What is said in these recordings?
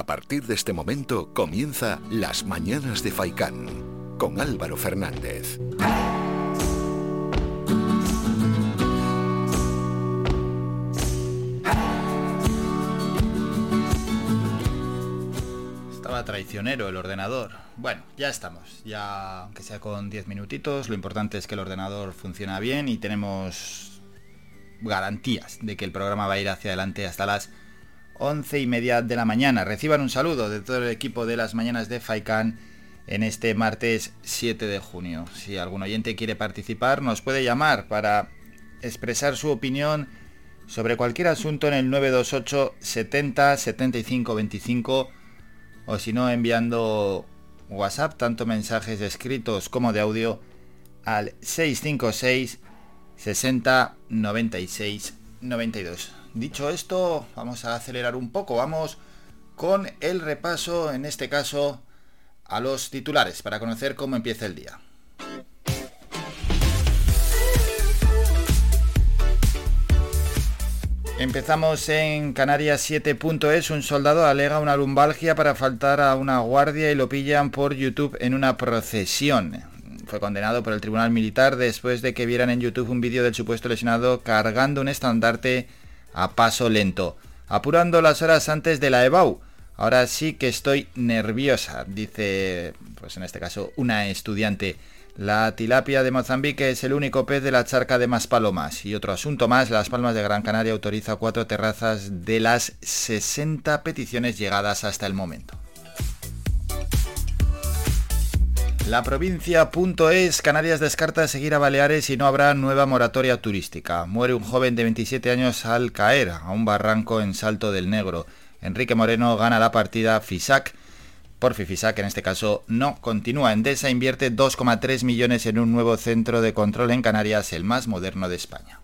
A partir de este momento comienza Las Mañanas de Faicán con Álvaro Fernández. Estaba traicionero el ordenador. Bueno, ya estamos. Ya, aunque sea con 10 minutitos, lo importante es que el ordenador funciona bien y tenemos garantías de que el programa va a ir hacia adelante hasta las 11 y media de la mañana. Reciban un saludo de todo el equipo de las mañanas de FAICAN en este martes 7 de junio. Si algún oyente quiere participar, nos puede llamar para expresar su opinión sobre cualquier asunto en el 928 70 75 25 o si no enviando WhatsApp, tanto mensajes escritos como de audio al 656 60 96 92. Dicho esto, vamos a acelerar un poco, vamos con el repaso, en este caso, a los titulares, para conocer cómo empieza el día. Empezamos en Canarias 7.es. Un soldado alega una lumbalgia para faltar a una guardia y lo pillan por YouTube en una procesión. Fue condenado por el Tribunal Militar después de que vieran en YouTube un vídeo del supuesto lesionado cargando un estandarte a paso lento, apurando las horas antes de la EBAU. Ahora sí que estoy nerviosa, dice, pues en este caso, una estudiante. La tilapia de Mozambique es el único pez de la charca de Maspalomas. Y otro asunto más, Las Palmas de Gran Canaria autoriza cuatro terrazas de las 60 peticiones llegadas hasta el momento. La provincia.es, Canarias descarta seguir a Baleares y no habrá nueva moratoria turística. Muere un joven de 27 años al caer a un barranco en Salto del Negro. Enrique Moreno gana la partida FISAC. Por FISAC en este caso no continúa. Endesa invierte 2,3 millones en un nuevo centro de control en Canarias, el más moderno de España.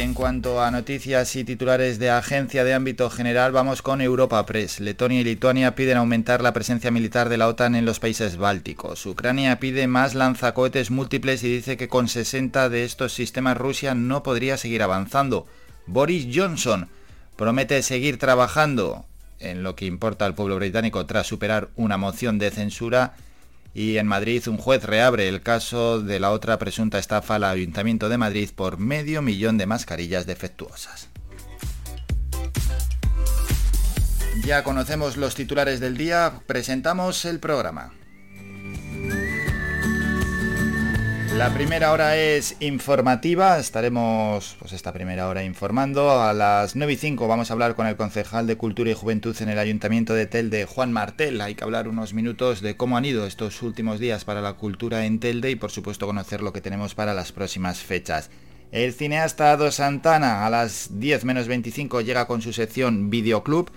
En cuanto a noticias y titulares de agencia de ámbito general, vamos con Europa Press. Letonia y Lituania piden aumentar la presencia militar de la OTAN en los países bálticos. Ucrania pide más lanzacohetes múltiples y dice que con 60 de estos sistemas Rusia no podría seguir avanzando. Boris Johnson promete seguir trabajando en lo que importa al pueblo británico tras superar una moción de censura y en Madrid un juez reabre el caso de la otra presunta estafa al Ayuntamiento de Madrid por medio millón de mascarillas defectuosas. Ya conocemos los titulares del día, presentamos el programa. La primera hora es informativa, estaremos pues esta primera hora informando. A las 9 y 5 vamos a hablar con el concejal de Cultura y Juventud en el Ayuntamiento de Telde, Juan Martel. Hay que hablar unos minutos de cómo han ido estos últimos días para la cultura en Telde y por supuesto conocer lo que tenemos para las próximas fechas. El cineasta Ado Santana a las 10 menos 25 llega con su sección Videoclub.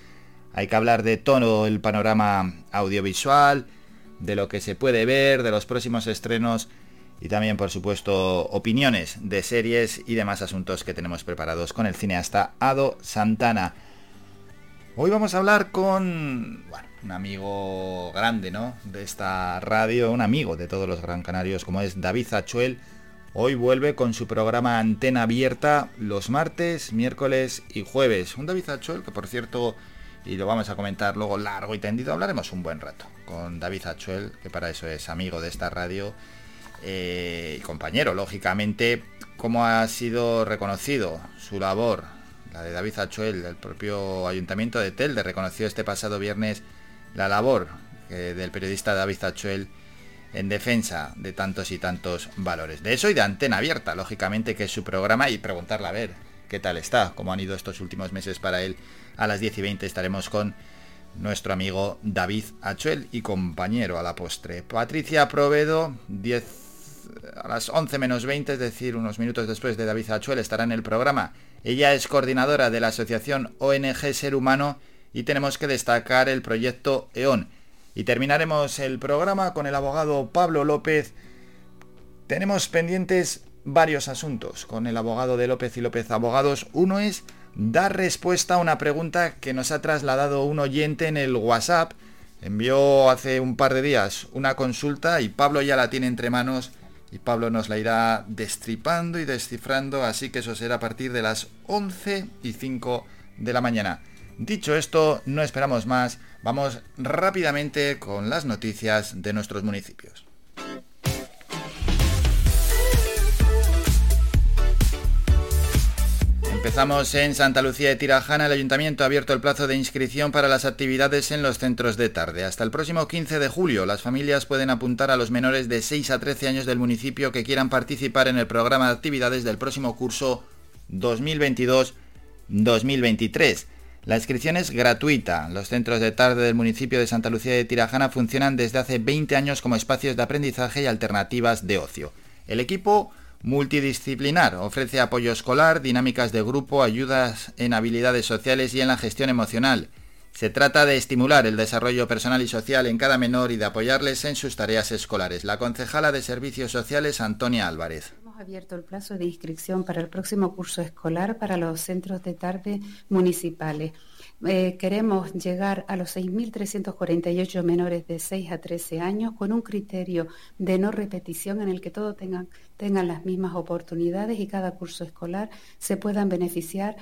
Hay que hablar de todo el panorama audiovisual, de lo que se puede ver, de los próximos estrenos y también, por supuesto, opiniones de series y demás asuntos que tenemos preparados con el cineasta Ado Santana. Hoy vamos a hablar con un amigo grande, ¿no? De esta radio, un amigo de todos los Gran Canarios, como es David Zachuel. Hoy vuelve con su programa Antena Abierta los martes, miércoles y jueves. Un David Zachuel que, por cierto, y lo vamos a comentar luego largo y tendido, hablaremos un buen rato con David Zachuel, que para eso es amigo de esta radio eh, compañero, lógicamente, cómo ha sido reconocido su labor, la de David Achuel, del propio Ayuntamiento de Telde, reconoció este pasado viernes la labor eh, del periodista David Achuel en defensa de tantos y tantos valores. De eso y de antena abierta, lógicamente, que es su programa y preguntarle a ver qué tal está, cómo han ido estos últimos meses para él. A las 10 y 20 estaremos con nuestro amigo David Achuel y compañero a la postre. Patricia Provedo, 10 a las 11 menos 20, es decir, unos minutos después de David Achuel, estará en el programa. Ella es coordinadora de la asociación ONG Ser Humano y tenemos que destacar el proyecto EON. Y terminaremos el programa con el abogado Pablo López. Tenemos pendientes varios asuntos con el abogado de López y López Abogados. Uno es dar respuesta a una pregunta que nos ha trasladado un oyente en el WhatsApp. Envió hace un par de días una consulta y Pablo ya la tiene entre manos y Pablo nos la irá destripando y descifrando, así que eso será a partir de las 11 y 5 de la mañana. Dicho esto, no esperamos más, vamos rápidamente con las noticias de nuestros municipios. Empezamos en Santa Lucía de Tirajana. El ayuntamiento ha abierto el plazo de inscripción para las actividades en los centros de tarde. Hasta el próximo 15 de julio, las familias pueden apuntar a los menores de 6 a 13 años del municipio que quieran participar en el programa de actividades del próximo curso 2022-2023. La inscripción es gratuita. Los centros de tarde del municipio de Santa Lucía de Tirajana funcionan desde hace 20 años como espacios de aprendizaje y alternativas de ocio. El equipo multidisciplinar. Ofrece apoyo escolar, dinámicas de grupo, ayudas en habilidades sociales y en la gestión emocional. Se trata de estimular el desarrollo personal y social en cada menor y de apoyarles en sus tareas escolares. La concejala de Servicios Sociales, Antonia Álvarez. Hemos abierto el plazo de inscripción para el próximo curso escolar para los centros de tarde municipales. Eh, queremos llegar a los 6.348 menores de 6 a 13 años con un criterio de no repetición en el que todos tengan, tengan las mismas oportunidades y cada curso escolar se puedan beneficiar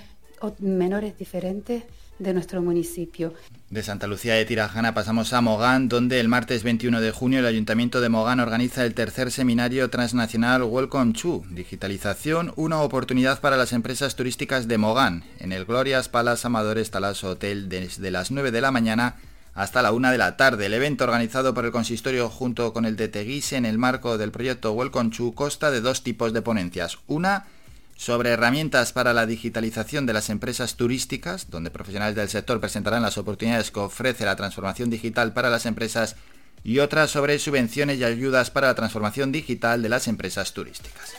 menores diferentes de nuestro municipio. De Santa Lucía de Tirajana pasamos a Mogán, donde el martes 21 de junio el Ayuntamiento de Mogán organiza el tercer seminario transnacional Welcome to Digitalización, una oportunidad para las empresas turísticas de Mogán, en el Glorias Palace Amadores Talas Hotel desde las 9 de la mañana hasta la 1 de la tarde. El evento organizado por el consistorio junto con el de Teguise en el marco del proyecto Welcome to consta de dos tipos de ponencias. Una sobre herramientas para la digitalización de las empresas turísticas, donde profesionales del sector presentarán las oportunidades que ofrece la transformación digital para las empresas, y otra sobre subvenciones y ayudas para la transformación digital de las empresas turísticas.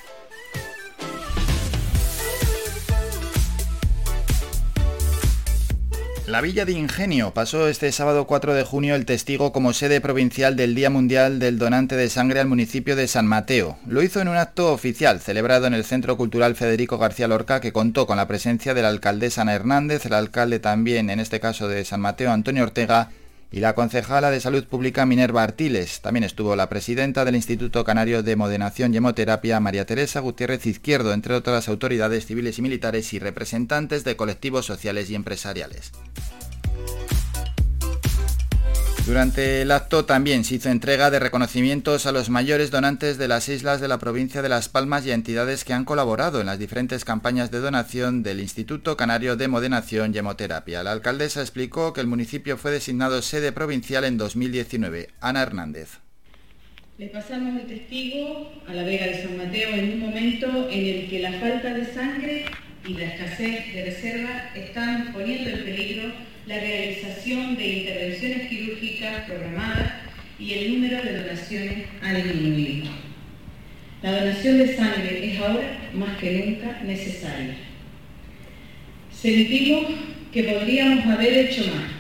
La Villa de Ingenio pasó este sábado 4 de junio el testigo como sede provincial del Día Mundial del Donante de Sangre al municipio de San Mateo. Lo hizo en un acto oficial celebrado en el Centro Cultural Federico García Lorca que contó con la presencia de la alcaldesa Ana Hernández, el alcalde también, en este caso de San Mateo, Antonio Ortega, y la concejala de Salud Pública Minerva Artiles. También estuvo la presidenta del Instituto Canario de Modenación y Hemoterapia, María Teresa Gutiérrez Izquierdo, entre otras autoridades civiles y militares y representantes de colectivos sociales y empresariales. Durante el acto también se hizo entrega de reconocimientos a los mayores donantes de las islas de la provincia de Las Palmas y a entidades que han colaborado en las diferentes campañas de donación del Instituto Canario de Modenación y Hemoterapia. La alcaldesa explicó que el municipio fue designado sede provincial en 2019. Ana Hernández. Le pasamos el testigo a la Vega de San Mateo en un momento en el que la falta de sangre y la escasez de reserva están poniendo en peligro la realización de intervenciones quirúrgicas programadas y el número de donaciones ha disminuido. La donación de sangre es ahora más que nunca necesaria. Sentimos que podríamos haber hecho más,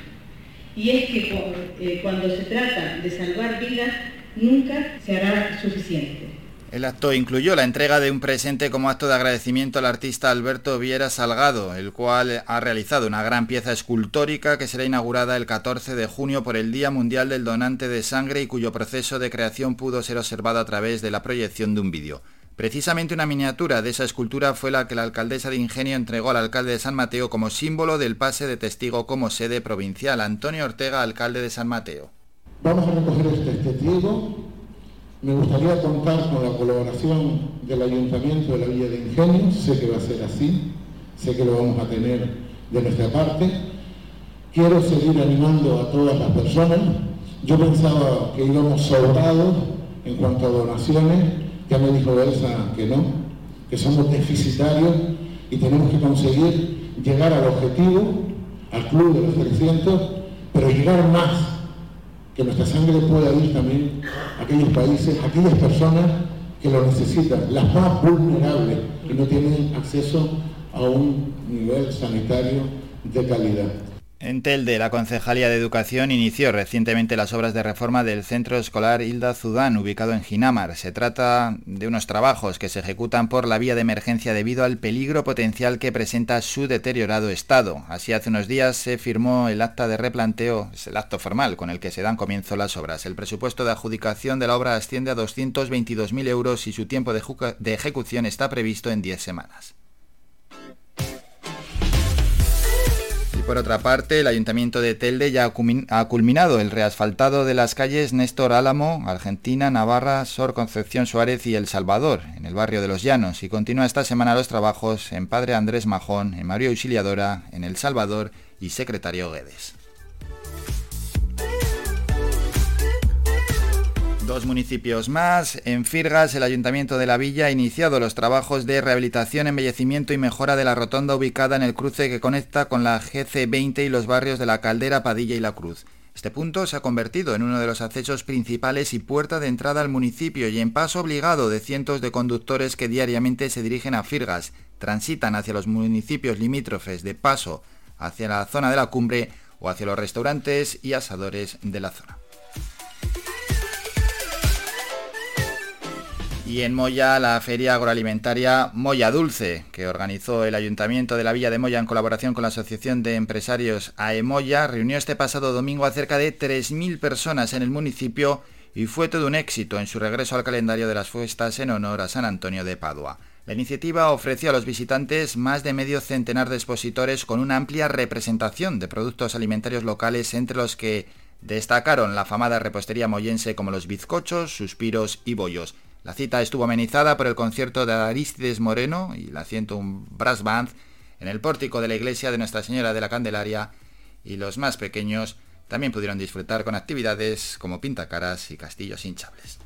y es que eh, cuando se trata de salvar vidas, nunca se hará suficiente. El acto incluyó la entrega de un presente como acto de agradecimiento al artista Alberto Viera Salgado, el cual ha realizado una gran pieza escultórica que será inaugurada el 14 de junio por el Día Mundial del Donante de Sangre y cuyo proceso de creación pudo ser observado a través de la proyección de un vídeo. Precisamente una miniatura de esa escultura fue la que la alcaldesa de Ingenio entregó al alcalde de San Mateo como símbolo del pase de testigo como sede provincial. Antonio Ortega, alcalde de San Mateo. Vamos a recoger este testigo me gustaría contar con la colaboración del Ayuntamiento de la Villa de Ingenio, sé que va a ser así, sé que lo vamos a tener de nuestra parte. Quiero seguir animando a todas las personas. Yo pensaba que íbamos sobrados en cuanto a donaciones, ya me dijo Elsa que no, que somos deficitarios y tenemos que conseguir llegar al objetivo, al club de los 300, pero llegar más que nuestra sangre pueda ir también a aquellos países, a aquellas personas que lo necesitan, las más vulnerables, que no tienen acceso a un nivel sanitario de calidad. En Telde, la Concejalía de Educación inició recientemente las obras de reforma del centro escolar Hilda Zudán, ubicado en Ginamar. Se trata de unos trabajos que se ejecutan por la vía de emergencia debido al peligro potencial que presenta su deteriorado estado. Así, hace unos días se firmó el acta de replanteo, es el acto formal con el que se dan comienzo las obras. El presupuesto de adjudicación de la obra asciende a 222.000 euros y su tiempo de ejecución está previsto en 10 semanas. Por otra parte, el Ayuntamiento de Telde ya ha culminado el reasfaltado de las calles Néstor Álamo, Argentina, Navarra, Sor Concepción Suárez y El Salvador, en el barrio de Los Llanos, y continúa esta semana los trabajos en Padre Andrés Majón, en Mario Auxiliadora, en El Salvador y Secretario Guedes. Dos municipios más. En Firgas, el Ayuntamiento de la Villa ha iniciado los trabajos de rehabilitación, embellecimiento y mejora de la rotonda ubicada en el cruce que conecta con la GC20 y los barrios de la Caldera, Padilla y La Cruz. Este punto se ha convertido en uno de los accesos principales y puerta de entrada al municipio y en paso obligado de cientos de conductores que diariamente se dirigen a Firgas, transitan hacia los municipios limítrofes de paso hacia la zona de la cumbre o hacia los restaurantes y asadores de la zona. Y en Moya, la feria agroalimentaria Moya Dulce, que organizó el Ayuntamiento de la Villa de Moya en colaboración con la Asociación de Empresarios AEMoya, reunió este pasado domingo a cerca de 3.000 personas en el municipio y fue todo un éxito en su regreso al calendario de las fiestas en honor a San Antonio de Padua. La iniciativa ofreció a los visitantes más de medio centenar de expositores con una amplia representación de productos alimentarios locales entre los que destacaron la afamada repostería moyense como los bizcochos, suspiros y bollos. La cita estuvo amenizada por el concierto de Aristides Moreno y la 101 Brass Band en el pórtico de la iglesia de Nuestra Señora de la Candelaria y los más pequeños también pudieron disfrutar con actividades como pintacaras y castillos hinchables.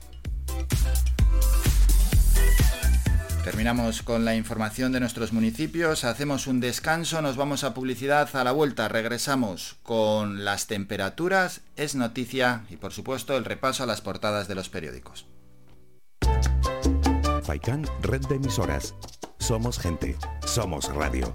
Terminamos con la información de nuestros municipios, hacemos un descanso, nos vamos a publicidad a la vuelta, regresamos con las temperaturas, es noticia y por supuesto el repaso a las portadas de los periódicos. Faikan, red de emisoras. Somos gente, somos radio.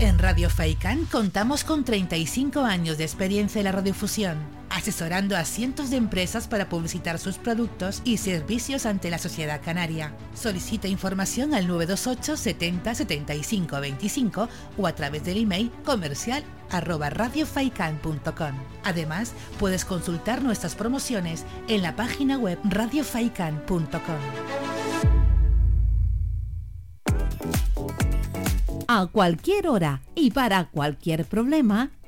En Radio Faicán contamos con 35 años de experiencia en la radiofusión, asesorando a cientos de empresas para publicitar sus productos y servicios ante la sociedad canaria. Solicita información al 928 70 75 25 o a través del email comercial arroba radiofaikan.com. Además, puedes consultar nuestras promociones en la página web radiofaikan.com. A cualquier hora y para cualquier problema,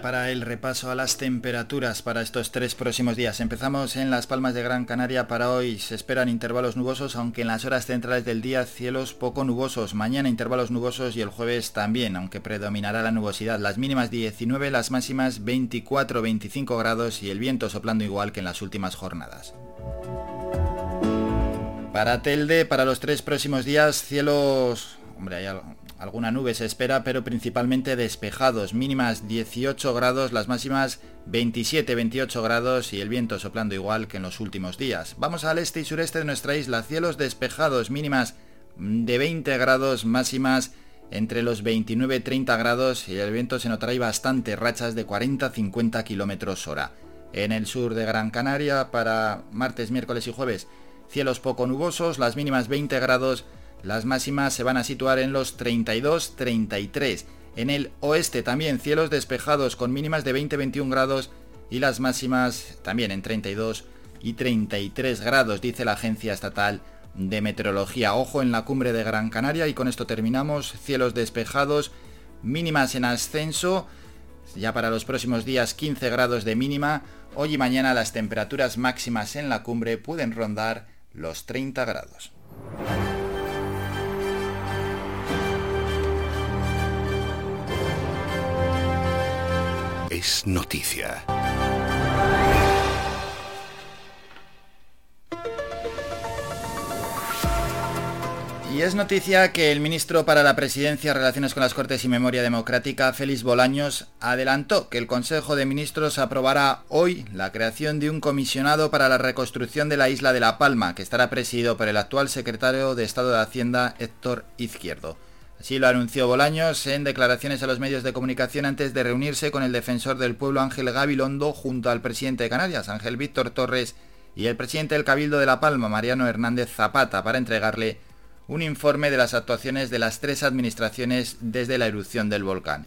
Para el repaso a las temperaturas para estos tres próximos días. Empezamos en las Palmas de Gran Canaria. Para hoy se esperan intervalos nubosos, aunque en las horas centrales del día cielos poco nubosos. Mañana intervalos nubosos y el jueves también, aunque predominará la nubosidad. Las mínimas 19, las máximas 24-25 grados y el viento soplando igual que en las últimas jornadas. Para Telde, para los tres próximos días, cielos... Hombre, hay algo Alguna nube se espera, pero principalmente despejados, mínimas 18 grados, las máximas 27-28 grados y el viento soplando igual que en los últimos días. Vamos al este y sureste de nuestra isla, cielos despejados, mínimas de 20 grados, máximas entre los 29 y 30 grados y el viento se notará bastante, rachas de 40-50 kilómetros hora. En el sur de Gran Canaria para martes, miércoles y jueves, cielos poco nubosos, las mínimas 20 grados, las máximas se van a situar en los 32-33. En el oeste también cielos despejados con mínimas de 20-21 grados y las máximas también en 32 y 33 grados, dice la Agencia Estatal de Meteorología. Ojo en la cumbre de Gran Canaria y con esto terminamos. Cielos despejados, mínimas en ascenso. Ya para los próximos días 15 grados de mínima. Hoy y mañana las temperaturas máximas en la cumbre pueden rondar los 30 grados. Es noticia. Y es noticia que el ministro para la Presidencia, Relaciones con las Cortes y Memoria Democrática, Félix Bolaños, adelantó que el Consejo de Ministros aprobará hoy la creación de un comisionado para la reconstrucción de la isla de La Palma, que estará presidido por el actual secretario de Estado de Hacienda, Héctor Izquierdo. Así lo anunció Bolaños en declaraciones a los medios de comunicación antes de reunirse con el defensor del pueblo Ángel Gabilondo junto al presidente de Canarias, Ángel Víctor Torres, y el presidente del Cabildo de La Palma, Mariano Hernández Zapata, para entregarle un informe de las actuaciones de las tres administraciones desde la erupción del volcán.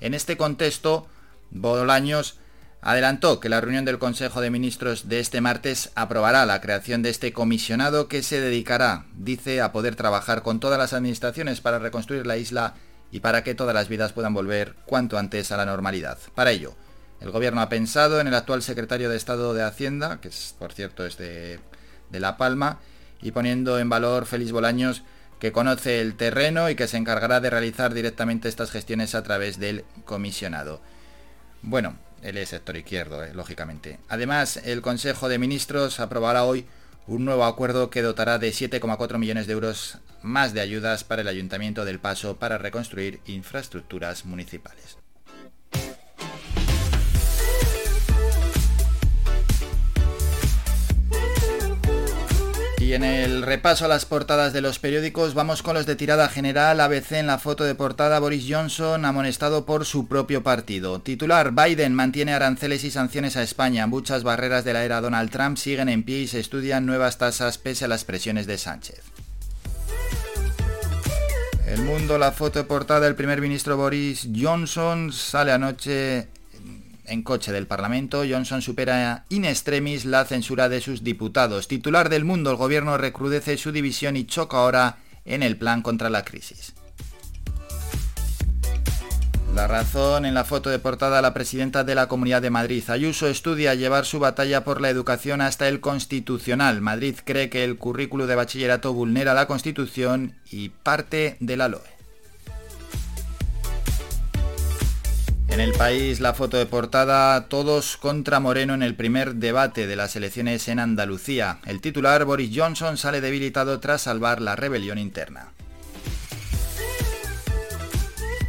En este contexto, Bolaños adelantó que la reunión del Consejo de Ministros de este martes aprobará la creación de este comisionado que se dedicará, dice, a poder trabajar con todas las administraciones para reconstruir la isla y para que todas las vidas puedan volver cuanto antes a la normalidad. Para ello, el gobierno ha pensado en el actual secretario de Estado de Hacienda, que es, por cierto es de, La Palma, y poniendo en valor Félix Bolaños, que conoce el terreno y que se encargará de realizar directamente estas gestiones a través del comisionado. Bueno, él es sector izquierdo, eh, lógicamente. Además, el Consejo de Ministros aprobará hoy un nuevo acuerdo que dotará de 7,4 millones de euros más de ayudas para el Ayuntamiento del Paso para reconstruir infraestructuras municipales. Y en el repaso a las portadas de los periódicos vamos con los de tirada general. ABC en la foto de portada Boris Johnson amonestado por su propio partido. Titular Biden mantiene aranceles y sanciones a España. Muchas barreras de la era Donald Trump siguen en pie y se estudian nuevas tasas pese a las presiones de Sánchez. El mundo, la foto de portada del primer ministro Boris Johnson sale anoche en coche del Parlamento, Johnson supera in extremis la censura de sus diputados. Titular del mundo, el gobierno recrudece su división y choca ahora en el plan contra la crisis. La razón en la foto de portada la presidenta de la Comunidad de Madrid. Ayuso estudia llevar su batalla por la educación hasta el constitucional. Madrid cree que el currículo de bachillerato vulnera la Constitución y parte de la LOE. En el país, la foto de portada, todos contra Moreno en el primer debate de las elecciones en Andalucía. El titular, Boris Johnson, sale debilitado tras salvar la rebelión interna.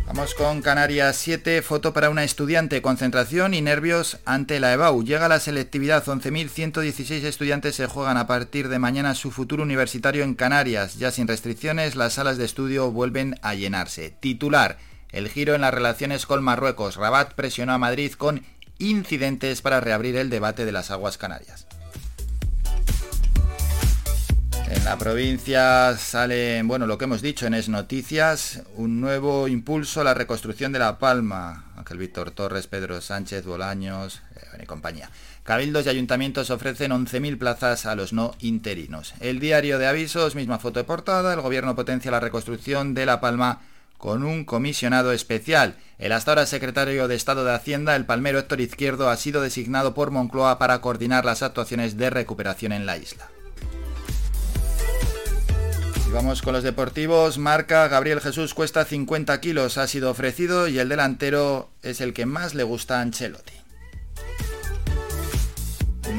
Vamos con Canarias 7, foto para una estudiante, concentración y nervios ante la EBAU. Llega la selectividad, 11.116 estudiantes se juegan a partir de mañana su futuro universitario en Canarias. Ya sin restricciones, las salas de estudio vuelven a llenarse. Titular, el giro en las relaciones con Marruecos. Rabat presionó a Madrid con incidentes para reabrir el debate de las aguas canarias. En la provincia sale, bueno, lo que hemos dicho en Es Noticias, un nuevo impulso a la reconstrucción de La Palma. Ángel Víctor Torres, Pedro Sánchez, Bolaños y compañía. Cabildos y ayuntamientos ofrecen 11.000 plazas a los no interinos. El diario de avisos, misma foto de portada, el gobierno potencia la reconstrucción de La Palma con un comisionado especial. El hasta ahora secretario de Estado de Hacienda, el palmero Héctor Izquierdo, ha sido designado por Moncloa para coordinar las actuaciones de recuperación en la isla. Y vamos con los deportivos. Marca Gabriel Jesús cuesta 50 kilos, ha sido ofrecido y el delantero es el que más le gusta a Ancelotti.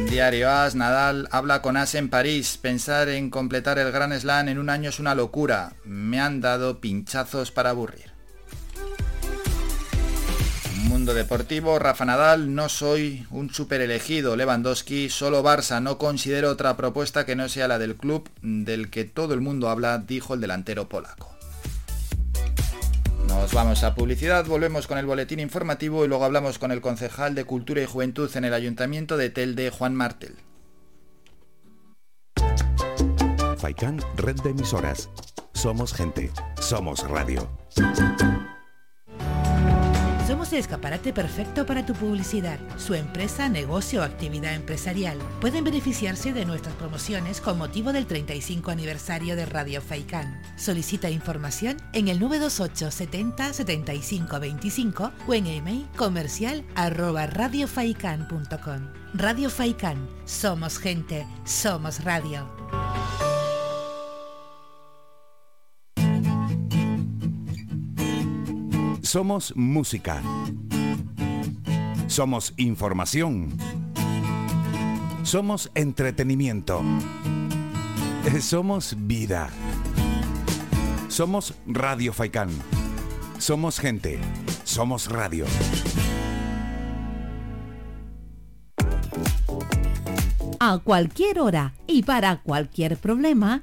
Diario As, Nadal habla con As en París. Pensar en completar el Gran Slam en un año es una locura. Me han dado pinchazos para aburrir. Mundo Deportivo, Rafa Nadal, no soy un super elegido. Lewandowski, solo Barça, no considero otra propuesta que no sea la del club del que todo el mundo habla, dijo el delantero polaco. Nos vamos a publicidad, volvemos con el boletín informativo y luego hablamos con el concejal de Cultura y Juventud en el Ayuntamiento de Telde, Juan Martel. Faikan, red de emisoras. Somos gente, somos radio. Somos escaparate perfecto para tu publicidad. Su empresa, negocio o actividad empresarial pueden beneficiarse de nuestras promociones con motivo del 35 aniversario de Radio Faicán. Solicita información en el 928 70 75 25 o en email comercial arroba. Radio Faicán. Somos gente. Somos radio. Somos música. Somos información. Somos entretenimiento. Somos vida. Somos Radio Faicán. Somos gente. Somos radio. A cualquier hora y para cualquier problema,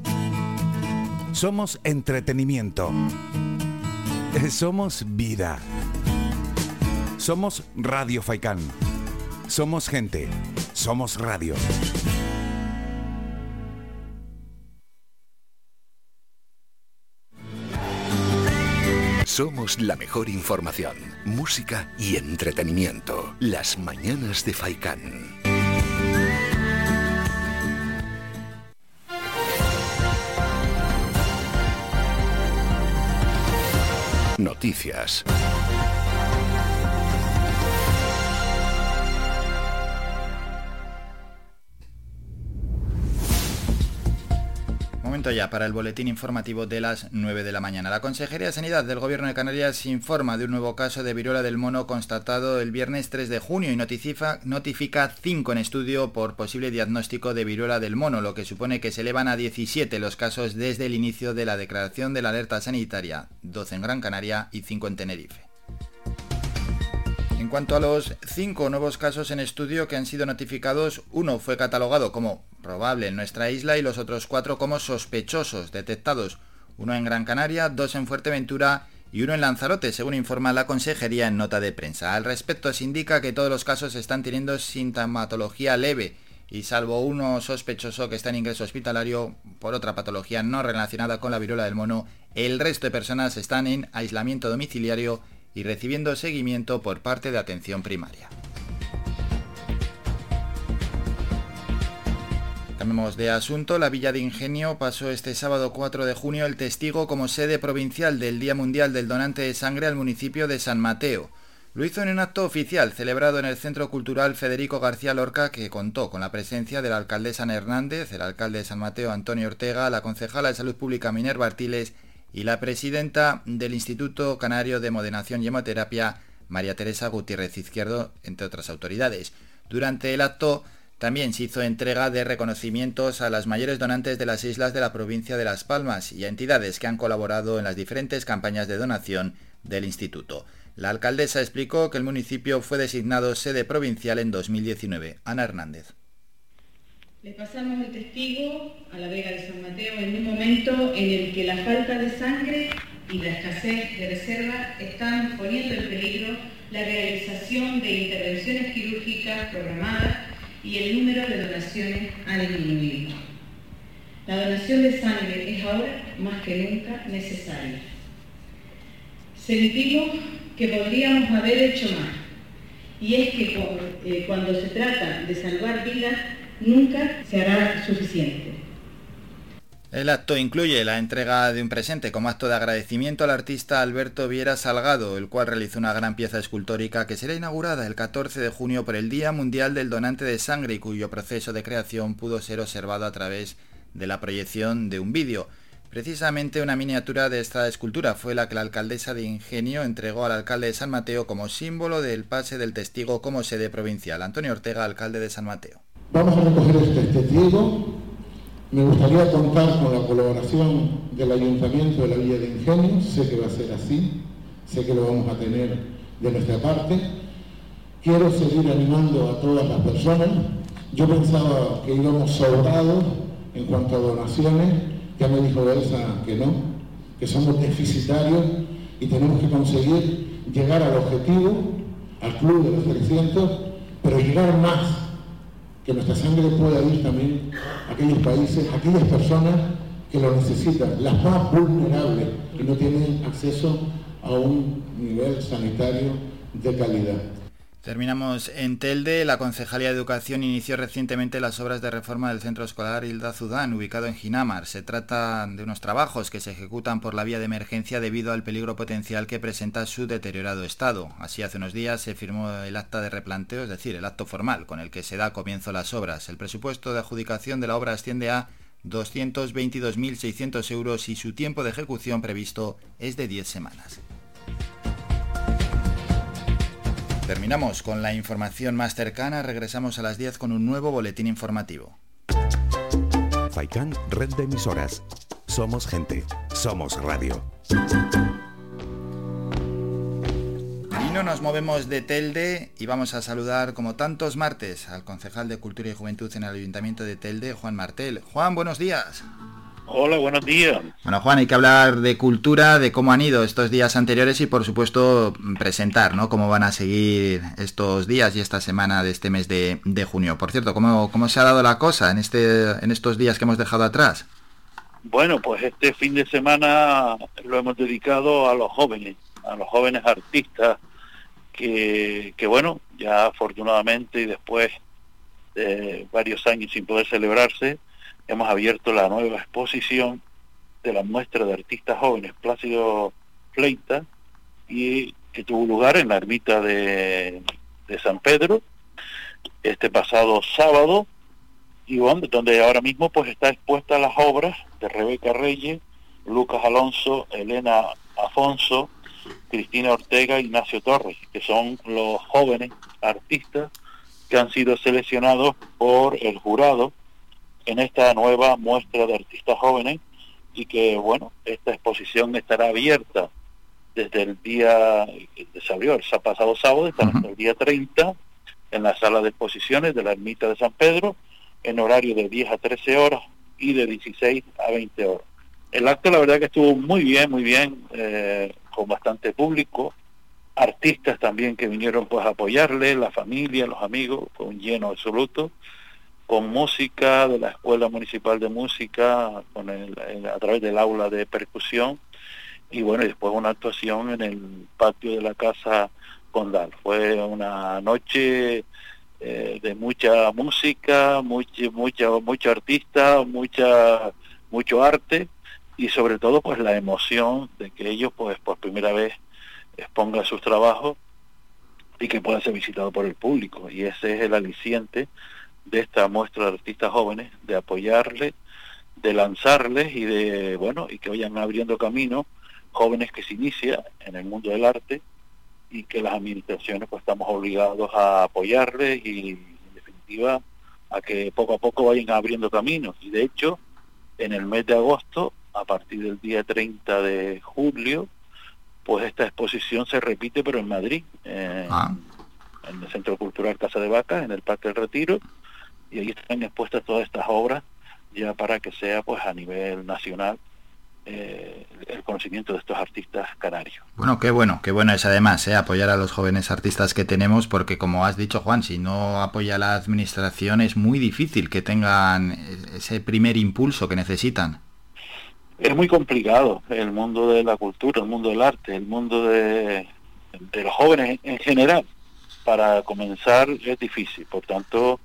Somos entretenimiento. Somos vida. Somos Radio Faicán. Somos gente. Somos radio. Somos la mejor información, música y entretenimiento. Las mañanas de Faikán. Noticias. Ya para el boletín informativo de las 9 de la mañana. La Consejería de Sanidad del Gobierno de Canarias informa de un nuevo caso de viruela del mono constatado el viernes 3 de junio y notifica, notifica 5 en estudio por posible diagnóstico de viruela del mono, lo que supone que se elevan a 17 los casos desde el inicio de la declaración de la alerta sanitaria, 12 en Gran Canaria y 5 en Tenerife. En cuanto a los cinco nuevos casos en estudio que han sido notificados, uno fue catalogado como probable en nuestra isla y los otros cuatro como sospechosos detectados, uno en Gran Canaria, dos en Fuerteventura y uno en Lanzarote, según informa la Consejería en nota de prensa. Al respecto se indica que todos los casos están teniendo sintomatología leve y salvo uno sospechoso que está en ingreso hospitalario por otra patología no relacionada con la viruela del mono, el resto de personas están en aislamiento domiciliario y recibiendo seguimiento por parte de atención primaria. Cambiemos de asunto, la Villa de Ingenio pasó este sábado 4 de junio el testigo como sede provincial del Día Mundial del Donante de Sangre al municipio de San Mateo. Lo hizo en un acto oficial celebrado en el Centro Cultural Federico García Lorca que contó con la presencia de la alcaldesa Hernández, el alcalde de San Mateo Antonio Ortega, la concejala de Salud Pública Minerva Artiles y la presidenta del Instituto Canario de Modenación y Hemoterapia María Teresa Gutiérrez Izquierdo, entre otras autoridades. Durante el acto también se hizo entrega de reconocimientos a las mayores donantes de las islas de la provincia de Las Palmas y a entidades que han colaborado en las diferentes campañas de donación del instituto. La alcaldesa explicó que el municipio fue designado sede provincial en 2019. Ana Hernández. Le pasamos el testigo a la Vega de San Mateo en un momento en el que la falta de sangre y la escasez de reserva están poniendo en peligro la realización de intervenciones quirúrgicas programadas y el número de donaciones ha disminuido. La donación de sangre es ahora más que nunca necesaria. Sentimos que podríamos haber hecho más. Y es que eh, cuando se trata de salvar vidas, nunca se hará suficiente. El acto incluye la entrega de un presente como acto de agradecimiento al artista Alberto Viera Salgado, el cual realizó una gran pieza escultórica que será inaugurada el 14 de junio por el Día Mundial del Donante de Sangre y cuyo proceso de creación pudo ser observado a través de la proyección de un vídeo. Precisamente una miniatura de esta escultura fue la que la alcaldesa de Ingenio entregó al alcalde de San Mateo como símbolo del pase del testigo como sede provincial. Antonio Ortega, alcalde de San Mateo. Vamos a recoger este testigo. Me gustaría contar con la colaboración del Ayuntamiento de la Villa de Ingenio. Sé que va a ser así. Sé que lo vamos a tener de nuestra parte. Quiero seguir animando a todas las personas. Yo pensaba que íbamos sobrados en cuanto a donaciones ya me dijo Elsa que no, que somos deficitarios y tenemos que conseguir llegar al objetivo, al club de los 300, pero llegar más, que nuestra sangre pueda ir también a aquellos países, a aquellas personas que lo necesitan, las más vulnerables, que no tienen acceso a un nivel sanitario de calidad. Terminamos en Telde. La Concejalía de Educación inició recientemente las obras de reforma del centro escolar Hilda Zudán, ubicado en Ginamar. Se trata de unos trabajos que se ejecutan por la vía de emergencia debido al peligro potencial que presenta su deteriorado estado. Así, hace unos días se firmó el acta de replanteo, es decir, el acto formal con el que se da comienzo las obras. El presupuesto de adjudicación de la obra asciende a 222.600 euros y su tiempo de ejecución previsto es de 10 semanas. Terminamos con la información más cercana, regresamos a las 10 con un nuevo boletín informativo. Faikan, red de emisoras. Somos gente, somos radio. Y no nos movemos de Telde y vamos a saludar como tantos martes al concejal de Cultura y Juventud en el Ayuntamiento de Telde, Juan Martel. Juan, buenos días. Hola, buenos días. Bueno, Juan, hay que hablar de cultura, de cómo han ido estos días anteriores y, por supuesto, presentar, ¿no? Cómo van a seguir estos días y esta semana de este mes de, junio. Por cierto, ¿cómo, ¿cómo se ha dado la cosa en, este, en estos días que hemos dejado atrás? Bueno, pues este fin de semana lo hemos dedicado a los jóvenes, a los jóvenes artistas, que, que bueno, ya afortunadamente y después de varios años sin poder celebrarse, hemos abierto la nueva exposición de la muestra de artistas jóvenes Plácido Fleita y que tuvo lugar en la ermita de, San Pedro este pasado sábado y donde ahora mismo pues está expuesta las obras de Rebeca Reyes, Lucas Alonso, Elena Afonso, Cristina Ortega y Ignacio Torres, que son los jóvenes artistas que han sido seleccionados por el jurado en esta nueva muestra de artistas jóvenes y que, bueno, esta exposición estará abierta desde el día, se abrió el pasado sábado, hasta el día 30 en la sala de exposiciones de la Ermita de San Pedro, en horario de 10 a 13 horas y de 16 a 20 horas. El acto la verdad que estuvo muy bien, muy bien, eh, con bastante público, artistas también que vinieron pues a apoyarle, la familia, los amigos, fue un lleno absoluto con música de la Escuela Municipal de Música, con el, a través del aula de percusión, y bueno, después una actuación en el patio de la Casa Condal. Fue una noche eh, de mucha música, mucho, mucha, mucho artista, mucha, mucho arte y sobre todo pues la emoción de que ellos pues por primera vez expongan sus trabajos y que puedan ser visitados por el público. Y ese es el aliciente de esta muestra de artistas jóvenes, de apoyarles, de lanzarles y de, bueno, y que vayan abriendo camino jóvenes que se inician en el mundo del arte y que las administraciones pues estamos obligados a apoyarles y en definitiva a que poco a poco vayan abriendo caminos. Y de hecho, en el mes de agosto, a partir del día 30 de julio, pues esta exposición se repite pero en Madrid, ah. en, el Centro Cultural Casa de Vaca, en el Parque del Retiro, y ahí están expuestas todas estas obras ya para que sea pues a nivel nacional eh, el conocimiento de estos artistas canarios. Bueno, qué bueno, qué bueno es además eh, apoyar a los jóvenes artistas que tenemos, porque como has dicho Juan, si no apoya la administración es muy difícil que tengan ese primer impulso que necesitan. Es muy complicado el mundo de la cultura, el mundo del arte, el mundo de, los jóvenes en general. Para comenzar es difícil, por tanto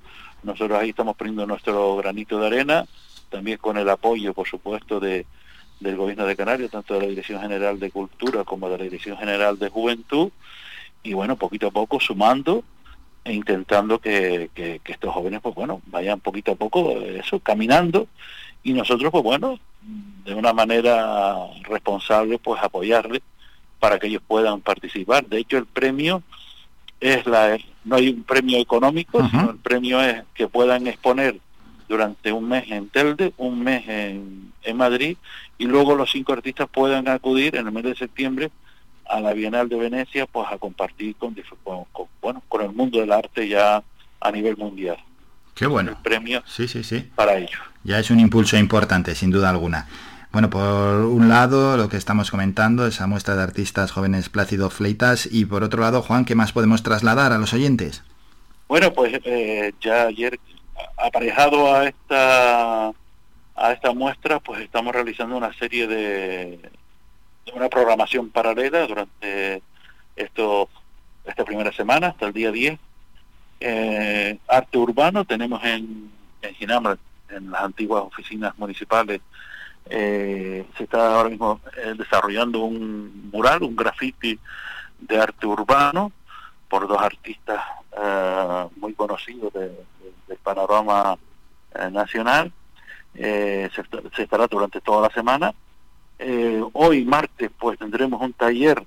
nosotros ahí estamos poniendo nuestro granito de arena, también con el apoyo, por supuesto, de, del Gobierno de Canarias, tanto de la Dirección General de Cultura como de la Dirección General de Juventud, y bueno, poquito a poco sumando e intentando que, estos jóvenes, pues bueno, vayan poquito a poco, eso, caminando, y nosotros, pues bueno, de una manera responsable, pues apoyarles para que ellos puedan participar. De hecho, el premio es la, no hay un premio económico, sino el premio es que puedan exponer durante un mes en Telde, un mes en, Madrid y luego los cinco artistas puedan acudir en el mes de septiembre a la Bienal de Venecia pues a compartir con, bueno con el mundo del arte ya a nivel mundial. Qué bueno. El premio sí, sí, sí. para ellos. Ya es un impulso importante, sin duda alguna. Bueno, por un lado, lo que estamos comentando, esa muestra de artistas jóvenes Plácido Fleitas, y por otro lado, Juan, ¿qué más podemos trasladar a los oyentes? Bueno, pues eh, ya ayer aparejado a esta a esta muestra, pues estamos realizando una serie de, una programación paralela durante esto esta primera semana hasta el día 10. Eh, arte urbano tenemos en, en Ginebra, en las antiguas oficinas municipales, eh, se está ahora mismo eh, desarrollando un mural, un graffiti de arte urbano por dos artistas muy conocidos de, del panorama eh, nacional. Eh, se, estará durante toda la semana. Eh, hoy, martes, pues tendremos un taller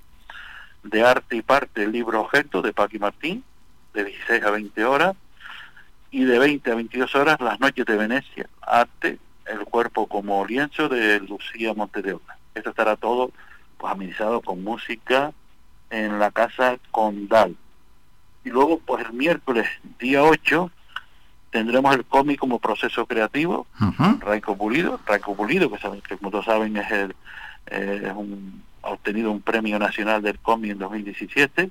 de arte y parte del libro objeto de Paqui Martín, de 16 a 20 horas, y de 20 a 22 horas las noches de Venecia, arte, el cuerpo como lienzo de Lucía Montedeoca. Esto estará todo pues amenizado con música en la casa Condal. Y luego, pues el miércoles, día 8, tendremos el cómic como proceso creativo, Raico Pulido, Raico Pulido, que, saben, que como todos saben es el, eh, un, ha obtenido un premio nacional del cómic en 2017,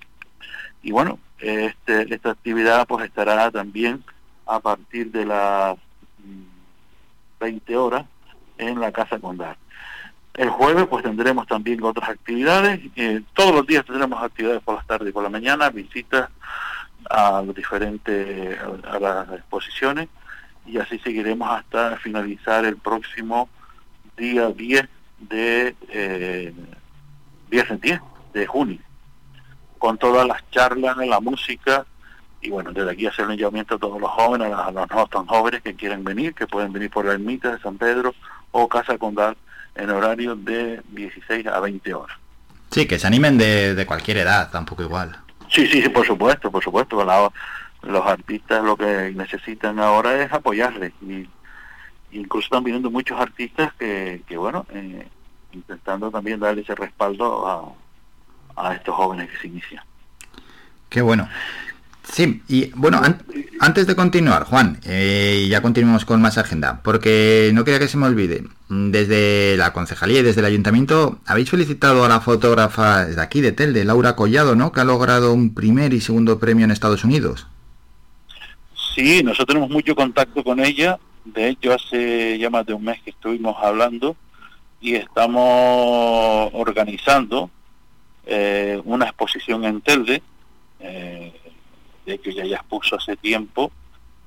y bueno, este, esta actividad pues estará también a partir de las 20 horas en la Casa Condal. El jueves pues tendremos también otras actividades, eh, todos los días tendremos actividades por las tardes y por la mañana, visitas a diferentes a, las exposiciones y así seguiremos hasta finalizar el próximo día 10 de eh, viernes 10 de junio con todas las charlas, la música y bueno, desde aquí hacer un llamamiento a todos los jóvenes, a los no tan jóvenes que quieren venir, que pueden venir por la ermita de San Pedro o Casa Condal en horario de 16 a 20 horas. Sí, que se animen de, de cualquier edad, tampoco igual. Sí, sí, sí, por supuesto, por supuesto. los artistas lo que necesitan ahora es apoyarles. Y, incluso están viniendo muchos artistas que, que bueno, eh, intentando también darle ese respaldo a, a estos jóvenes que se inician. Qué bueno. Sí, y bueno, antes de continuar, Juan, eh, ya continuamos con más agenda, porque no quería que se me olvide, desde la concejalía y desde el ayuntamiento habéis felicitado a la fotógrafa de aquí de Telde, Laura Collado, ¿no? Que ha logrado un primer y segundo premio en Estados Unidos. Sí, nosotros tenemos mucho contacto con ella, de hecho hace ya más de un mes que estuvimos hablando y estamos organizando eh, una exposición en Telde. Eh, de hecho ya ya expuso hace tiempo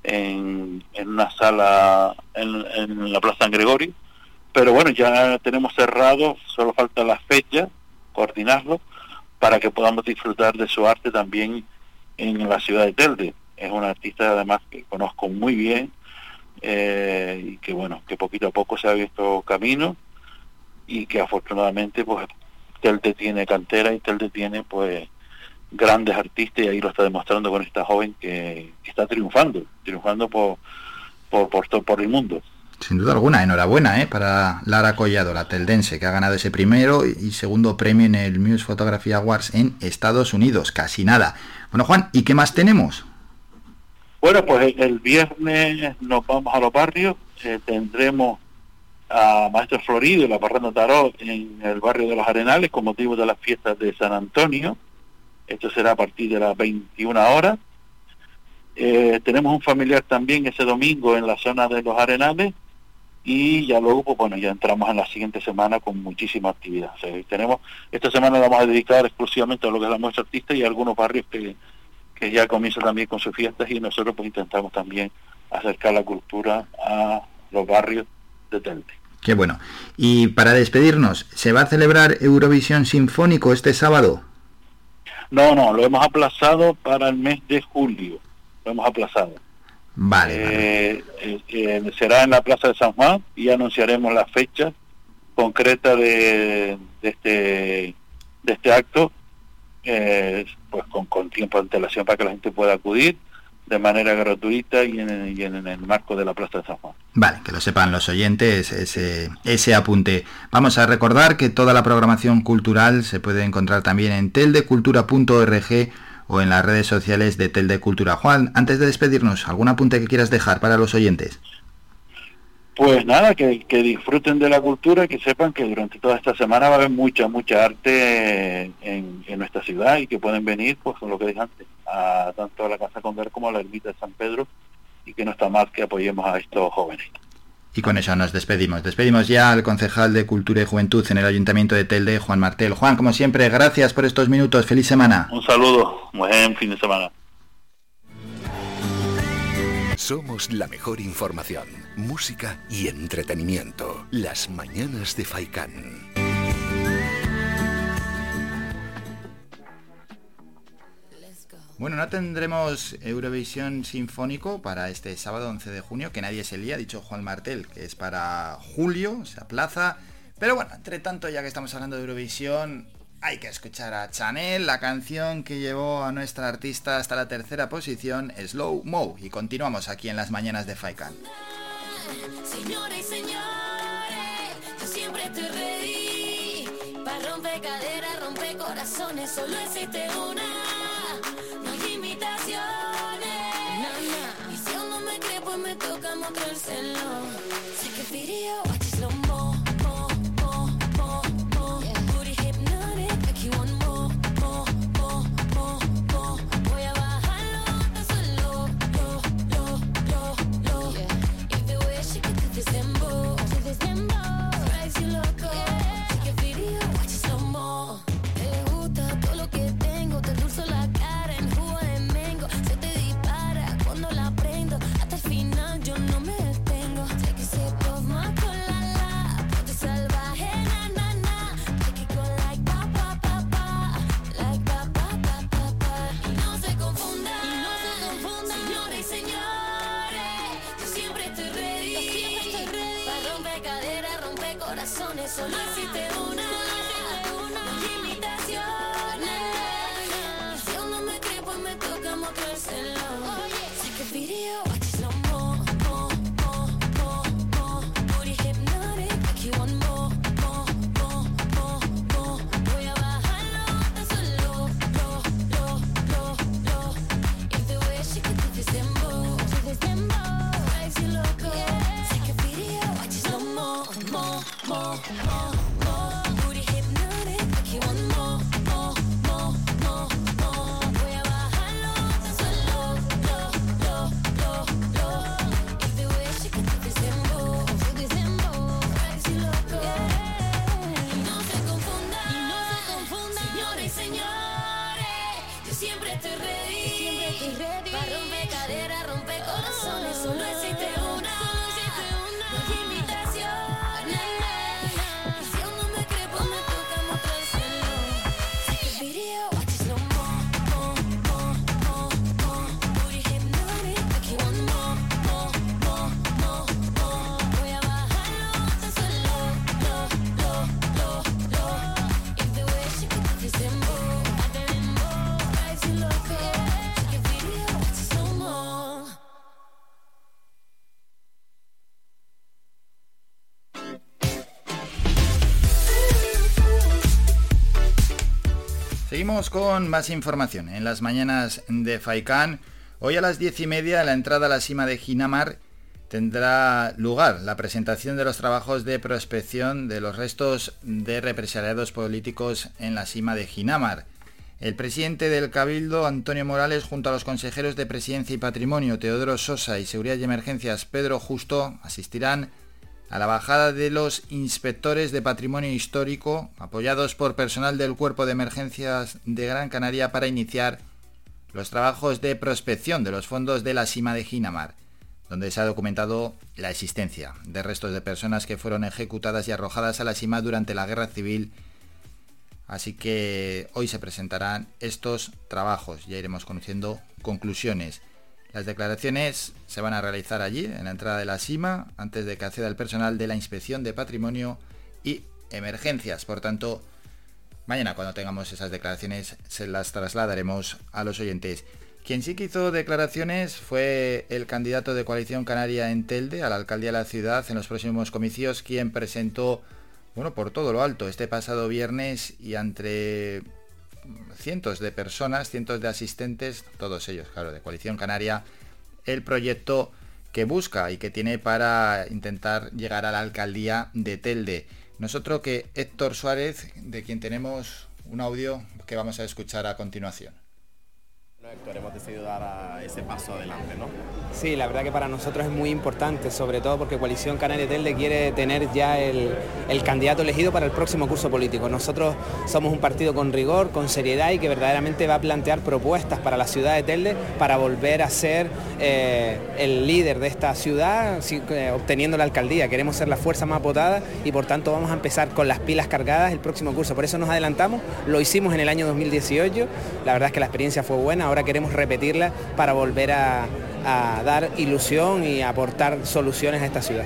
en, una sala en, la Plaza San Gregorio, pero bueno, ya tenemos cerrado, solo falta la fecha, coordinarlo, para que podamos disfrutar de su arte también en la ciudad de Telde. Es un artista además que conozco muy bien eh, y que bueno, que poquito a poco se ha visto camino y que afortunadamente pues Telde tiene cantera y Telde tiene pues grandes artistas y ahí lo está demostrando con esta joven que está triunfando, triunfando por, por, por, todo, por el mundo. Sin duda alguna, enhorabuena ¿eh? para Lara Collado, la teldense, que ha ganado ese primero y segundo premio en el Muse Photography Awards en Estados Unidos. Casi nada. Bueno, Juan, ¿y qué más tenemos? Bueno, pues el viernes nos vamos a los barrios, eh, tendremos a Maestro Florido y la Parranda Tarot en el barrio de los Arenales con motivo de las fiestas de San Antonio. Esto será a partir de las 21 horas. Eh, tenemos un familiar también ese domingo en la zona de los Arenales y ya luego, pues bueno, ya entramos en la siguiente semana con muchísima actividad. tenemos, esta semana la vamos a dedicar exclusivamente a lo que es la muestra artista y algunos barrios que, que ya comienzan también con sus fiestas y nosotros pues intentamos también acercar la cultura a los barrios de Tente. Qué bueno. Y para despedirnos, ¿se va a celebrar Eurovisión Sinfónico este sábado? No, no, lo hemos aplazado para el mes de julio. Lo hemos aplazado. Vale. Eh, eh, eh, será en la Plaza de San Juan y anunciaremos la fecha concreta de, este de este acto, pues con, con tiempo de antelación para que la gente pueda acudir de manera gratuita y en, el marco de la Plaza de San Juan. Vale, que lo sepan los oyentes ese, ese apunte. Vamos a recordar que toda la programación cultural se puede encontrar también en teldecultura.org o en las redes sociales de Telde Cultura. Juan, antes de despedirnos, ¿algún apunte que quieras dejar para los oyentes? Pues nada, que, disfruten de la cultura y que sepan que durante toda esta semana va a haber mucha, mucha arte en, nuestra ciudad y que pueden venir, pues con lo que dije antes, a, tanto a la Casa Condar como a la Ermita de San Pedro y que no está mal que apoyemos a estos jóvenes. Y con eso nos despedimos. Despedimos ya al concejal de Cultura y Juventud en el Ayuntamiento de Telde, Juan Martel. Juan, como siempre, gracias por estos minutos. Feliz semana. Un saludo. Buen fin de semana. Somos la mejor información, música y entretenimiento. Las mañanas de Faikán. Bueno, no tendremos Eurovisión Sinfónico para este sábado 11 de junio, que nadie se lía, ha dicho Juan Martel, que es para julio, se aplaza. Pero bueno, entre tanto, ya que estamos hablando de Eurovisión, hay que escuchar a Chanel, la canción que llevó a nuestra artista hasta la tercera posición, Slow Mo. Y continuamos aquí en las mañanas de Faikan. Señores y señores, yo siempre te reí. Para romper caderas, romper corazones, solo existe una. No hay imitaciones. Y si aún no me cree, pues me toca mostrárselo. Sé que video So Oh. Con más información en las mañanas de Faikán. Hoy a las diez y media, la entrada a la cima de Ginamar tendrá lugar la presentación de los trabajos de prospección de los restos de represaliados políticos en la cima de Ginamar. El presidente del Cabildo, Antonio Morales, junto a los consejeros de Presidencia y Patrimonio, Teodoro Sosa y Seguridad y Emergencias, Pedro Justo, asistirán a la bajada de los inspectores de patrimonio histórico, apoyados por personal del Cuerpo de Emergencias de Gran Canaria para iniciar los trabajos de prospección de los fondos de la Sima de Ginamar, donde se ha documentado la existencia de restos de personas que fueron ejecutadas y arrojadas a la Sima durante la Guerra Civil. Así que hoy se presentarán estos trabajos, ya iremos conociendo conclusiones. Las declaraciones se van a realizar allí, en la entrada de la cima, antes de que acceda el personal de la Inspección de Patrimonio y Emergencias. Por tanto, mañana cuando tengamos esas declaraciones se las trasladaremos a los oyentes. Quien sí que hizo declaraciones fue el candidato de coalición canaria en Telde a la alcaldía de la ciudad en los próximos comicios, quien presentó, bueno, por todo lo alto este pasado viernes y entre cientos de personas, cientos de asistentes, todos ellos, claro, de Coalición Canaria, el proyecto que busca y que tiene para intentar llegar a la alcaldía de Telde. Nosotros que Héctor Suárez, de quien tenemos un audio que vamos a escuchar a continuación. Hemos decidido dar ese paso adelante, ¿no? Sí, la verdad que para nosotros es muy importante, sobre todo porque Coalición Canaria Telde quiere tener ya el, candidato elegido para el próximo curso político. Nosotros somos un partido con rigor, con seriedad y que verdaderamente va a plantear propuestas para la ciudad de Telde para volver a ser eh, el líder de esta ciudad, eh, obteniendo la alcaldía. Queremos ser la fuerza más votada y por tanto vamos a empezar con las pilas cargadas el próximo curso. Por eso nos adelantamos, lo hicimos en el año 2018, la verdad es que la experiencia fue buena, ahora queremos repetirla para volver a, dar ilusión y aportar soluciones a esta ciudad.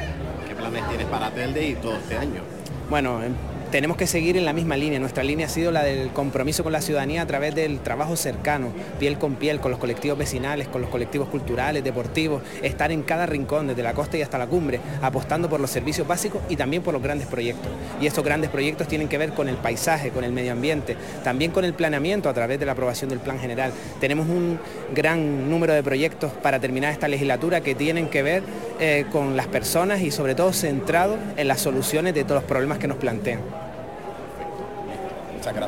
¿Qué planes tienes para Telde y todo este año? Bueno, tenemos que seguir en la misma línea. Nuestra línea ha sido la del compromiso con la ciudadanía a través del trabajo cercano, piel con piel, con los colectivos vecinales, con los colectivos culturales, deportivos, estar en cada rincón, desde la costa y hasta la cumbre, apostando por los servicios básicos y también por los grandes proyectos. Y estos grandes proyectos tienen que ver con el paisaje, con el medio ambiente, también con el planeamiento a través de la aprobación del plan general. Tenemos un gran número de proyectos para terminar esta legislatura que tienen que ver eh, con las personas y sobre todo centrados en las soluciones de todos los problemas que nos plantean.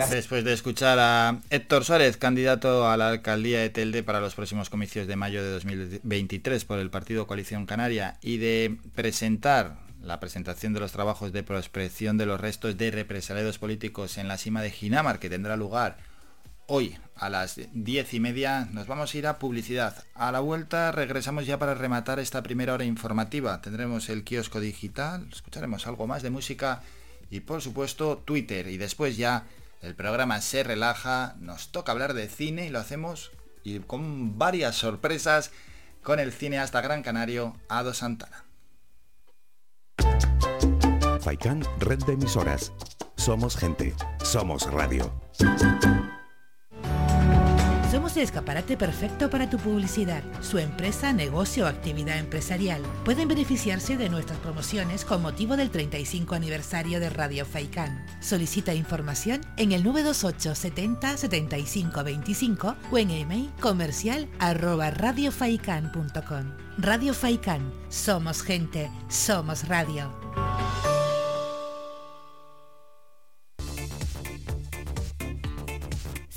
Después de escuchar a Héctor Suárez, candidato a la alcaldía de Telde para los próximos comicios de mayo de 2023 por el Partido Coalición Canaria y de presentar la presentación de los trabajos de prospección de los restos de represaliados políticos en la cima de Ginamar, que tendrá lugar hoy a las diez y media, nos vamos a ir a publicidad. A la vuelta regresamos ya para rematar esta primera hora informativa. Tendremos el kiosco digital, escucharemos algo más de música y por supuesto Twitter y después ya el programa se relaja, nos toca hablar de cine y lo hacemos y con varias sorpresas con el cineasta gran canario Ado Santana. Faikan, red de emisoras. Somos gente, somos radio. Somos el escaparate perfecto para tu publicidad. Su empresa, negocio o actividad empresarial pueden beneficiarse de nuestras promociones con motivo del 35 aniversario de Radio Faikán. Solicita información en el 928 70 75 25 o en email comercial arroba radiofaikan.com. Radio Faikán. Somos gente. Somos radio.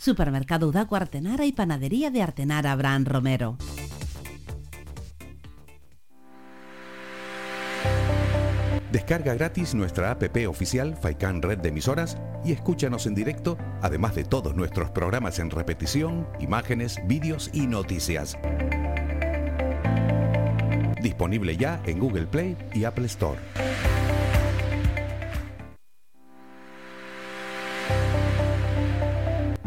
Supermercado Udaco Artenara y Panadería de Artenara Abraham Romero. Descarga gratis nuestra app oficial Faikan Red de Emisoras y escúchanos en directo, además de todos nuestros programas en repetición, imágenes, vídeos y noticias. Disponible ya en Google Play y Apple Store.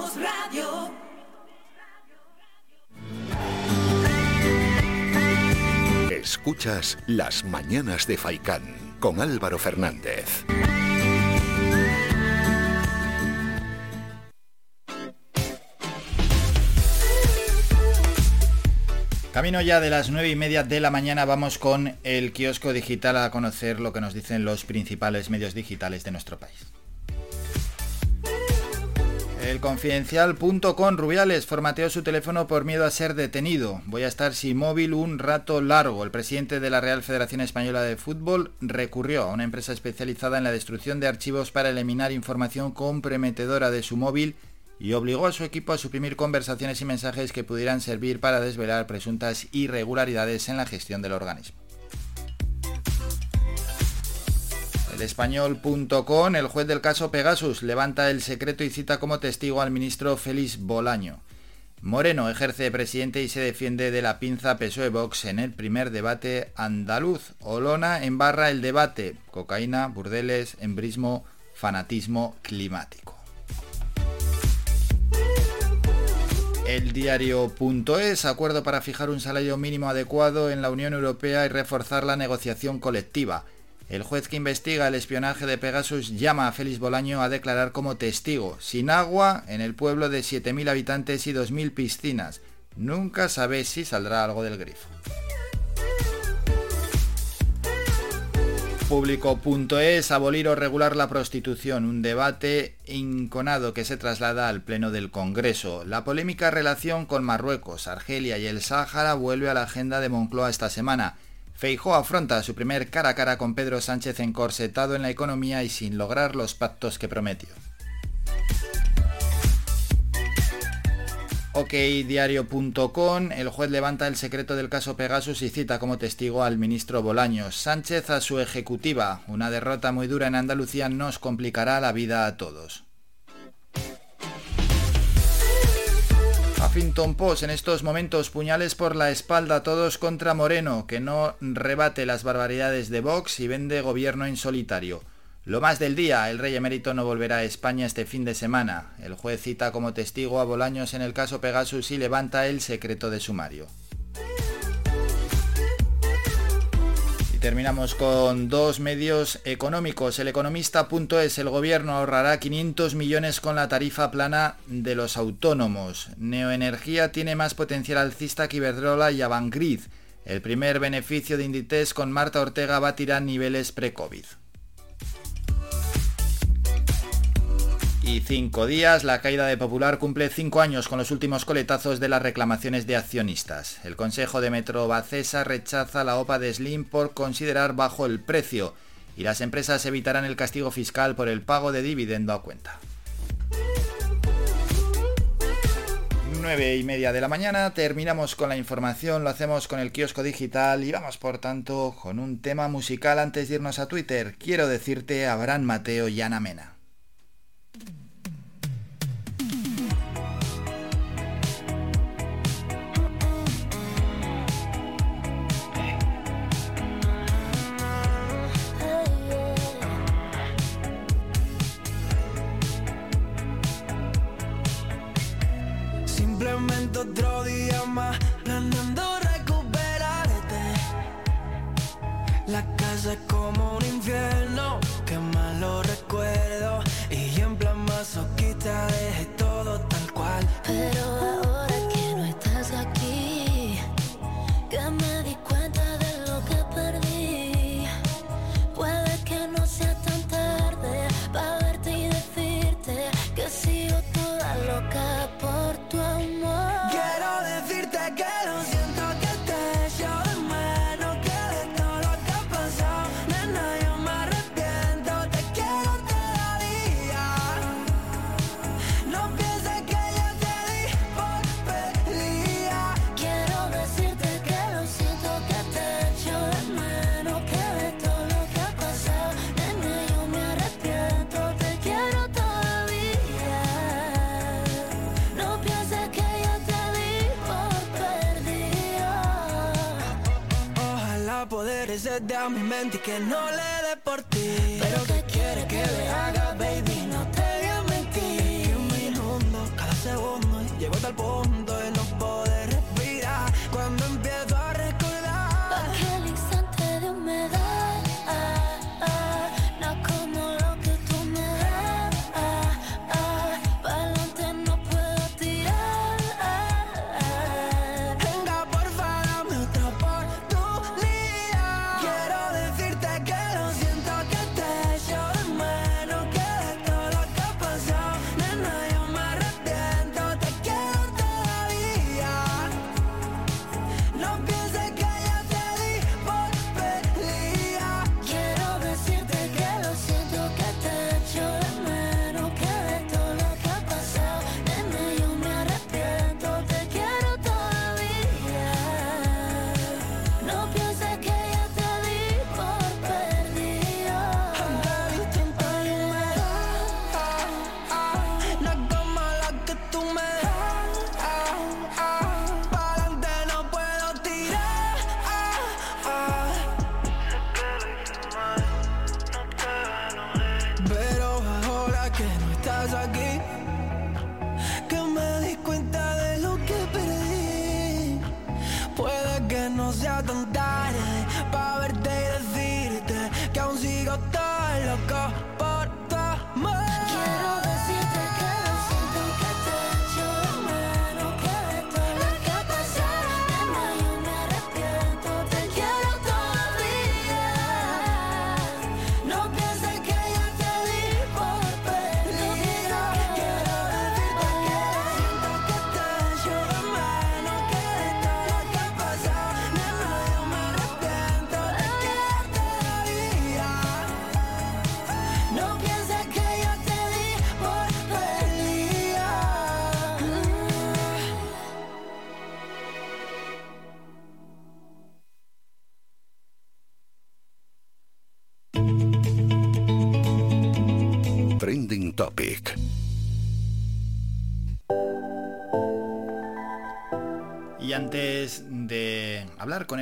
Somos radio. Escuchas Las Mañanas de Faicán con Álvaro Fernández. Camino ya de las nueve y media de la mañana vamos con el kiosco digital a conocer lo que nos dicen los principales medios digitales de nuestro país. El confidencial.com Rubiales formateó su teléfono por miedo a ser detenido. Voy a estar sin móvil un rato largo. El presidente de la Real Federación Española de Fútbol recurrió a una empresa especializada en la destrucción de archivos para eliminar información comprometedora de su móvil y obligó a su equipo a suprimir conversaciones y mensajes que pudieran servir para desvelar presuntas irregularidades en la gestión del organismo. El español.com, el juez del caso Pegasus, levanta el secreto y cita como testigo al ministro Félix Bolaño. Moreno ejerce de presidente y se defiende de la pinza PSOE Vox en el primer debate andaluz. Olona embarra el debate. Cocaína, burdeles, embrismo, fanatismo climático. El diario.es, acuerdo para fijar un salario mínimo adecuado en la Unión Europea y reforzar la negociación colectiva. El juez que investiga el espionaje de Pegasus llama a Félix Bolaño a declarar como testigo, sin agua, en el pueblo de 7.000 habitantes y 2.000 piscinas. Nunca sabe si saldrá algo del grifo. Público.es, abolir o regular la prostitución, un debate inconado que se traslada al Pleno del Congreso. La polémica relación con Marruecos, Argelia y el Sáhara vuelve a la agenda de Moncloa esta semana. Feijó afronta su primer cara a cara con Pedro Sánchez encorsetado en la economía y sin lograr los pactos que prometió. OkDiario.com, el juez levanta el secreto del caso Pegasus y cita como testigo al ministro Bolaños. Sánchez a su ejecutiva. Una derrota muy dura en Andalucía nos complicará la vida a todos. Huffington Post en estos momentos puñales por la espalda todos contra Moreno, que no rebate las barbaridades de Vox y vende gobierno en solitario. Lo más del día, el rey emérito no volverá a España este fin de semana. El juez cita como testigo a Bolaños en el caso Pegasus y levanta el secreto de sumario. Terminamos con dos medios económicos. El economista.es, el gobierno ahorrará 500 millones con la tarifa plana de los autónomos. Neoenergía tiene más potencial alcista que Iberdrola y Avangrid. El primer beneficio de Inditex con Marta Ortega batirá niveles pre-COVID. Y cinco días, la caída de Popular cumple cinco años con los últimos coletazos de las reclamaciones de accionistas. El Consejo de Metro Bacesa rechaza la OPA de Slim por considerar bajo el precio y las empresas evitarán el castigo fiscal por el pago de dividendo a cuenta. 9 y media de la mañana, terminamos con la información, lo hacemos con el kiosco digital y vamos por tanto con un tema musical antes de irnos a Twitter. Quiero decirte Abraham Mateo y Ana Mena. Siento otro día más, planeando recuperarte. La casa es como un infierno, que malo recuerdo. Y en plan masoquista dejé todo tal cual. Pero ahora poder hacerte a mi mente que no le dé por ti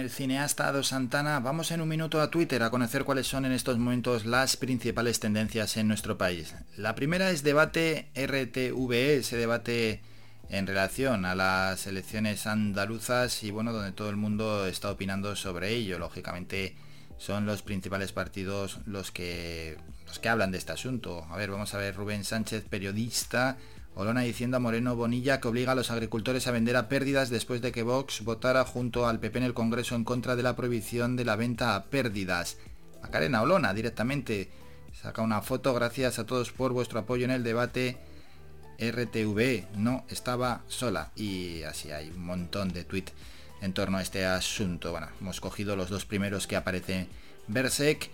cineasta Ado Santana, vamos en un minuto a Twitter a conocer cuáles son en estos momentos las principales tendencias en nuestro país. La primera es debate RTVE, ese debate en relación a las elecciones andaluzas y bueno, donde todo el mundo está opinando sobre ello. Lógicamente son los principales partidos los que los que hablan de este asunto. A ver, vamos a ver Rubén Sánchez, periodista, Olona diciendo a Moreno Bonilla que obliga a los agricultores a vender a pérdidas después de que Vox votara junto al PP en el Congreso en contra de la prohibición de la venta a pérdidas. Macarena Olona directamente saca una foto, gracias a todos por vuestro apoyo en el debate. RTV no estaba sola y así hay un montón de tweets en torno a este asunto. Bueno, hemos cogido los dos primeros que aparece Berserk.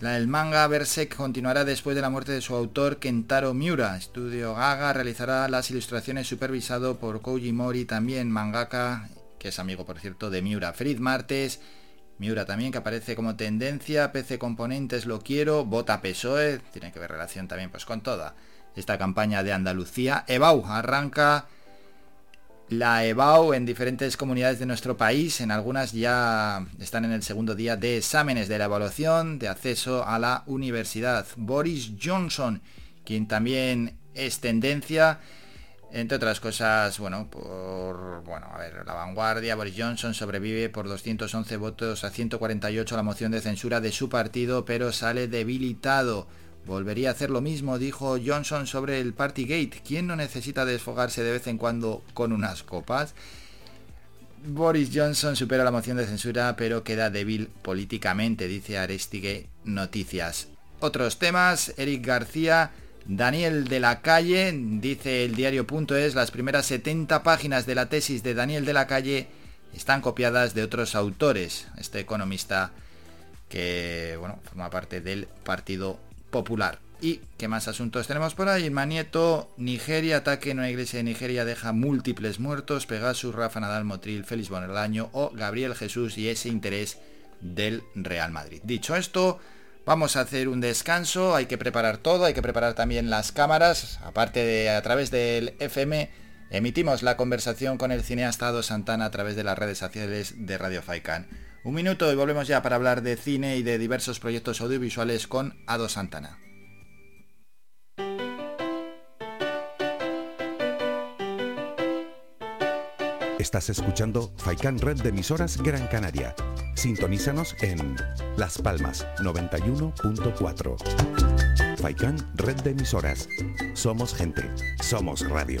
La del manga Berserk continuará después de la muerte de su autor Kentaro Miura. Estudio Gaga realizará las ilustraciones supervisado por Koji Mori, también mangaka, que es amigo por cierto de Miura. Feliz martes. Miura también que aparece como tendencia. PC Componentes lo quiero. Vota PSOE. Tiene que ver relación también pues con toda esta campaña de Andalucía. EBAU arranca la EBAU en diferentes comunidades de nuestro país. En algunas ya están en el segundo día de exámenes de la evaluación de acceso a la universidad. Boris Johnson, quien también es tendencia, Entre otras cosas, bueno, por bueno, a ver, la vanguardia, Boris Johnson sobrevive por 211 votos a 148 a la moción de censura de su partido, pero sale debilitado. Volvería a hacer lo mismo, dijo Johnson sobre el Partygate. ¿Quién no necesita desfogarse de vez en cuando con unas copas? Boris Johnson supera la moción de censura, pero queda débil políticamente, dice Arestigue Noticias. Otros temas, Eric García, Daniel de la Calle, dice el diario.es, las primeras 70 páginas de la tesis de Daniel de la Calle están copiadas de otros autores. Este economista que, bueno, forma parte del Partido Popular. ¿Y qué más asuntos tenemos por ahí? Manieto, Nigeria, ataque en una iglesia de Nigeria deja múltiples muertos, Pegasus, Rafa Nadal, Motril, Félix Bonelaño o Gabriel Jesús y ese interés del Real Madrid. Dicho esto, vamos a hacer un descanso, hay que preparar todo, hay que preparar también las cámaras, aparte de a través del FM, emitimos la conversación con el cineasta Ado Santana a través de las redes sociales de Radio Faikan. Un minuto y volvemos ya para hablar de cine y de diversos proyectos audiovisuales con Ado Santana. Estás escuchando Faikan Red de emisoras Gran Canaria. Sintonízanos en Las Palmas 91.4. Faikan Red de emisoras. Somos gente, somos radio.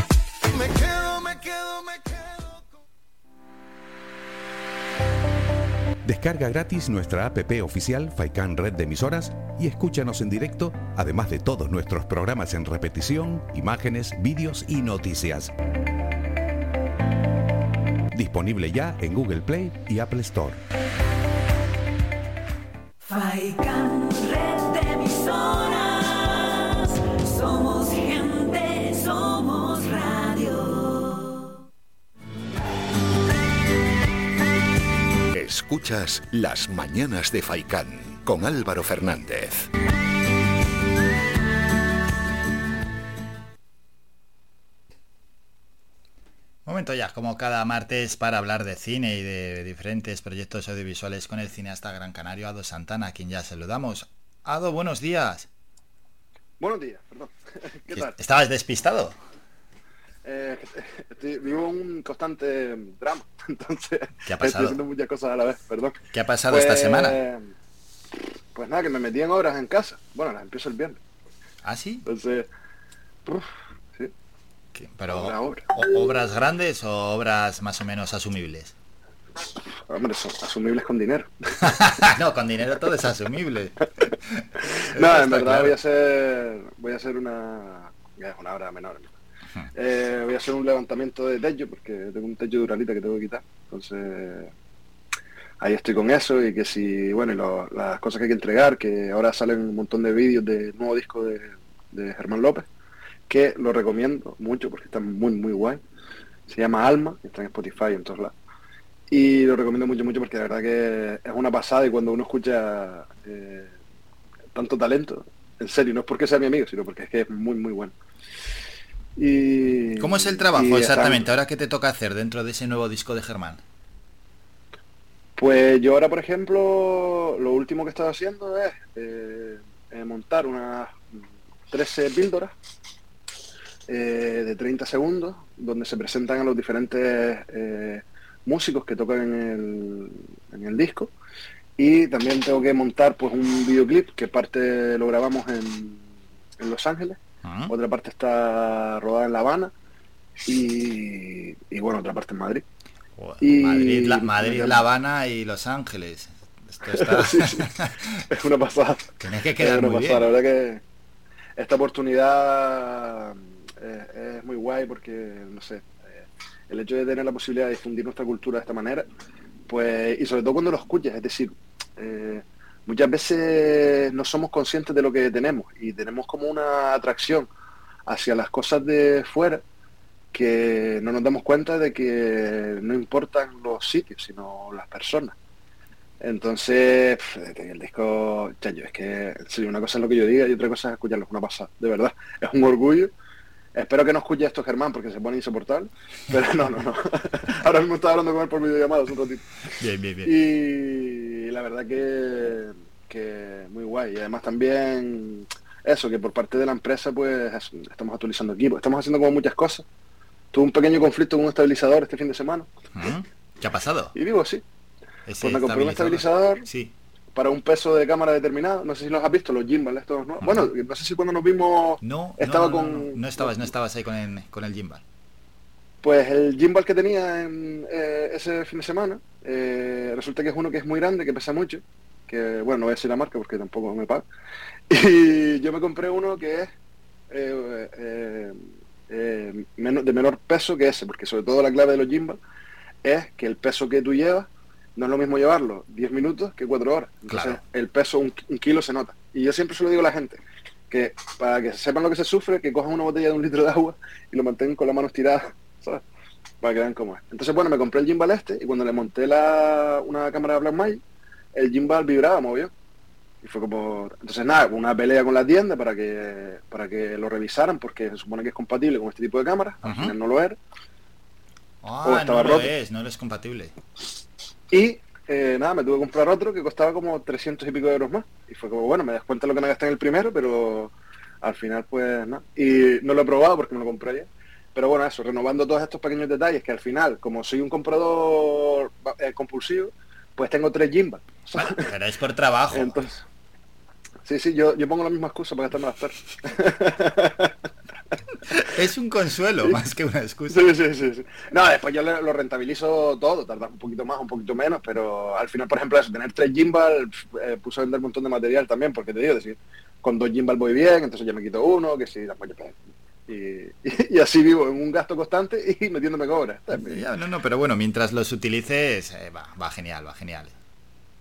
Me quedo, me quedo, me quedo. Descarga gratis nuestra app oficial Faikan Red de emisoras y escúchanos en directo, además de todos nuestros programas en repetición, imágenes, vídeos y noticias. Disponible ya en Google Play y Apple Store. Faikan, red de emisoras. Somos Escuchas Las Mañanas de Faicán con Álvaro Fernández. Momento ya, como cada martes, para hablar de cine y de diferentes proyectos audiovisuales con el cineasta gran canario Ado Santana, a quien ya saludamos. Ado, buenos días. Buenos días, perdón. ¿Qué tal? ¿Estabas despistado? Eh, estoy- vivo un constante drama, entonces ¿Qué ha estoy pasado? haciendo muchas cosas a la vez, perdón. ¿Qué ha pasado esta semana? Pues nada, que me metí en obras en casa. Bueno, las empiezo el viernes. ¿Ah, sí? Entonces, uf, sí. Pero, Obra, ¿Obras grandes o obras más o menos asumibles? Hombre, son asumibles con dinero. no, con dinero todo es asumible. No, en verdad claro. voy a hacer voy a hacer una ya es una obra menor. Eh, voy a hacer un levantamiento de techo porque tengo un techo de uralita que tengo que quitar. Entonces ahí estoy con eso y que si bueno y las cosas que hay que entregar que ahora salen un montón de vídeos del nuevo disco de, de Germán López que lo recomiendo mucho porque está muy muy guay. Se llama Alma, está en Spotify en todos lados. Y lo recomiendo mucho, mucho porque la verdad que es una pasada y cuando uno escucha eh, tanto talento, en serio, no es porque sea mi amigo, sino porque es que es muy, muy bueno. Y, ¿Cómo es el trabajo exactamente? Ahora qué te toca hacer dentro de ese nuevo disco de Germán. Pues yo ahora, por ejemplo, lo último que he estado haciendo es eh, eh, montar unas 13 píldoras eh, de 30 segundos, donde se presentan a los diferentes eh, músicos que tocan en el, en el disco. Y también tengo que montar pues un videoclip que parte lo grabamos en, en Los Ángeles, Ah. otra parte está rodada en La Habana y, y, bueno, otra parte en Madrid. Y- Madrid, la, Madrid, La Habana y Los Ángeles. Esto está... Sí, sí. Es una pasada. Tienes que Es quedar una muy pasada. bien. La verdad que esta oportunidad eh, es muy guay porque, no sé, eh, el hecho de tener la posibilidad de difundir nuestra cultura de esta manera, pues, y sobre todo cuando lo escuchas, es decir, eh, muchas veces no somos conscientes de lo que tenemos y tenemos como una atracción hacia las cosas de fuera que no nos damos cuenta de que no importan los sitios, sino las personas. Entonces, el disco, chayo, es que serio, una cosa es lo que yo diga y otra cosa es escucharlo, es una pasada, de verdad, es un orgullo. Espero que no escuche esto Germán porque se pone insoportable, pero no, no, no. Ahora mismo estaba hablando con él por videollamada hace un ratito. Bien, bien, bien. Y la verdad que, que muy guay. Y además también eso, que por parte de la empresa pues estamos actualizando equipos, estamos haciendo como muchas cosas. Tuve un pequeño conflicto con un estabilizador este fin de semana. ¿Qué ha pasado? Y digo, sí. Ese Pues me compré un estabilizador Sí. para un peso de cámara determinado. No sé si los has visto, los gimbal estos nuevos. Bueno, no sé si cuando nos vimos No, estaba no, no, con... no, no estabas, no estabas ahí con el, con el gimbal. Pues el gimbal que tenía en, eh, ese fin de semana, eh, resulta que es uno que es muy grande, que pesa mucho, que bueno, no voy a decir la marca porque tampoco me paga. Y yo me compré uno que es eh, de menor peso que ese, porque sobre todo la clave de los gimbal es que el peso que tú llevas no es lo mismo llevarlo 10 minutos que 4 horas. Entonces Claro. el peso, un, un kilo se nota. Y yo siempre se lo digo a la gente, que para que sepan lo que se sufre, que cojan una botella de un litro de agua y lo mantengan con las manos tiradas, ¿sabes? Para que vean cómo es. Entonces, bueno, me compré el gimbal este y cuando le monté la, una cámara Blackmagic, el gimbal vibraba, movió. Y fue como... Entonces, nada, una pelea con la tienda para que para que lo revisaran, porque se supone que es compatible con este tipo de cámaras. Al final no lo era. Ah, O estaba no lo es, no lo es compatible. Y eh, nada, me tuve que comprar otro que costaba como 300 y pico de euros más. Y fue como, bueno, me das cuenta lo que me gasté en el primero, pero al final pues nada. Y no lo he probado porque me lo compré ayer. Pero bueno, eso, renovando todos estos pequeños detalles que al final, como soy un comprador eh, compulsivo, pues tengo tres pero es por trabajo. Entonces, sí, sí, yo, yo pongo la misma excusa para gastarme las perras. Es un consuelo más que una excusa. Sí, sí, sí, sí. No, después yo lo rentabilizo todo, tarda un poquito más, un poquito menos, pero al final, por ejemplo, eso, tener tres gimbal, eh, puse a vender un montón de material también, porque te digo, decir, con dos gimbal voy bien, entonces ya me quito uno, que si después yo- y, así vivo en un gasto constante y metiéndome cobras. Ya, no, no, pero bueno, mientras los utilices, eh, va, va genial, va genial.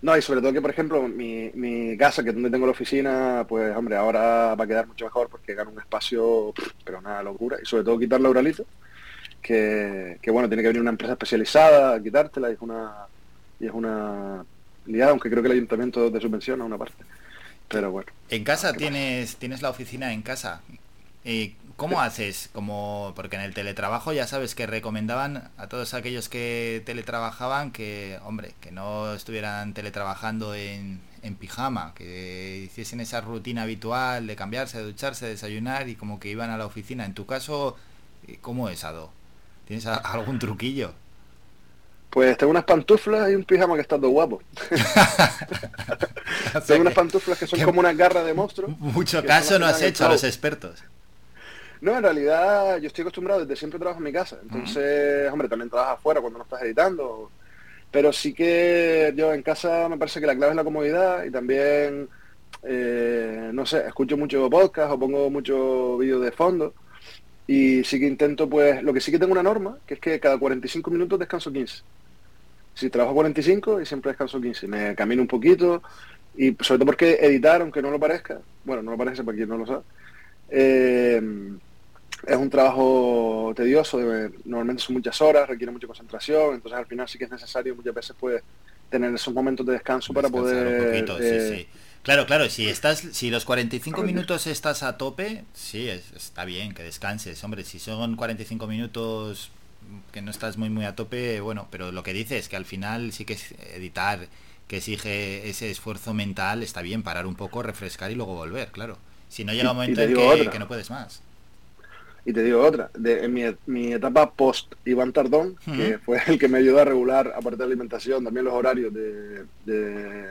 No, y sobre todo que, por ejemplo, mi, mi casa, que es donde tengo la oficina, pues, hombre, ahora va a quedar mucho mejor porque gano un espacio, pero una locura. Y sobre todo quitar la Uralita, que, que, bueno, tiene que venir una empresa especializada a quitártela y es una, y es una liada, aunque creo que el ayuntamiento te subvenciona una parte. Pero bueno. En casa tienes, tienes la oficina en casa. ¿Y cómo haces? Como porque en el teletrabajo ya sabes que recomendaban a todos aquellos que teletrabajaban que, hombre, que no estuvieran teletrabajando en, en pijama, que hiciesen esa rutina habitual de cambiarse, de ducharse, de desayunar y como que iban a la oficina. En tu caso, eh, ¿cómo es, Ado? ¿Tienes a- algún truquillo? Pues tengo unas pantuflas y un pijama que está todo guapo. tengo unas pantuflas que son como una garra de monstruo. Mucho caso no has hecho a los expertos. No, en realidad yo estoy acostumbrado, desde siempre trabajo en mi casa. Entonces, hombre, también trabajas afuera cuando no estás editando. Pero sí que yo en casa me parece que la clave es la comodidad y también, eh, no sé, escucho mucho podcast o pongo mucho vídeo de fondo. Y sí que intento, pues, lo que sí que tengo una norma, que es que cada 45 minutos descanso 15. Si trabajo 45 y siempre descanso 15. Me camino un poquito y sobre todo porque editar, aunque no lo parezca, bueno, no lo parece para quien no lo sabe, eh, es un trabajo tedioso, de- normalmente son muchas horas, requiere mucha concentración, entonces al final sí que es necesario muchas veces pues tener esos momentos de descanso para poder... un poquito, sí, eh, sí. Claro, claro, si estás, si los 45 minutos estás a tope, sí, es- está bien que descanses. Hombre, si son 45 minutos que no estás muy muy a tope, bueno, pero lo que dices es que al final sí que es editar, que exige ese esfuerzo mental, está bien, parar un poco, refrescar y luego volver, claro. Si no llega un momento en que no puedes más. Y te digo otra, de, en mi, mi etapa post Iván Tardón, que fue el que me ayudó a regular, aparte de la alimentación, también los horarios de, de,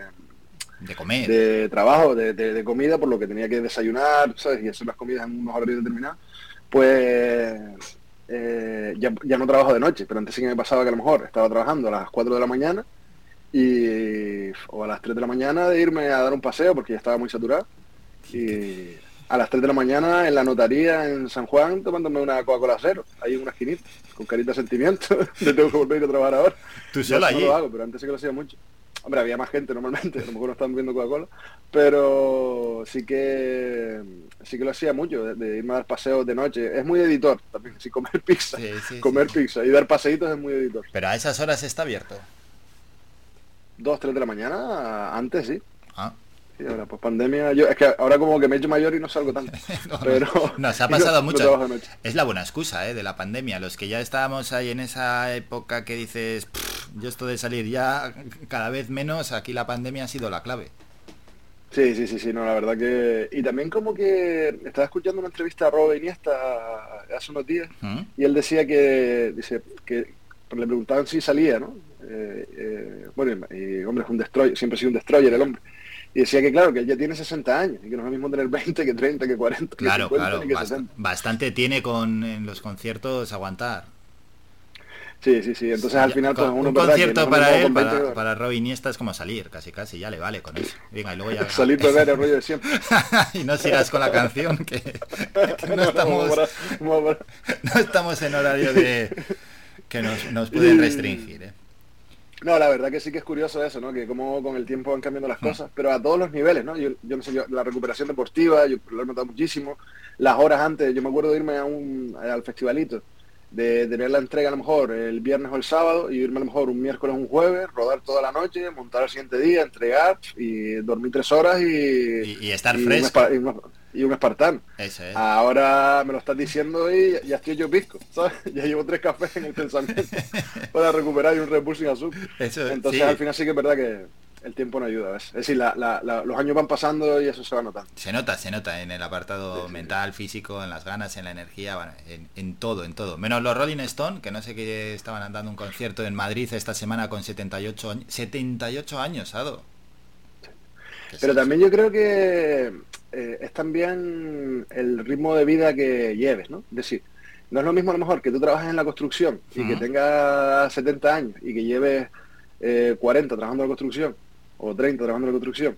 De comer. de trabajo, de, de- de comida, por lo que tenía que desayunar, ¿sabes? Y hacer las comidas en unos horarios determinados, pues eh, ya, ya no trabajo de noche, pero antes sí que me pasaba que a lo mejor estaba trabajando a las 4 de la mañana y o a las 3 de la mañana de irme a dar un paseo porque ya estaba muy saturado. Y a las 3 de la mañana en la notaría en San Juan tomándome una Coca-Cola cero, ahí en una esquinita, con carita de sentimiento, de tengo que volver a ir a trabajar ahora. Tú solo no allí. lo hago, pero antes sí que lo hacía mucho. Hombre, había más gente normalmente, a lo mejor no estaban viendo Coca-Cola, pero sí que sí que lo hacía mucho, de, de irme a dar paseos de noche. Es muy editor también, sí, comer pizza, Sí, sí, comer pizza y dar paseitos es muy editor. Pero a esas horas está abierto. Dos, tres de la mañana, antes sí. Sí, ahora pues pandemia, yo es que ahora como que me he hecho mayor y no salgo tanto. pero Nos ha no- pasado no mucho. es la buena excusa ¿eh? de la pandemia. Los que ya estábamos ahí en esa época que dices, "Pff, yo esto de salir ya cada vez menos, aquí la pandemia ha sido la clave. Sí, sí, sí, sí, no, la verdad que... Y también como que estaba escuchando una entrevista a Rob Iniesta hace unos días ¿Mm? y él decía que, dice, que le preguntaban si salía, ¿no? Eh, eh, bueno, y hombre, es un destroyer, siempre ha sido un destroyer el hombre. Y decía que claro, que él ya tiene 60 años y que no es lo mismo tener 20 que 30, que 40, que Claro, 50, claro. ni que bast- 60. bastante tiene con en los conciertos aguantar. Sí, sí, sí. Entonces al final pues con- uno un concierto no para él, con 20 para, para Rob Iniesta es como salir, casi casi, ya le vale con eso. Venga, y luego ya... Salir beber el rollo de siempre. y no sigas con la canción, que, que no, estamos, no estamos en horario de... que nos, nos pueden restringir. ¿eh? No, la verdad que sí que es curioso eso, ¿no? Que como con el tiempo van cambiando Mm. las cosas, pero a todos los niveles, ¿no? Yo, yo no sé, yo- la recuperación deportiva, yo lo he notado muchísimo. Las horas antes, yo me acuerdo de irme a un, al festivalito, de tener la entrega a lo mejor el viernes o el sábado, y irme a lo mejor un miércoles o un jueves, rodar toda la noche, montar el siguiente día, entregar, y dormir tres horas y... Y, y estar fresco. y y un espartano. Eso es. Ahora me lo estás diciendo y ya- estoy yo pisco, ¿sabes? Ya llevo tres cafés en el pensamiento para recuperar y un Red Bull sin azúcar. Eso, Entonces sí. al final sí que es verdad que el tiempo no ayuda. ¿ves? Es decir, la- la- la- los años van pasando y eso se va notando. Se nota, se nota en el apartado mental, físico, en las ganas, en la energía, bueno, en, en todo, en todo. Menos los Rolling Stone, que no sé qué estaban dando un concierto en Madrid esta semana con 78 años. 78 años, Ado. Pero también yo creo que eh, es también el ritmo de vida que lleves, ¿no? Es decir, no es lo mismo a lo mejor que tú trabajes en la construcción y que tengas 70 años y que lleves eh, 40 trabajando en la construcción o 30 trabajando en la construcción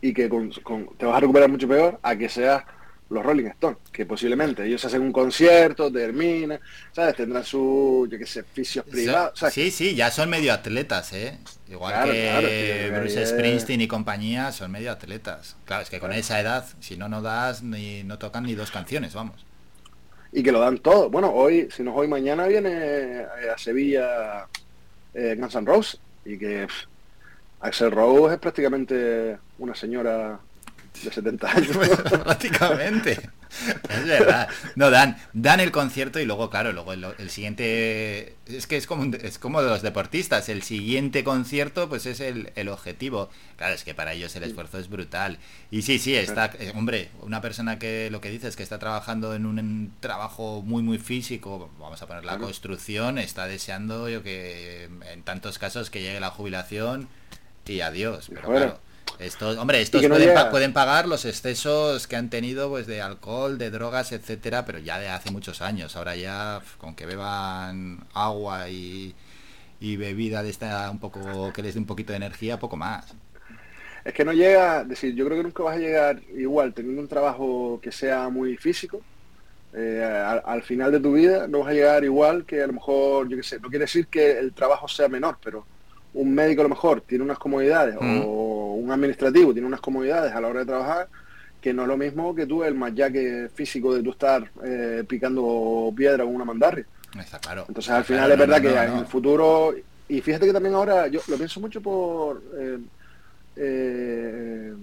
y que con- con- te vas a recuperar mucho peor a que seas los Rolling Stones, que posiblemente ellos hacen un concierto, terminan, ¿sabes? Tendrán su, yo qué sé, fisios privados, ¿sabes? Sí, sí, ya son medio atletas, ¿eh? Igual Claro, que claro, Bruce Springsteen y compañía son medio atletas. Claro, es que con esa edad, si no, no das ni no tocan ni dos canciones, vamos. y que lo dan todo. Bueno, hoy, si no hoy, mañana viene eh, a Sevilla eh, Guns N' Roses y que pff, Axel Rose es prácticamente una señora de 70 años. Prácticamente. Es verdad. No, dan, dan el concierto y luego, claro, luego el, el siguiente. Es que es como, un- es como los deportistas. El siguiente concierto, pues es el, el objetivo. Claro, es que para ellos el esfuerzo es brutal. Y sí, sí, está. eh, hombre, una persona que lo que dices que está trabajando en un en trabajo muy, muy físico, vamos a poner la Claro. construcción, está deseando yo que en tantos casos que llegue la jubilación y adiós. Pero fuera. claro. Estos, hombre, estos no pueden, llega. pa- pueden pagar los excesos que han tenido pues de alcohol, de drogas, etcétera, pero ya de hace muchos años. Ahora ya con que beban agua y, y bebida de esta un poco que les dé un poquito de energía, poco más. Es que no llega, es decir, yo creo que nunca vas a llegar igual teniendo un trabajo que sea muy físico. eh, al, al final de tu vida no vas a llegar igual que a lo mejor, yo qué sé, no quiere decir que el trabajo sea menor, pero un médico a lo mejor tiene unas comodidades Mm. o un administrativo tiene unas comodidades a la hora de trabajar que no es lo mismo que tú el machaque físico de tú estar eh, picando piedra con una mandarria. Está claro. Entonces al final claro, es verdad no, no, que no, en el futuro, y fíjate que también ahora, yo lo pienso mucho por eh, eh,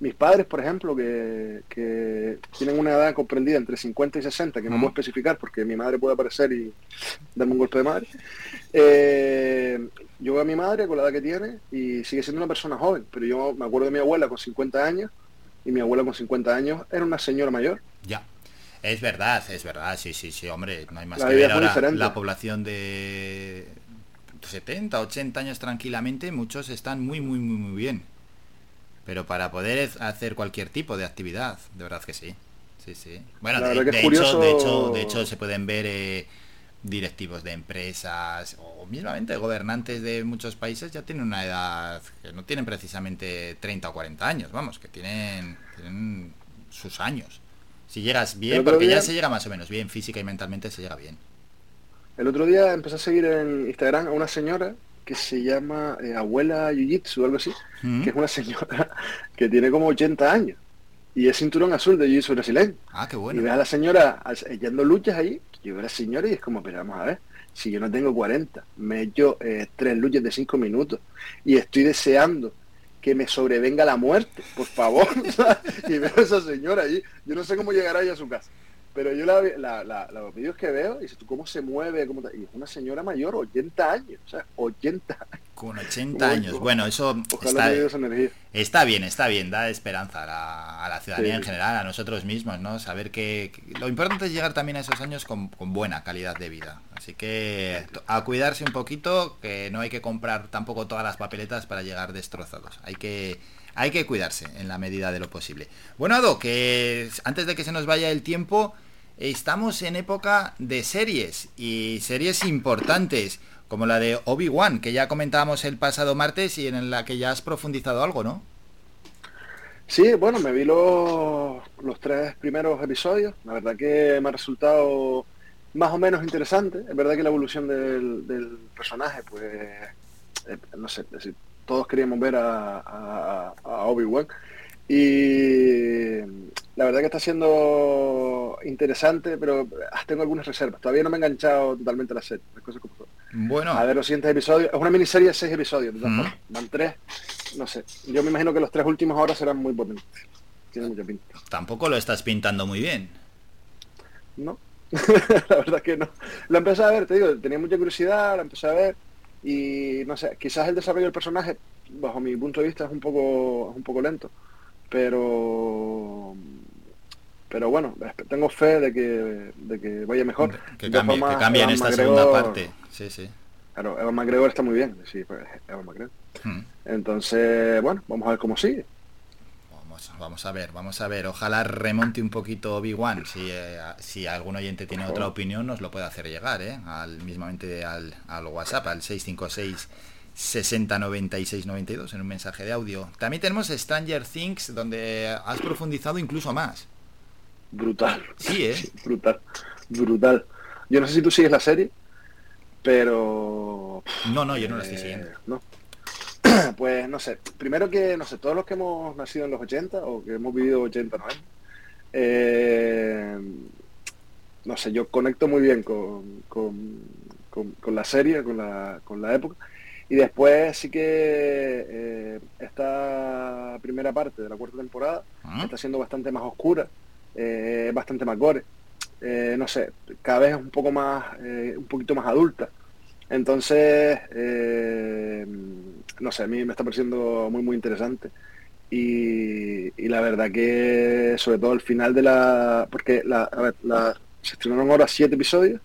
mis padres, por ejemplo, que, que tienen una edad comprendida entre 50 y 60, que no Mm. puedo especificar porque mi madre puede aparecer y darme un golpe de madre. Eh, yo veo a mi madre con la edad que tiene y sigue siendo una persona joven, pero yo me acuerdo de mi abuela con 50 años y mi abuela con 50 años era una señora mayor. Ya. Es verdad, es verdad, sí, sí, sí, hombre, no hay más La que ver ahora diferente. la población de 70, 80 años tranquilamente, muchos están muy, muy, muy, muy bien. Pero para poder hacer cualquier tipo de actividad, de verdad que sí. Sí, sí. Bueno, de, curioso- hecho, de hecho, de hecho se pueden ver eh, directivos de empresas o mismamente gobernantes de muchos países ya tienen una edad que no tienen precisamente 30 o 40 años, vamos, que tienen, tienen sus años. Si llegas bien, porque ya se llega más o menos bien, física y mentalmente se llega bien. El otro día empecé a seguir en Instagram a una señora que se llama eh, Abuela Jiu-Jitsu o algo así, Mm. que es una señora que tiene como 80 años y es cinturón azul de Jiu-Jitsu brasileño. Ah, qué Y bueno. ves a la señora echando luchas ahí, yo veo a la señora y es como, pero vamos a ver, si yo no tengo 40, me he hecho eh, tres luchas de 5 minutos y estoy deseando que me sobrevenga la muerte, por favor. y veo a esa señora ahí, yo no sé cómo llegará ella a su casa. Pero yo la, la- la- los vídeos que veo, y dices tú cómo se mueve, cómo y es una señora mayor, 80 años, o sea, 80 años. Con 80 años. Bueno, eso está, está bien, está bien, da esperanza a la, a la ciudadanía Sí. en general, a nosotros mismos, ¿no? Saber que, que lo importante es llegar también a esos años con, con buena calidad de vida. Así que a cuidarse un poquito, que no hay que comprar tampoco todas las papeletas para llegar destrozados. Hay que, hay que cuidarse en la medida de lo posible. Bueno, Ado, que antes de que se nos vaya el tiempo, estamos en época de series y series importantes como la de Obi-Wan, que ya comentábamos el pasado martes y en la que ya has profundizado algo, ¿no? Sí, bueno, me vi los, los tres primeros episodios. La verdad que me ha resultado más o menos interesante. Es verdad que la evolución del, personaje, pues, eh, no sé, es todos queríamos ver a, a- a Obi-Wan. Y la verdad que está siendo interesante, pero tengo algunas reservas. Todavía no me he enganchado totalmente a la serie, las cosas como son. Bueno, A ver los siguientes episodios. Es una miniserie de seis episodios, de Mm. Van tres, no sé. Yo me imagino que los tres últimos ahora serán muy potentes. Tiene mucha pinta. tampoco lo estás pintando muy bien. ¿No? la verdad que no. La empecé a ver, te digo, tenía mucha curiosidad, la empecé a ver. Y no sé, quizás el desarrollo del personaje, bajo mi punto de vista, es un poco, es un poco lento. Pero pero bueno, tengo fe de que, de que vaya mejor. Que cambie, que cambie en esta McGregor- segunda parte. Sí, sí. Claro, Evan McGregor está muy bien, sí, pues, Evan McGregor. Hmm. Entonces, bueno, vamos a ver cómo sigue. Vamos, vamos a ver, vamos a ver. Ojalá remonte un poquito Obi-Wan. Si, eh, si algún oyente tiene otra opinión, nos lo puede hacer llegar, ¿eh? Al, mismamente al, al WhatsApp, al 656 60 96 92 en un mensaje de audio. También tenemos Stranger Things, donde has profundizado incluso más. Brutal. Sí, ¿eh? Brutal. Brutal. Yo no sé si tú sigues la serie, pero... No, no, yo no lo estoy eh, siguiendo. no. Pues no sé, primero que, no sé, todos los que hemos nacido en los 80 o que hemos vivido 80, 90, eh, no sé, yo conecto muy bien con, con, con- con la serie, con la, con la época. Y después sí que eh, esta primera parte de la cuarta temporada Ah. está siendo bastante más oscura, eh, bastante más gore. Eh, no sé, cada vez es un poco más, eh, un poquito más adulta. Entonces, eh, no sé, a mí me está pareciendo muy, muy interesante. Y, la verdad que, sobre todo el final de la... Porque la, se estrenaron ahora siete episodios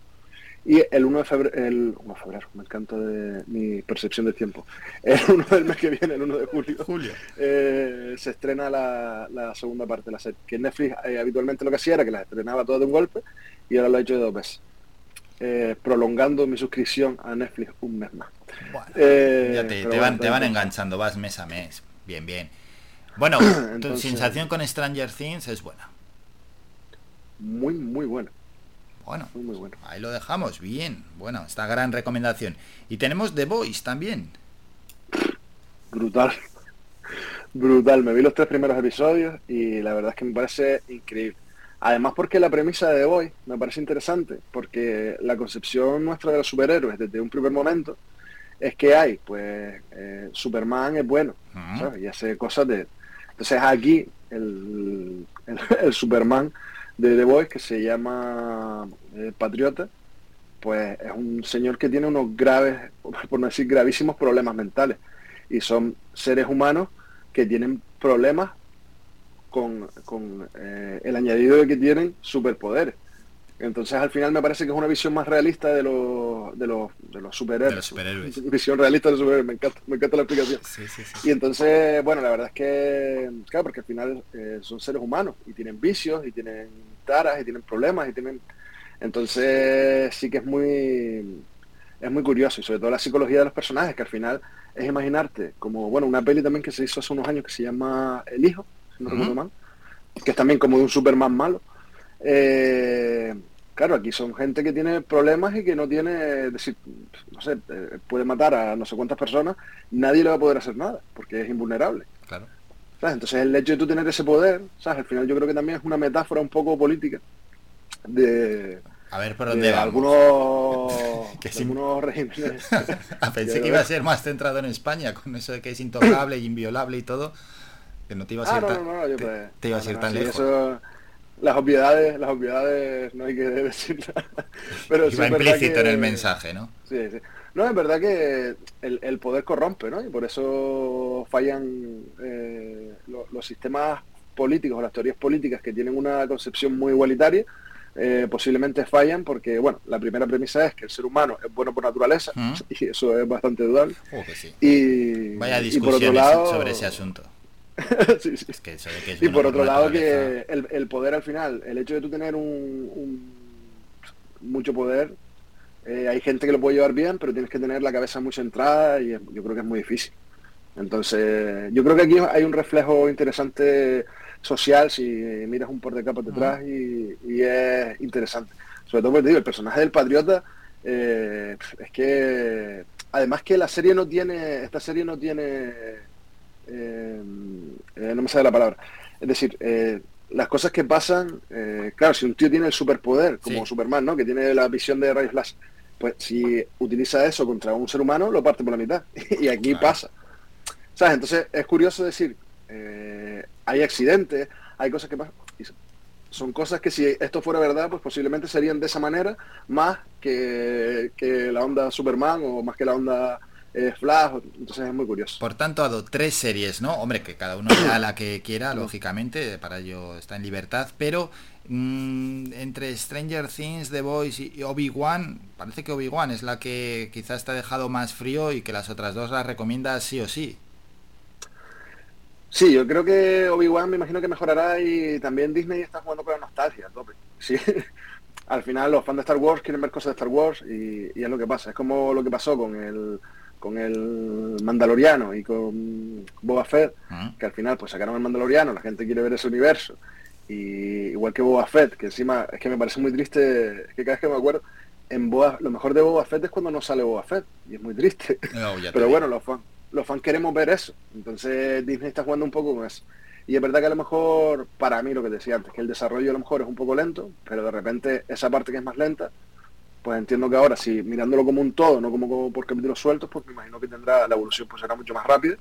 y el 1 de febrero, el 1 de febrero, me encanta de mi percepción del tiempo. El 1 del mes que viene, el 1 de julio, Julio. eh, se estrena la, la segunda parte de la serie. Que Netflix eh, habitualmente lo que hacía era que las estrenaba todas de un golpe y ahora lo ha hecho de dos veces. Eh, prolongando mi suscripción a Netflix un mes más. Ya te, van, te van enganchando, vas mes a mes. Bien, bien. Bueno, tu Entonces- sensación con Stranger Things es buena. Muy, muy buena. Bueno, Muy, muy buena. ahí lo dejamos. Bien. Bueno, esta gran recomendación. Y tenemos The Voice también. Brutal. Brutal, me vi los tres primeros episodios y la verdad es que me parece increíble. Además porque la premisa de The Boy me parece interesante, porque la concepción nuestra de los superhéroes desde un primer momento es que hay, pues, eh, Superman es bueno, ¿sabes? Y hace cosas de... Entonces aquí el, el, el Superman de The Boy, que se llama eh, Patriota, pues es un señor que tiene unos graves, por no decir gravísimos problemas mentales. Y son seres humanos que tienen problemas con, con, eh, el añadido de que tienen superpoderes. Entonces al final me parece que es una visión más realista de los, de los, de los superhéroes. De los superhéroes. Visión realista de los superhéroes, me encanta, me encanta la explicación. Sí, sí, sí. Y entonces, bueno, la verdad es que, claro, porque al final eh, son seres humanos y tienen vicios y tienen taras y tienen problemas y tienen... Entonces sí que es muy es muy curioso y sobre todo la psicología de los personajes, que al final es imaginarte como, bueno, una peli también que se hizo hace unos años que se llama El Hijo, si no mal, que es también como de un Superman malo. Eh, claro, aquí son gente que tiene problemas y que no tiene, es decir, no sé, eh, puede matar a no sé cuántas personas, nadie le va a poder hacer nada, porque es invulnerable. Claro. ¿sabes? Entonces el hecho de tú tener ese poder, ¿sabes? Al final yo creo que también es una metáfora un poco política de, A ver por de dónde vamos. algunos, Que sin- algunos regímenes. Ah, Pensé que iba a ser más centrado en España, con eso de que es intocable y inviolable y todo, que no te ibas a no, tan, no, no, yo te, te ibas a ir no, tan sí, lejos. Las obviedades, las obviedades no hay que decirlas. Pero sí implícito en el mensaje, ¿no? Sí, sí. No, es verdad que el, el poder corrompe, ¿no? Y por eso fallan eh, lo- los sistemas políticos o las teorías políticas que tienen una concepción muy igualitaria, eh, posiblemente fallan porque, bueno, la primera premisa es que el ser humano es bueno por naturaleza, Mm. y eso es bastante dudable. Oh, sí. Y, Vaya y por otro discusiones lado, sobre ese asunto. Sí, sí. Es que eso de que es y por otro lado que el, el poder al final, el hecho de tú tener un, un- mucho poder, eh, hay gente que lo puede llevar bien, pero tienes que tener la cabeza muy centrada y yo creo que es muy difícil. Entonces, yo creo que aquí hay un reflejo interesante social si miras un por de capas detrás y, y es interesante. Sobre todo porque te digo, el personaje del patriota eh, es que además que la serie no tiene, esta serie no tiene eh, eh, no me sale la palabra. Es decir, eh, las cosas que pasan, claro, si un tío tiene el superpoder, como Sí. Superman, ¿no? Que tiene la visión de rayos láser, pues si utiliza eso contra un ser humano, lo parte por la mitad. y aquí Claro. pasa. ¿Sabes? Entonces es curioso decir, hay accidentes, hay cosas que pasan. y son cosas que si esto fuera verdad, pues posiblemente serían de esa manera, más que, que la onda Superman o más que la onda eh, Flash. Entonces es muy curioso. Por tanto, ha dado tres series, ¿no? Hombre, que cada uno vea la que quiera, lógicamente, para ello está en libertad, pero mm, entre Stranger Things, The Boys y Obi-Wan, parece que Obi-Wan es la que quizás te ha dejado más frío y que las otras dos las recomiendas sí o sí. Sí, yo creo que Obi-Wan me imagino que mejorará y también Disney está jugando con la nostalgia, a tope. Sí. Al final los fans de Star Wars quieren ver cosas de Star Wars y, y es lo que pasa. Es como lo que pasó con el con el Mandaloriano y con Boba Fett, que al final pues sacaron el Mandaloriano, la gente quiere ver ese universo. Y igual que Boba Fett, que encima es que me parece muy triste, es que cada vez que me acuerdo, en Boba, lo mejor de Boba Fett es cuando no sale Boba Fett, y es muy triste. No, Pero bueno, los fans, los fans queremos ver eso. Entonces Disney está jugando un poco con eso. Y es verdad que a lo mejor, para mí lo que decía antes, que el desarrollo a lo mejor es un poco lento, pero de repente esa parte que es más lenta, pues entiendo que ahora, si mirándolo como un todo, no como, como por capítulos sueltos, pues me imagino que tendrá, la evolución pues será mucho más rápida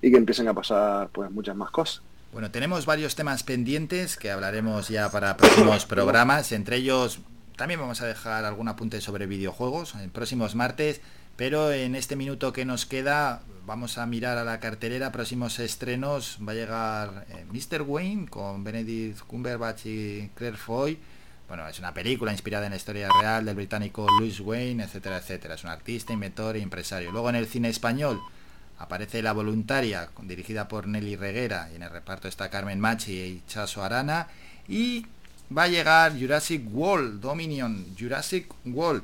y que empiecen a pasar pues muchas más cosas. Bueno, tenemos varios temas pendientes que hablaremos ya para próximos programas. Entre ellos también vamos a dejar algún apunte sobre videojuegos en próximos martes. Pero en este minuto que nos queda vamos a mirar a la cartelera. Próximos estrenos va a llegar eh, Mr. Wayne con Benedict Cumberbatch y Claire Foy. Bueno, es una película inspirada en la historia real del británico Louis Wayne, etcétera, etcétera. Es un artista, inventor e empresario. Luego en el cine español aparece La Voluntaria, dirigida por Nelly Reguera, y en el reparto está Carmen Machi y Chaso Arana. Y va a llegar Jurassic World, Dominion, Jurassic World.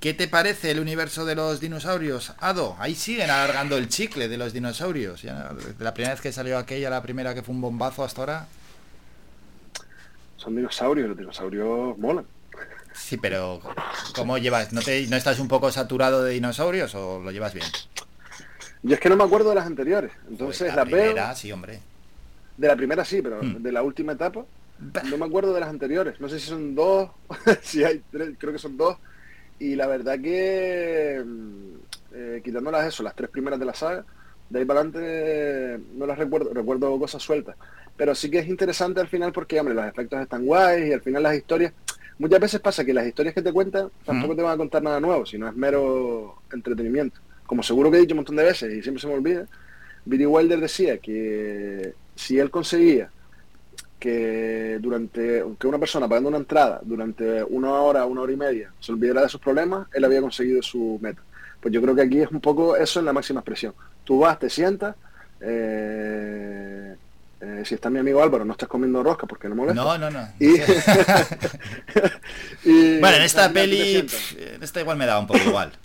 ¿Qué te parece el universo de los dinosaurios, Ado? Ahí siguen alargando el chicle de los dinosaurios. Ya, desde la primera vez que salió aquella, la primera que fue un bombazo hasta ahora. Son dinosaurios, los dinosaurios molan. Sí, pero ¿cómo llevas? ¿No, te, ¿No estás un poco saturado de dinosaurios o lo llevas bien? Yo es que no me acuerdo de las anteriores, entonces Pues la las primera, veo. sí, hombre. De la primera sí, pero Hmm. de la última etapa no me acuerdo de las anteriores. No sé si son dos, si hay tres, creo que son dos. Y la verdad que mm, eh, quitándolas eso, las tres primeras de la saga, de ahí para adelante no las recuerdo, recuerdo cosas sueltas. Pero sí que es interesante al final porque, hombre, los efectos están guays y al final las historias. Muchas veces pasa que las historias que te cuentan tampoco te van a contar nada nuevo, sino es mero entretenimiento. Como seguro que he dicho un montón de veces y siempre se me olvida, Billy Wilder decía que si él conseguía que durante que una persona pagando una entrada durante una hora, una hora y media se olvidara de sus problemas, él había conseguido su meta. Pues yo creo que aquí es un poco eso en la máxima expresión. Tú vas, te sientas, eh, eh, si está mi amigo Álvaro, no estás comiendo rosca porque no molesta. No, no, no. Y, y- Bueno, en esta peli, pf, en esta igual me da un poco igual.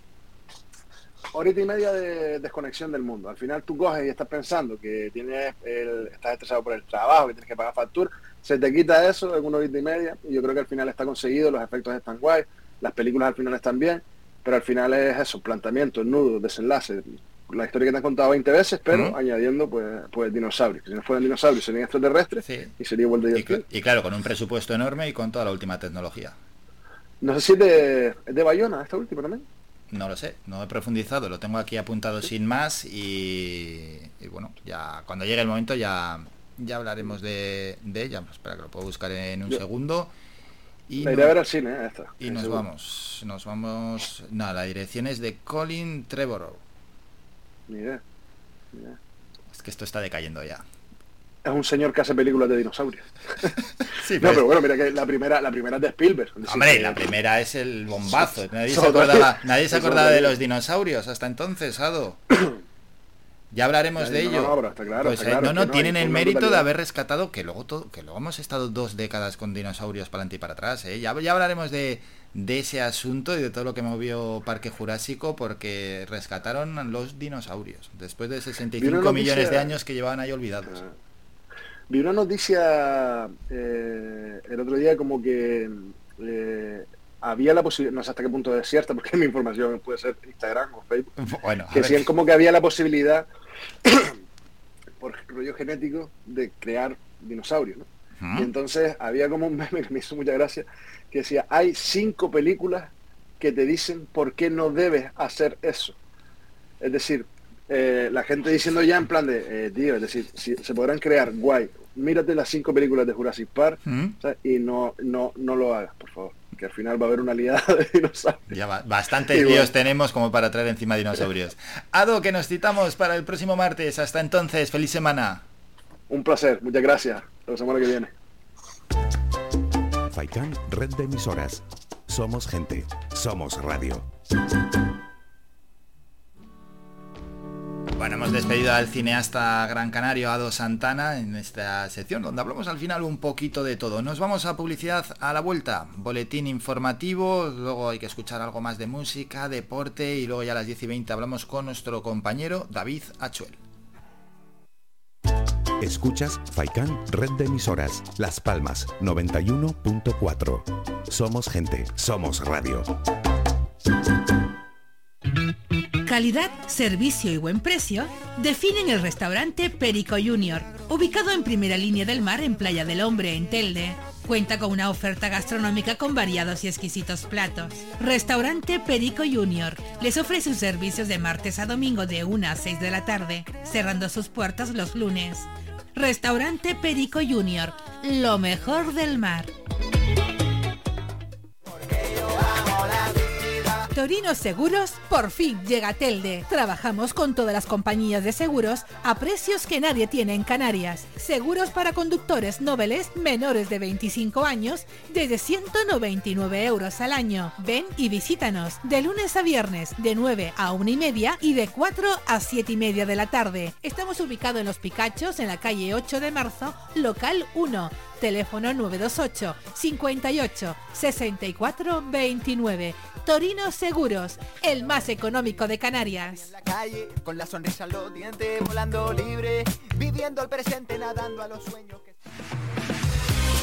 horita y media de desconexión del mundo. Al final tú coges y estás pensando que tienes el, estás estresado por el trabajo, que tienes que pagar factura, se te quita eso en una horita y media y yo creo que al final está conseguido, los efectos están guay, las películas al final están bien, pero al final es eso, planteamiento, nudo, desenlace, la historia que te han contado 20 veces, pero añadiendo pues, pues dinosaurios. Si no fueran dinosaurios serían extraterrestres y sería igual de Y, divertido. cl- y claro, con un presupuesto enorme y con toda la última tecnología. No sé si es de, de Bayona esta última también. No lo sé, no he profundizado, lo tengo aquí apuntado sin más y, y bueno, ya cuando llegue el momento ya, ya hablaremos de, de ella. Pues espera que lo puedo buscar en un Yo- segundo. Y, La no- iré a ver al cine, eh, esta. y nos seguro. vamos, nos vamos. No, la dirección es de Colin Trevorrow. Ni idea, ni idea. Es que esto está decayendo ya. Es un señor que hace películas de dinosaurios. Sí, no, pero- pero bueno, mira que la primera, la primera es de Spielberg. Hombre, la primera es el bombazo. Nadie se acordaba, nadie se acordaba de los dinosaurios hasta entonces, Ado. Ya hablaremos de ello. no, pero está claro, Pues, está eh, claro, no, no, no, tienen el mérito de haber rescatado que luego todo, que luego hemos estado dos décadas con dinosaurios para adelante y para atrás. ¿eh? Ya, ya hablaremos de, de ese asunto y de todo lo que movió Parque Jurásico porque rescataron los dinosaurios después de 65 Vi una noticia- millones de años que llevaban ahí olvidados. Vi una noticia eh, el otro día como que eh, había la posibilidad, no sé hasta qué punto es cierta, porque mi información puede ser Instagram o Facebook, Bueno, que decían como que había la posibilidad, por rollo genético, de crear dinosaurios. Y entonces había como un meme que me hizo mucha gracia, que decía, hay cinco películas que te dicen por qué no debes hacer eso. Es decir, eh, la gente diciendo ya en plan de, eh, tío, es decir, si se podrán crear, guay, mírate las cinco películas de Jurassic Park ¿Mm? ¿sabes? y no, no, no lo hagas, por favor, que al final va a haber una liada de dinosaurios. Ya ba- bastantes líos bueno. tenemos como para traer encima dinosaurios. Ado, que nos citamos para el próximo martes. Hasta entonces, feliz semana. Un placer, muchas gracias. Hasta la semana que viene. Faikan, red de emisoras. Somos gente, somos radio. Bueno, hemos despedido al cineasta gran canario Ado Santana en esta sección donde hablamos al final un poquito de todo. Nos vamos a publicidad a la vuelta, boletín informativo, luego hay que escuchar algo más de música, deporte y luego ya a las 10 y 20 hablamos con nuestro compañero David Achuel. Escuchas Faikan, red de emisoras. Las Palmas 91.4. Somos gente, somos radio. Calidad, servicio y buen precio definen el restaurante Perico Junior, ubicado en primera línea del mar en Playa del Hombre, en Telde. Cuenta con una oferta gastronómica con variados y exquisitos platos. Restaurante Perico Junior les ofrece sus servicios de martes a domingo de 1 a 6 de la tarde, cerrando sus puertas los lunes. Restaurante Perico Junior, lo mejor del mar. Torino Seguros por fin llega Telde. Trabajamos con todas las compañías de seguros a precios que nadie tiene en Canarias. Seguros para conductores noveles menores de 25 años desde 199 euros al año. Ven y visítanos de lunes a viernes de 9 a 1 y media y de 4 a 7 y media de la tarde. Estamos ubicados en Los Picachos en la calle 8 de marzo, local 1. Teléfono 928 58 64 29. Torino Seguros, el más económico de Canarias.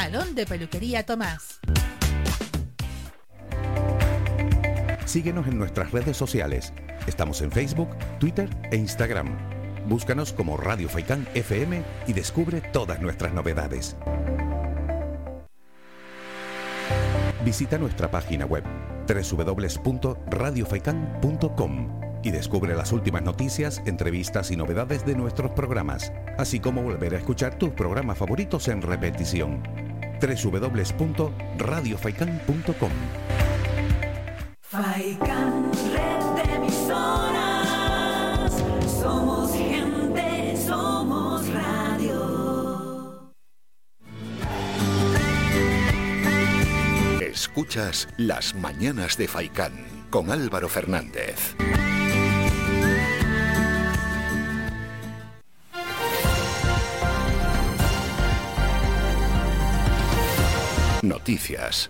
Salón de Peluquería Tomás. Síguenos en nuestras redes sociales. Estamos en Facebook, Twitter e Instagram. Búscanos como Radio Faicán FM y descubre todas nuestras novedades. Visita nuestra página web www.radiofaikan.com y descubre las últimas noticias, entrevistas y novedades de nuestros programas, así como volver a escuchar tus programas favoritos en repetición. www.radiofaikan.com Faikan, red de emisoras. Somos gente, somos radio. Escuchas Las Mañanas de Faicán con Álvaro Fernández. Noticias.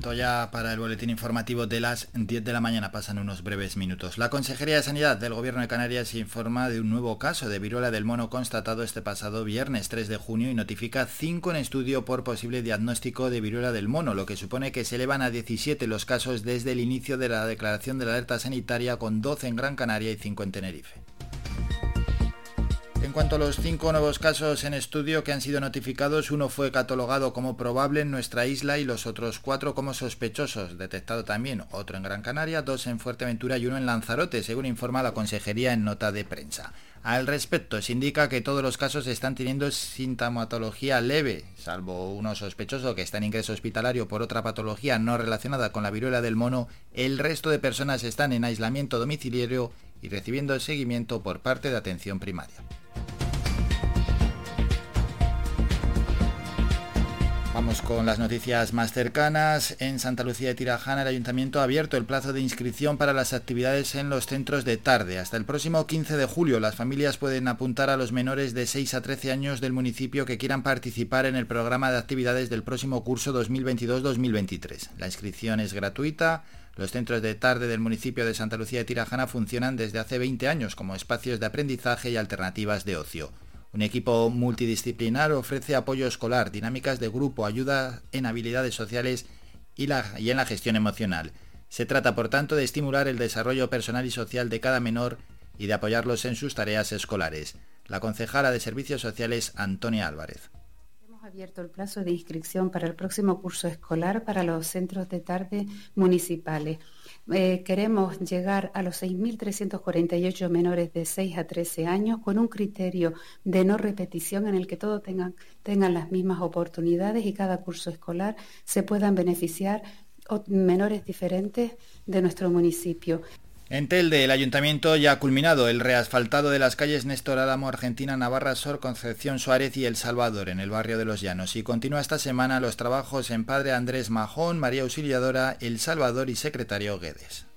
Ya para el boletín informativo de las 10 de la mañana. Pasan unos breves minutos. La Consejería de Sanidad del Gobierno de Canarias informa de un nuevo caso de viruela del mono constatado este pasado viernes 3 de junio y notifica 5 en estudio por posible diagnóstico de viruela del mono, lo que supone que se elevan a 17 los casos desde el inicio de la declaración de la alerta sanitaria con 12 en Gran Canaria y 5 en Tenerife. En cuanto a los cinco nuevos casos en estudio que han sido notificados, uno fue catalogado como probable en nuestra isla y los otros cuatro como sospechosos. Detectado también otro en Gran Canaria, dos en Fuerteventura y uno en Lanzarote, según informa la Consejería en nota de prensa. Al respecto, se indica que todos los casos están teniendo sintomatología leve, salvo uno sospechoso que está en ingreso hospitalario por otra patología no relacionada con la viruela del mono, el resto de personas están en aislamiento domiciliario y recibiendo seguimiento por parte de atención primaria. Vamos con las noticias más cercanas. En Santa Lucía de Tirajana el ayuntamiento ha abierto el plazo de inscripción para las actividades en los centros de tarde. Hasta el próximo 15 de julio las familias pueden apuntar a los menores de 6 a 13 años del municipio que quieran participar en el programa de actividades del próximo curso 2022-2023. La inscripción es gratuita. Los centros de tarde del municipio de Santa Lucía de Tirajana funcionan desde hace 20 años como espacios de aprendizaje y alternativas de ocio. Un equipo multidisciplinar ofrece apoyo escolar, dinámicas de grupo, ayuda en habilidades sociales y, en la gestión emocional. Se trata, por tanto, de estimular el desarrollo personal y social de cada menor y de apoyarlos en sus tareas escolares. La concejala de Servicios Sociales, Antonia Álvarez. Hemos abierto el plazo de inscripción para el próximo curso escolar para los centros de tarde municipales. Eh, queremos llegar a los 6.348 menores de 6 a 13 años con un criterio de no repetición en el que todos tengan, tengan las mismas oportunidades y cada curso escolar se puedan beneficiar menores diferentes de nuestro municipio. En Telde, el ayuntamiento ya ha culminado el reasfaltado de las calles Néstor Álamo, Argentina, Navarra, Sor, Concepción Suárez y El Salvador, en el barrio de Los Llanos. Y continúa esta semana los trabajos en Padre Andrés Majón, María Auxiliadora, El Salvador y Secretario Guedes.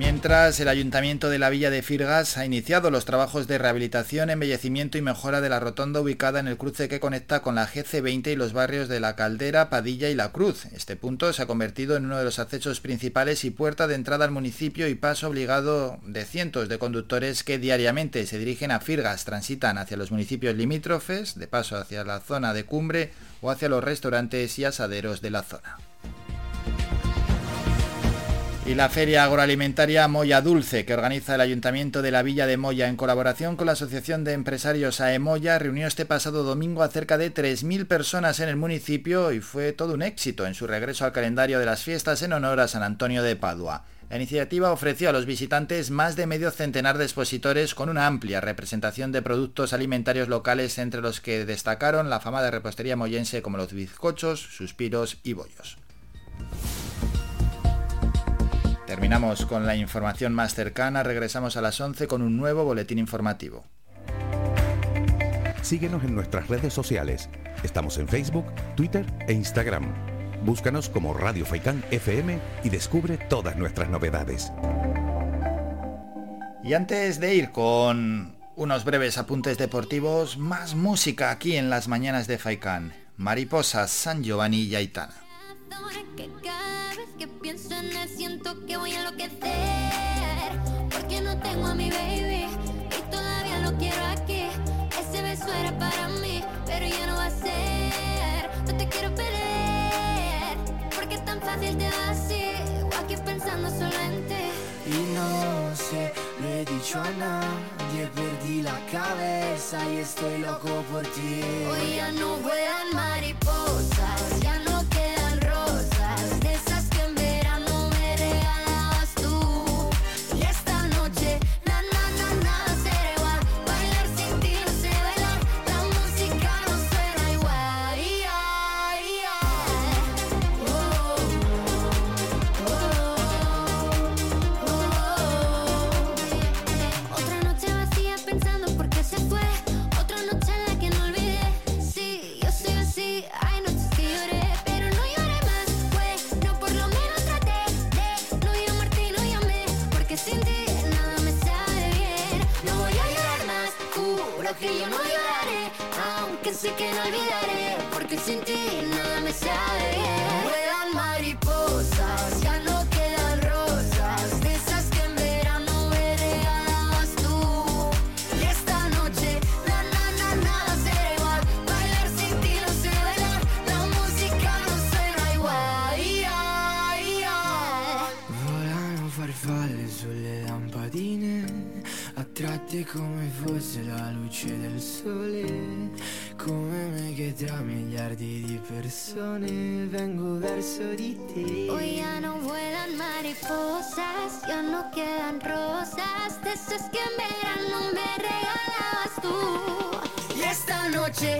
Mientras, el Ayuntamiento de la Villa de Firgas ha iniciado los trabajos de rehabilitación, embellecimiento y mejora de la rotonda ubicada en el cruce que conecta con la GC20 y los barrios de La Caldera, Padilla y La Cruz. Este punto se ha convertido en uno de los accesos principales y puerta de entrada al municipio y paso obligado de cientos de conductores que diariamente se dirigen a Firgas, transitan hacia los municipios limítrofes, de paso hacia la zona de cumbre o hacia los restaurantes y asaderos de la zona. Y la Feria Agroalimentaria Moya Dulce, que organiza el Ayuntamiento de la Villa de Moya en colaboración con la Asociación de Empresarios AEMoya, reunió este pasado domingo a cerca de 3.000 personas en el municipio y fue todo un éxito en su regreso al calendario de las fiestas en honor a San Antonio de Padua. La iniciativa ofreció a los visitantes más de medio centenar de expositores con una amplia representación de productos alimentarios locales entre los que destacaron la fama de repostería moyense como los bizcochos, suspiros y bollos. Terminamos con la información más cercana, regresamos a las 11 con un nuevo boletín informativo. Síguenos en nuestras redes sociales. Estamos en Facebook, Twitter e Instagram. Búscanos como Radio Faikán FM y descubre todas nuestras novedades. Y antes de ir con unos breves apuntes deportivos, más música aquí en las mañanas de Faikán. Mariposas, San Giovanni y Aitana. Que cada vez que pienso en él siento que voy a enloquecer. Porque no tengo a mi baby y todavía lo quiero aquí. Ese beso era para mí, pero ya no va a ser. No te quiero perder, porque es tan fácil te va así O aquí pensando solo en ti. Y no sé, lo he dicho a nadie, perdí la cabeza y estoy loco por ti. Hoy ya no vuelan mariposas, esas que en verano me regalabas tú. Y esta noche,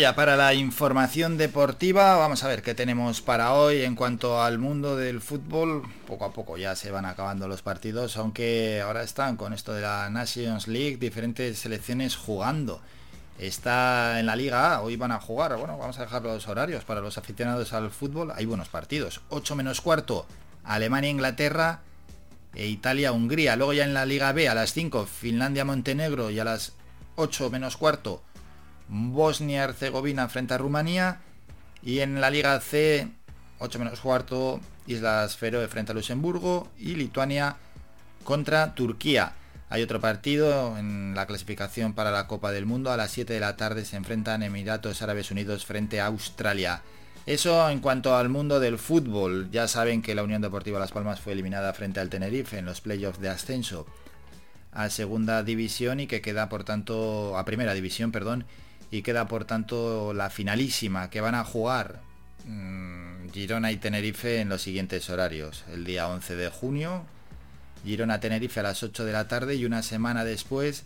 Para la información deportiva. Vamos a ver qué tenemos para hoy en cuanto al mundo del fútbol. Poco a poco ya se van acabando los partidos, aunque ahora están con esto de la Nations League, diferentes selecciones jugando. Está en la Liga hoy van a jugar. Bueno, vamos a dejar los horarios para los aficionados al fútbol. Hay buenos partidos. 8 menos cuarto, Alemania-Inglaterra e Italia-Hungría. Luego ya en la Liga B a las 5, Finlandia-Montenegro y a las 8 menos cuarto, Bosnia-Herzegovina frente a Rumanía. Y en la Liga C, 8 menos cuarto, Islas Feroe frente a Luxemburgo y Lituania contra Turquía. Hay otro partido en la clasificación para la Copa del Mundo. A las 7 de la tarde se enfrentan Emiratos Árabes Unidos frente a Australia. Eso en cuanto al mundo del fútbol. Ya saben que la Unión Deportiva Las Palmas fue eliminada frente al Tenerife en los playoffs de ascenso a segunda división y que queda por tanto a primera división, perdón, y queda por tanto la finalísima que van a jugar mm, Girona y Tenerife en los siguientes horarios. El día 11 de junio, Girona-Tenerife a las 8 de la tarde y una semana después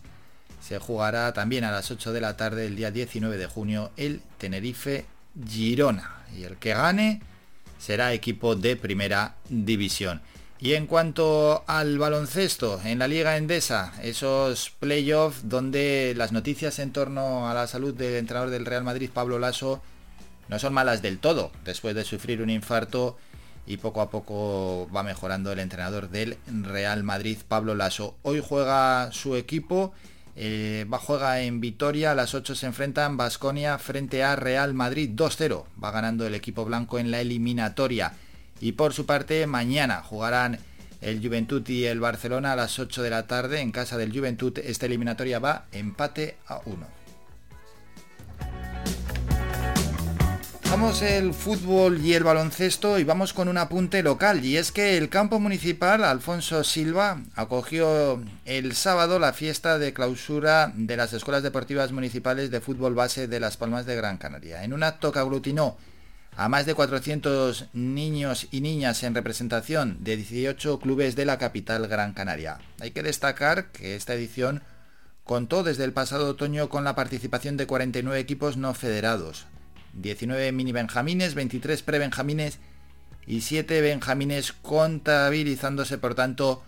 se jugará también a las 8 de la tarde el día 19 de junio el Tenerife-Girona. Y el que gane será equipo de primera división. Y en cuanto al baloncesto, en la Liga Endesa, esos playoffs donde las noticias en torno a la salud del entrenador del Real Madrid, Pablo Lasso, no son malas del todo, después de sufrir un infarto y poco a poco va mejorando el entrenador del Real Madrid, Pablo Lasso. Hoy juega su equipo eh, va juega en Vitoria, a las 8 se enfrentan Basconia frente a Real Madrid 2-0. Va ganando el equipo blanco en la eliminatoria. Y por su parte, mañana jugarán el Juventud y el Barcelona a las 8 de la tarde en casa del Juventud. Esta eliminatoria va empate a 1. Dejamos el fútbol y el baloncesto y vamos con un apunte local y es que el campo municipal Alfonso Silva acogió el sábado la fiesta de clausura de las escuelas deportivas municipales de fútbol base de Las Palmas de Gran Canaria. En un acto que aglutinó a más de 400 niños y niñas en representación de 18 clubes de la capital Gran Canaria. Hay que destacar que esta edición contó desde el pasado otoño con la participación de 49 equipos no federados, 19 mini benjamines, 23 pre-benjamines y 7 benjamines contabilizándose por tanto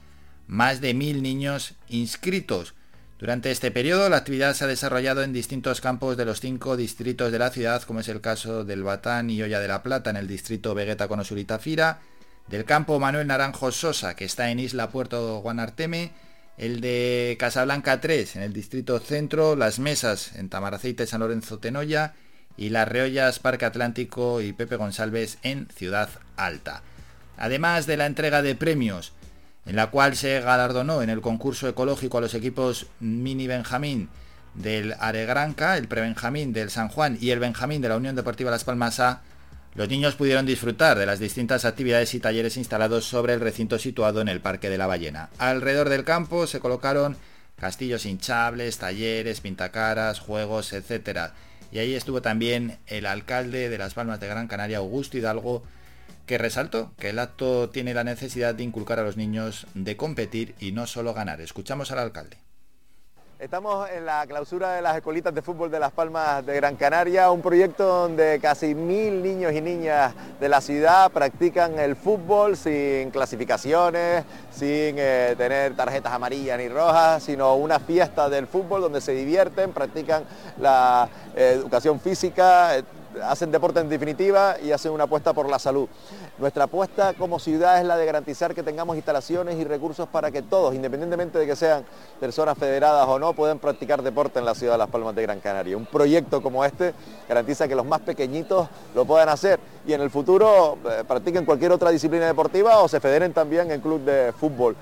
más de mil niños inscritos. Durante este periodo la actividad se ha desarrollado en distintos campos de los cinco distritos de la ciudad, como es el caso del Batán y Olla de la Plata en el distrito Vegueta con Fira, del campo Manuel Naranjo Sosa, que está en Isla Puerto Guanarteme, el de Casablanca 3 en el distrito centro, las mesas en Tamaraceite San Lorenzo Tenoya y las Reollas Parque Atlántico y Pepe González en Ciudad Alta. Además de la entrega de premios, en la cual se galardonó en el concurso ecológico a los equipos Mini Benjamín del Aregranca, el Prebenjamín del San Juan y el Benjamín de la Unión Deportiva Las Palmas A, los niños pudieron disfrutar de las distintas actividades y talleres instalados sobre el recinto situado en el Parque de la Ballena. Alrededor del campo se colocaron castillos hinchables, talleres, pintacaras, juegos, etc. Y ahí estuvo también el alcalde de Las Palmas de Gran Canaria, Augusto Hidalgo, que resaltó que el acto tiene la necesidad de inculcar a los niños de competir y no solo ganar. Escuchamos al alcalde. Estamos en la clausura de las escuelitas de fútbol de Las Palmas de Gran Canaria, un proyecto donde casi mil niños y niñas de la ciudad practican el fútbol sin clasificaciones, sin eh, tener tarjetas amarillas ni rojas, sino una fiesta del fútbol donde se divierten, practican la eh, educación física, eh, hacen deporte en definitiva y hacen una apuesta por la salud. Nuestra apuesta como ciudad es la de garantizar que tengamos instalaciones y recursos para que todos, independientemente de que sean personas federadas o no, puedan practicar deporte en la ciudad de Las Palmas de Gran Canaria. Un proyecto como este garantiza que los más pequeñitos lo puedan hacer y en el futuro eh, practiquen cualquier otra disciplina deportiva o se federen también en club de fútbol.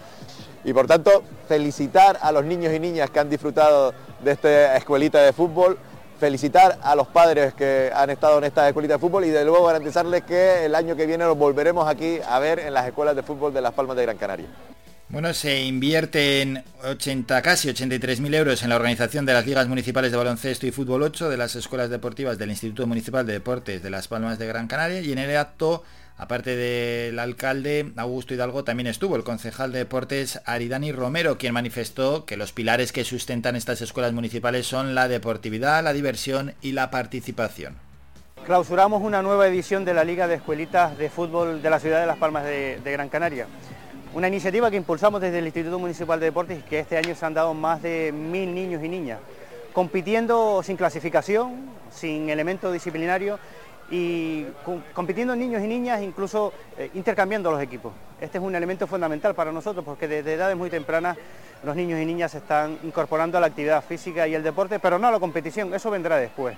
Y por tanto, felicitar a los niños y niñas que han disfrutado de esta escuelita de fútbol, felicitar a los padres que han estado en esta escuelita de fútbol y de luego garantizarles que el año que viene los volveremos aquí a ver en las escuelas de fútbol de Las Palmas de Gran Canaria. Bueno, se invierten 80, casi 83.000 euros en la organización de las ligas municipales de baloncesto y fútbol 8 de las escuelas deportivas del Instituto Municipal de Deportes de Las Palmas de Gran Canaria y en el acto, aparte del alcalde Augusto Hidalgo, también estuvo el concejal de deportes Aridani Romero, quien manifestó que los pilares que sustentan estas escuelas municipales son la deportividad, la diversión y la participación. Clausuramos una nueva edición de la Liga de Escuelitas de Fútbol de la ciudad de Las Palmas de, de Gran Canaria. Una iniciativa que impulsamos desde el Instituto Municipal de Deportes y que este año se han dado más de mil niños y niñas, compitiendo sin clasificación, sin elemento disciplinario y com- compitiendo niños y niñas, incluso eh, intercambiando los equipos. Este es un elemento fundamental para nosotros porque desde edades muy tempranas los niños y niñas se están incorporando a la actividad física y el deporte, pero no a la competición, eso vendrá después.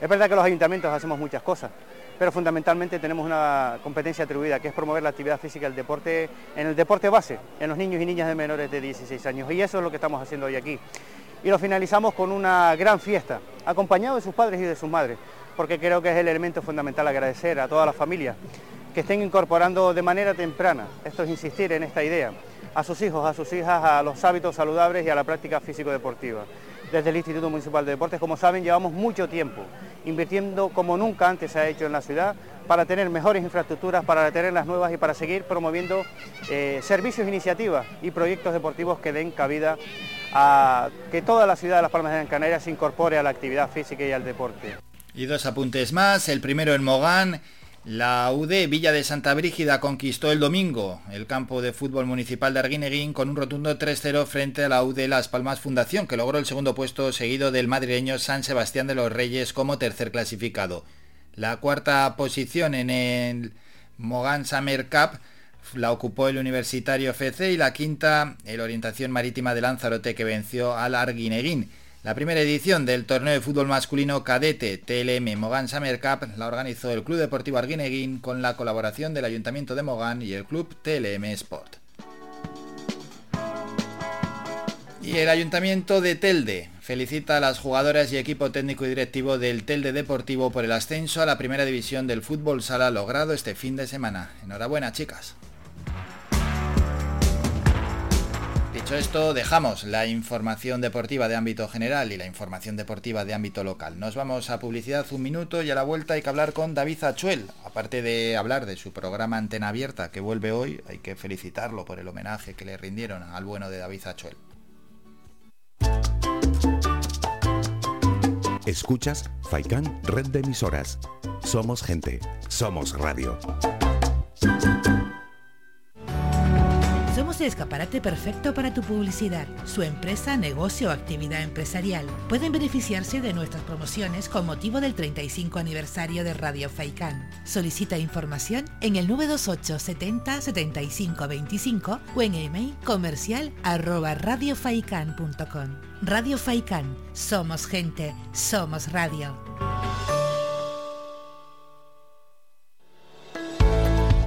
Es verdad que los ayuntamientos hacemos muchas cosas, pero fundamentalmente tenemos una competencia atribuida, que es promover la actividad física el deporte en el deporte base, en los niños y niñas de menores de 16 años. Y eso es lo que estamos haciendo hoy aquí. Y lo finalizamos con una gran fiesta, acompañado de sus padres y de sus madres, porque creo que es el elemento fundamental agradecer a todas las familias que estén incorporando de manera temprana, esto es insistir en esta idea, a sus hijos, a sus hijas, a los hábitos saludables y a la práctica físico-deportiva. Desde el Instituto Municipal de Deportes, como saben, llevamos mucho tiempo invirtiendo como nunca antes se ha hecho en la ciudad para tener mejores infraestructuras, para tener las nuevas y para seguir promoviendo eh, servicios, iniciativas y proyectos deportivos que den cabida a que toda la ciudad de Las Palmas de Gran Canaria se incorpore a la actividad física y al deporte. Y dos apuntes más. El primero en Mogán. La UD Villa de Santa Brígida conquistó el domingo el campo de fútbol municipal de Arguineguín con un rotundo 3-0 frente a la UD Las Palmas Fundación, que logró el segundo puesto seguido del madrileño San Sebastián de los Reyes como tercer clasificado. La cuarta posición en el Mogán Summer Cup la ocupó el Universitario FC y la quinta el Orientación Marítima de Lanzarote que venció al Arguineguín. La primera edición del torneo de fútbol masculino cadete TLM Mogán Summer Cup la organizó el Club Deportivo Arguineguín con la colaboración del Ayuntamiento de Mogán y el Club TLM Sport. Y el Ayuntamiento de Telde felicita a las jugadoras y equipo técnico y directivo del Telde Deportivo por el ascenso a la primera división del fútbol sala logrado este fin de semana. Enhorabuena, chicas. Dicho esto, dejamos la información deportiva de ámbito general y la información deportiva de ámbito local. Nos vamos a publicidad un minuto y a la vuelta hay que hablar con David Achuel. Aparte de hablar de su programa Antena Abierta que vuelve hoy, hay que felicitarlo por el homenaje que le rindieron al bueno de David Achuel. Escuchas Faikan Red de Emisoras. Somos gente, somos radio. Somos escaparate perfecto para tu publicidad, su empresa, negocio o actividad empresarial. Pueden beneficiarse de nuestras promociones con motivo del 35 aniversario de Radio Faikán. Solicita información en el 928 70 75 25 o en email comercial arroba radiofaikan.com. Radio Faikán, somos gente, somos radio.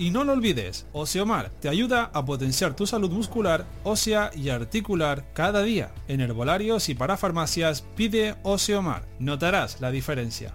Y no lo olvides, Oseomar te ayuda a potenciar tu salud muscular, ósea y articular cada día. En herbolarios y para farmacias pide Oseomar. Notarás la diferencia.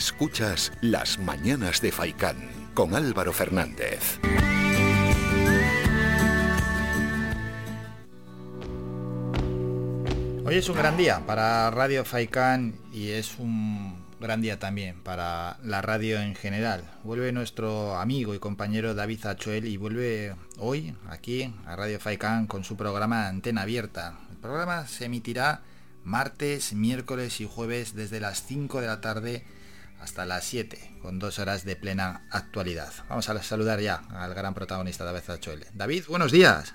Escuchas Las Mañanas de Faicán con Álvaro Fernández. Hoy es un gran día para Radio Faicán y es un gran día también para la radio en general. Vuelve nuestro amigo y compañero David Achuel y vuelve hoy aquí a Radio Faicán con su programa Antena Abierta. El programa se emitirá martes, miércoles y jueves desde las 5 de la tarde hasta las 7, con dos horas de plena actualidad. Vamos a saludar ya al gran protagonista David Achuel. David, buenos días.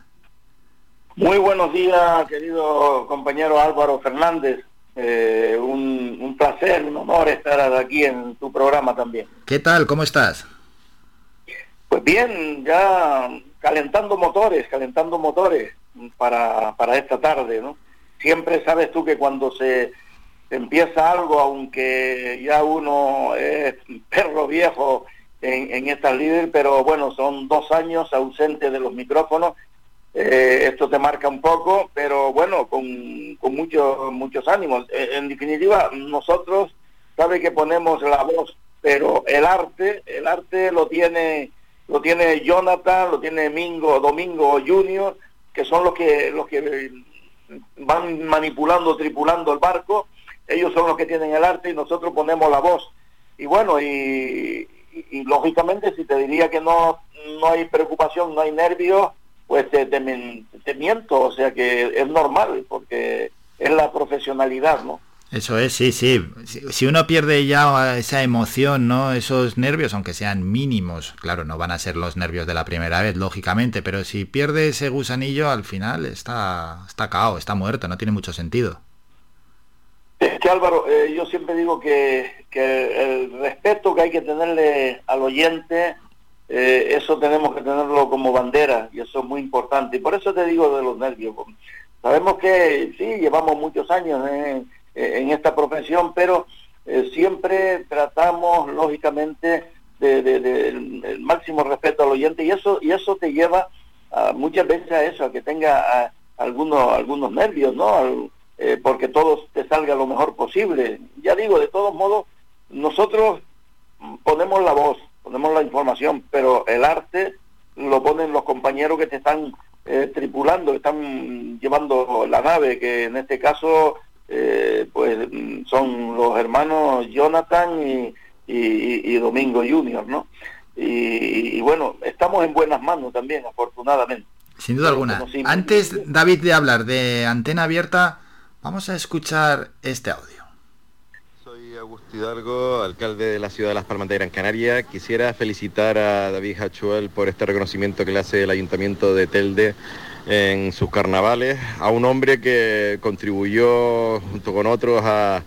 Muy buenos días, querido compañero Álvaro Fernández. Eh, un, un placer, un honor estar aquí en tu programa también. ¿Qué tal? ¿Cómo estás? Pues bien, ya calentando motores, calentando motores para, para esta tarde, ¿no? Siempre sabes tú que cuando se empieza algo, aunque ya uno es perro viejo en, en estas líderes, pero bueno, son dos años ausente de los micrófonos eh, esto te marca un poco, pero bueno, con, con muchos muchos ánimos. Eh, en definitiva, nosotros sabe que ponemos la voz, pero el arte, el arte lo tiene lo tiene Jonathan, lo tiene Mingo, Domingo Junior, que son los que los que van manipulando, tripulando el barco. Ellos son los que tienen el arte y nosotros ponemos la voz. Y bueno, y, y- lógicamente si te diría que no no hay preocupación, no hay nervios, pues te, te te miento, o sea que es normal, porque es la profesionalidad, ¿no? Eso es, sí, sí. Si uno pierde ya esa emoción, ¿no? Esos nervios, aunque sean mínimos, claro, no van a ser los nervios de la primera vez, lógicamente, pero si pierde ese gusanillo, al final está, está cao, está muerto, no tiene mucho sentido. Es que Álvaro, eh, yo siempre digo que, que el respeto que hay que tenerle al oyente, eh, eso tenemos que tenerlo como bandera y eso es muy importante. Y por eso te digo de los nervios. Sabemos que sí, llevamos muchos años en, esta profesión, pero eh, siempre tratamos, lógicamente, de, de- el máximo respeto al oyente y eso y eso te lleva a, muchas veces a eso, a que tenga a, algunos algunos nervios, ¿no? Eh, porque todo te salga lo mejor posible. Ya digo, de todos modos, nosotros ponemos la voz, ponemos la información, pero el arte lo ponen los compañeros que te están eh, tripulando, que están llevando la nave, que en este caso eh, pues son los hermanos Jonathan y, y- y Domingo Junior, ¿no? Y, y bueno, estamos en buenas manos también, afortunadamente. Sin duda alguna. Antes, David, de hablar de antena abierta, vamos a escuchar este audio. Hidalgo, alcalde de la ciudad de Las Palmas de Gran Canaria. Quisiera felicitar a David Hachuel por este reconocimiento que le hace el Ayuntamiento de Telde en sus carnavales, a un hombre que contribuyó junto con otros a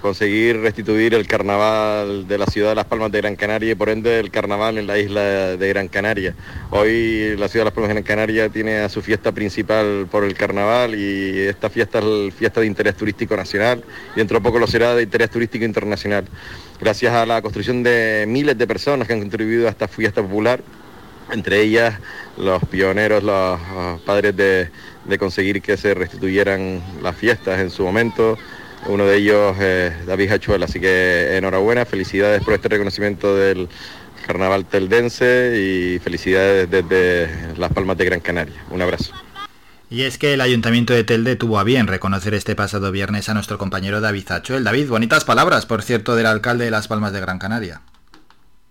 conseguir restituir el carnaval de la ciudad de Las Palmas de Gran Canaria y por ende el carnaval en la isla de Gran Canaria. Hoy la ciudad de Las Palmas de Gran Canaria tiene a su fiesta principal por el carnaval y esta fiesta es la fiesta de interés turístico nacional y dentro de poco lo será de interés turístico internacional. Gracias a la construcción de miles de personas que han contribuido a esta fiesta popular, entre ellas los pioneros, los, padres de, de conseguir que se restituyeran las fiestas en su momento, uno de ellos eh, David Hachuel, así que enhorabuena, felicidades por este reconocimiento del carnaval teldense y felicidades desde Las Palmas de Gran Canaria. Un abrazo. Y es que el Ayuntamiento de Telde tuvo a bien reconocer este pasado viernes a nuestro compañero David Zachuel. David, bonitas palabras, por cierto, del alcalde de Las Palmas de Gran Canaria.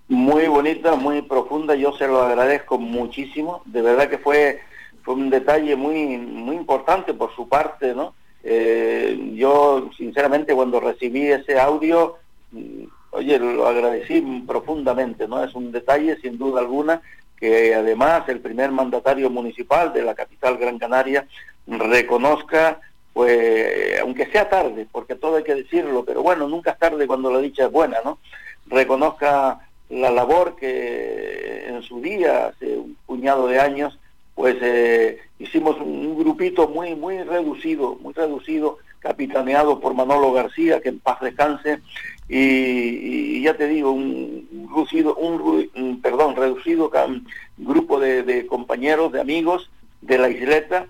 muy bonita, muy profunda, yo se lo agradezco muchísimo, de verdad que fue, fue un detalle muy, muy importante por su parte, ¿no? Eh, yo sinceramente cuando recibí ese audio, mm, oye, lo agradecí profundamente, ¿no? Es un detalle sin duda alguna que además el primer mandatario municipal de la capital Gran Canaria reconozca, pues, aunque sea tarde, porque todo hay que decirlo, pero bueno, nunca es tarde cuando la dicha es buena, ¿no? Reconozca la labor que en su día, hace un puñado de años, pues eh, hicimos un, grupito muy, muy reducido, muy reducido, capitaneado por Manolo García, que en paz descanse, y, ya te digo, un, reducido, un, perdón, reducido grupo de, compañeros, de amigos de la isleta,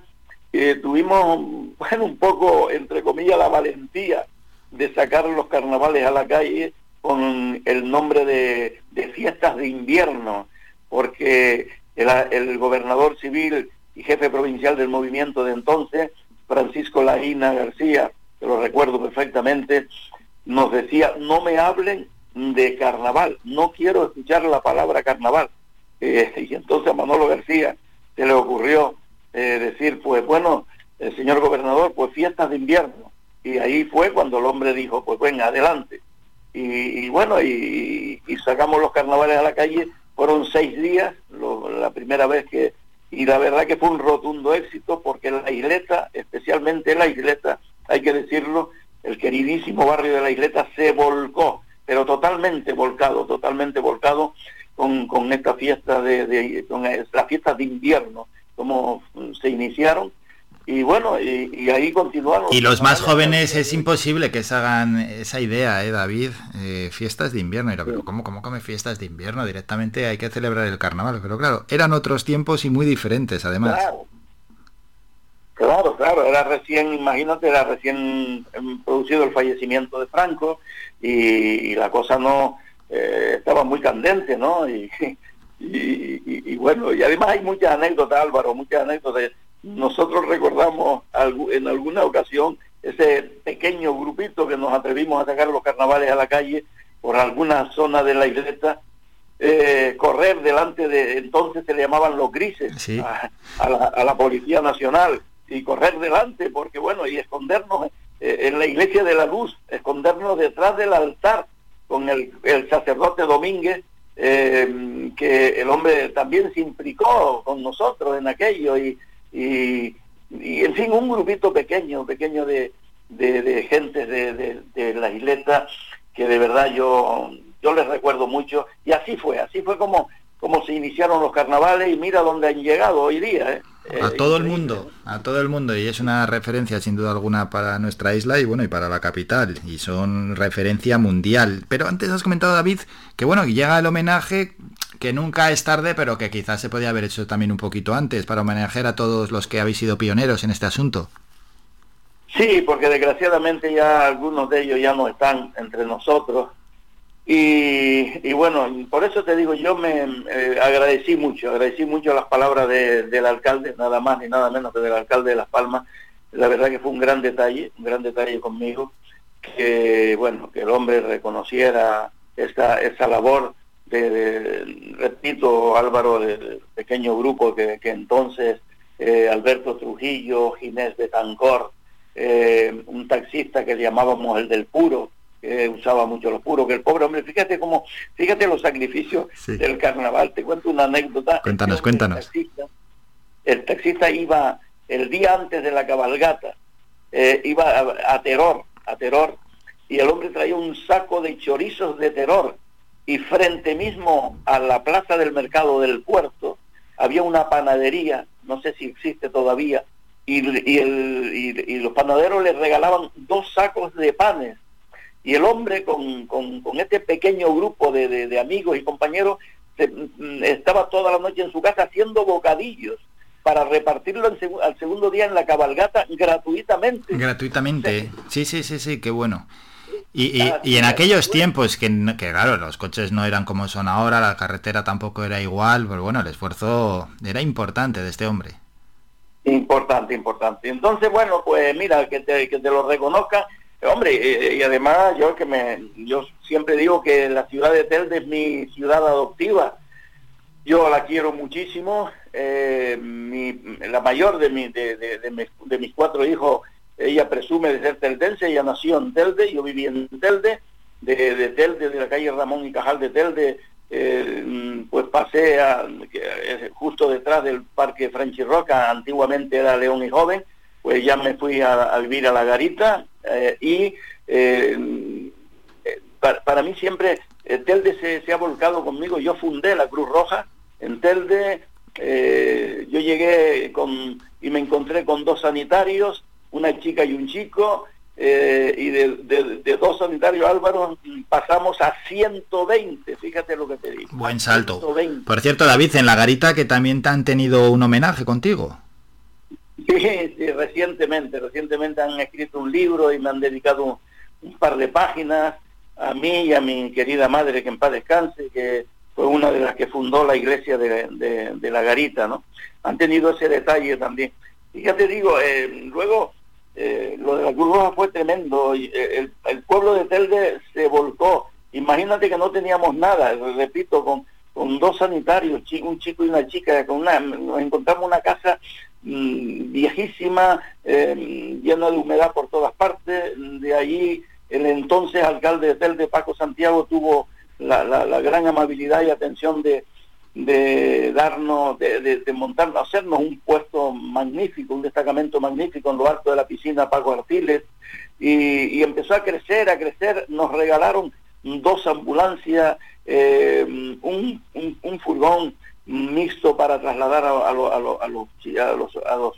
tuvimos, bueno, un poco, entre comillas, la valentía de sacar los carnavales a la calle con el nombre de fiestas de invierno, porque el, gobernador civil y jefe provincial del movimiento de entonces, Francisco Laína García, que lo recuerdo perfectamente, nos decía, no me hablen de carnaval, no quiero escuchar la palabra carnaval. Eh, y entonces a Manolo García se le ocurrió eh, decir, pues bueno, el señor gobernador, pues fiestas de invierno. Y ahí fue cuando el hombre dijo, pues venga, adelante. Y, bueno, y sacamos los carnavales a la calle, fueron seis días, lo- la primera vez que, y la verdad que fue un rotundo éxito porque la isleta, especialmente la isleta, hay que decirlo, el queridísimo barrio de la isleta se volcó, pero totalmente volcado, totalmente volcado con, con esta fiesta de, de- con las fiestas de invierno, como se iniciaron, y bueno, y, y ahí continuaron. Y los más jóvenes es imposible que se hagan esa idea, ¿eh, David? Eh, fiestas de invierno. Y lo- pero ¿cómo, ¿Cómo come fiestas de invierno? Directamente hay que celebrar el carnaval. Pero claro, eran otros tiempos y muy diferentes, además. Claro. Claro, claro, era recién, imagínate, era recién em, producido el fallecimiento de Franco y, y la cosa no eh, estaba muy candente, ¿no? Y- y bueno, y además hay muchas anécdotas, Álvaro, muchas anécdotas. Nosotros recordamos en alguna ocasión ese pequeño grupito que nos atrevimos a sacar los carnavales a la calle por alguna zona de la isleta, eh, correr delante de, entonces se le llamaban los grises, a, a la, a la Policía Nacional, y correr delante, porque bueno, y escondernos eh, en la iglesia de la luz, escondernos detrás del altar con el, el sacerdote Domínguez, eh, que el hombre también se implicó con nosotros en aquello y, y, y, en fin, un grupito pequeño, pequeño de, de, de gente de, de, de la isleta que de verdad yo, yo les recuerdo mucho y así fue, así fue como, como se iniciaron los carnavales y mira dónde han llegado hoy día. ¿eh? A todo el mundo, a todo el mundo, y es una referencia sin duda alguna para nuestra isla y bueno, y para la capital, y son referencia mundial. Pero antes has comentado, David, que bueno, que llega el homenaje, que nunca es tarde, pero que quizás se podía haber hecho también un poquito antes, para homenajear a todos los que habéis sido pioneros en este asunto. Sí, porque desgraciadamente ya algunos de ellos ya no están entre nosotros. Y, y bueno, por eso te digo, yo me eh, agradecí mucho, agradecí mucho las palabras de- del alcalde, nada más ni nada menos que del alcalde de Las Palmas. La verdad que fue un gran detalle, un gran detalle conmigo, que bueno, que el hombre reconociera esa, esa labor de, de- repito, Álvaro, del pequeño grupo que, que entonces eh, Alberto Trujillo, Ginés Betancor, eh, un taxista que llamábamos el del puro, que usaba mucho los puros, que el pobre hombre, fíjate cómo, fíjate los sacrificios del carnaval, te cuento una anécdota. Cuéntanos, cuéntanos. El taxista, el taxista iba el día antes de la cabalgata, eh, iba a, a Teror, a Teror, y el hombre traía un saco de chorizos de Teror, y frente mismo a la plaza del mercado del puerto había una panadería, no sé si existe todavía, y, y el- y- y los panaderos le regalaban dos sacos de panes. Y el hombre con, con- con este pequeño grupo de, de- de amigos y compañeros se- mm, estaba toda la noche en su casa haciendo bocadillos para repartirlo en al segundo día en la cabalgata gratuitamente. Gratuitamente. Sí, sí, sí, sí, qué bueno. Y, y- y en aquellos tiempos, que, que claro, los coches no eran como son ahora, la carretera tampoco era igual, pero bueno, el esfuerzo era importante de este hombre. Importante, importante. Entonces, bueno, pues mira, que te, que te lo reconozca. Hombre, eh, y además yo que me, yo siempre digo que la ciudad de Telde es mi ciudad adoptiva. Yo la quiero muchísimo. eh, mi- la mayor de, mi, de, de- de mis, de mis cuatro hijos, ella presume de ser teldense, ella nació en Telde, yo viví en Telde, de, de Telde, de la calle Ramón y Cajal de Telde, eh, pues pasé es justo detrás del Parque Frenchy Roca, antiguamente era León y Joven, pues ya me fui a, vivir a La Garita eh, y eh, eh, para, mí siempre eh, Telde se, se ha volcado conmigo. Yo fundé la Cruz Roja en Telde. eh, yo llegué con y me encontré con dos sanitarios, una chica y un chico, eh, y de, de- de dos sanitarios Álvaro pasamos a 120, fíjate lo que te digo. Buen salto. 120. Por cierto, David, en la garita que también te han tenido un homenaje contigo. Sí, sí, recientemente, recientemente han escrito un libro y me han dedicado un, un par de páginas a mí y a mi querida madre, que en paz descanse, que fue una de las que fundó la iglesia de, de- de la Garita, ¿no? Han tenido ese detalle también. Y ya te digo, eh, luego eh, lo de la Cruz Roja fue tremendo. y, eh, el, pueblo de Telde se volcó. Imagínate que no teníamos nada, repito, con, dos sanitarios, un chico y una chica, con una, nos encontramos una casa mm, viejísima, eh, llena de humedad por todas partes. De allí el entonces alcalde de Telde, Paco Santiago, tuvo la gran amabilidad y atención de, de darnos, de, de, de montarnos, hacernos un puesto magnífico, un destacamento magnífico en lo alto de la piscina Paco Artiles, y, y empezó a crecer, a crecer, nos regalaron dos ambulancias, eh, un, un- un furgón mixto para trasladar a, a lo- a lo- a los,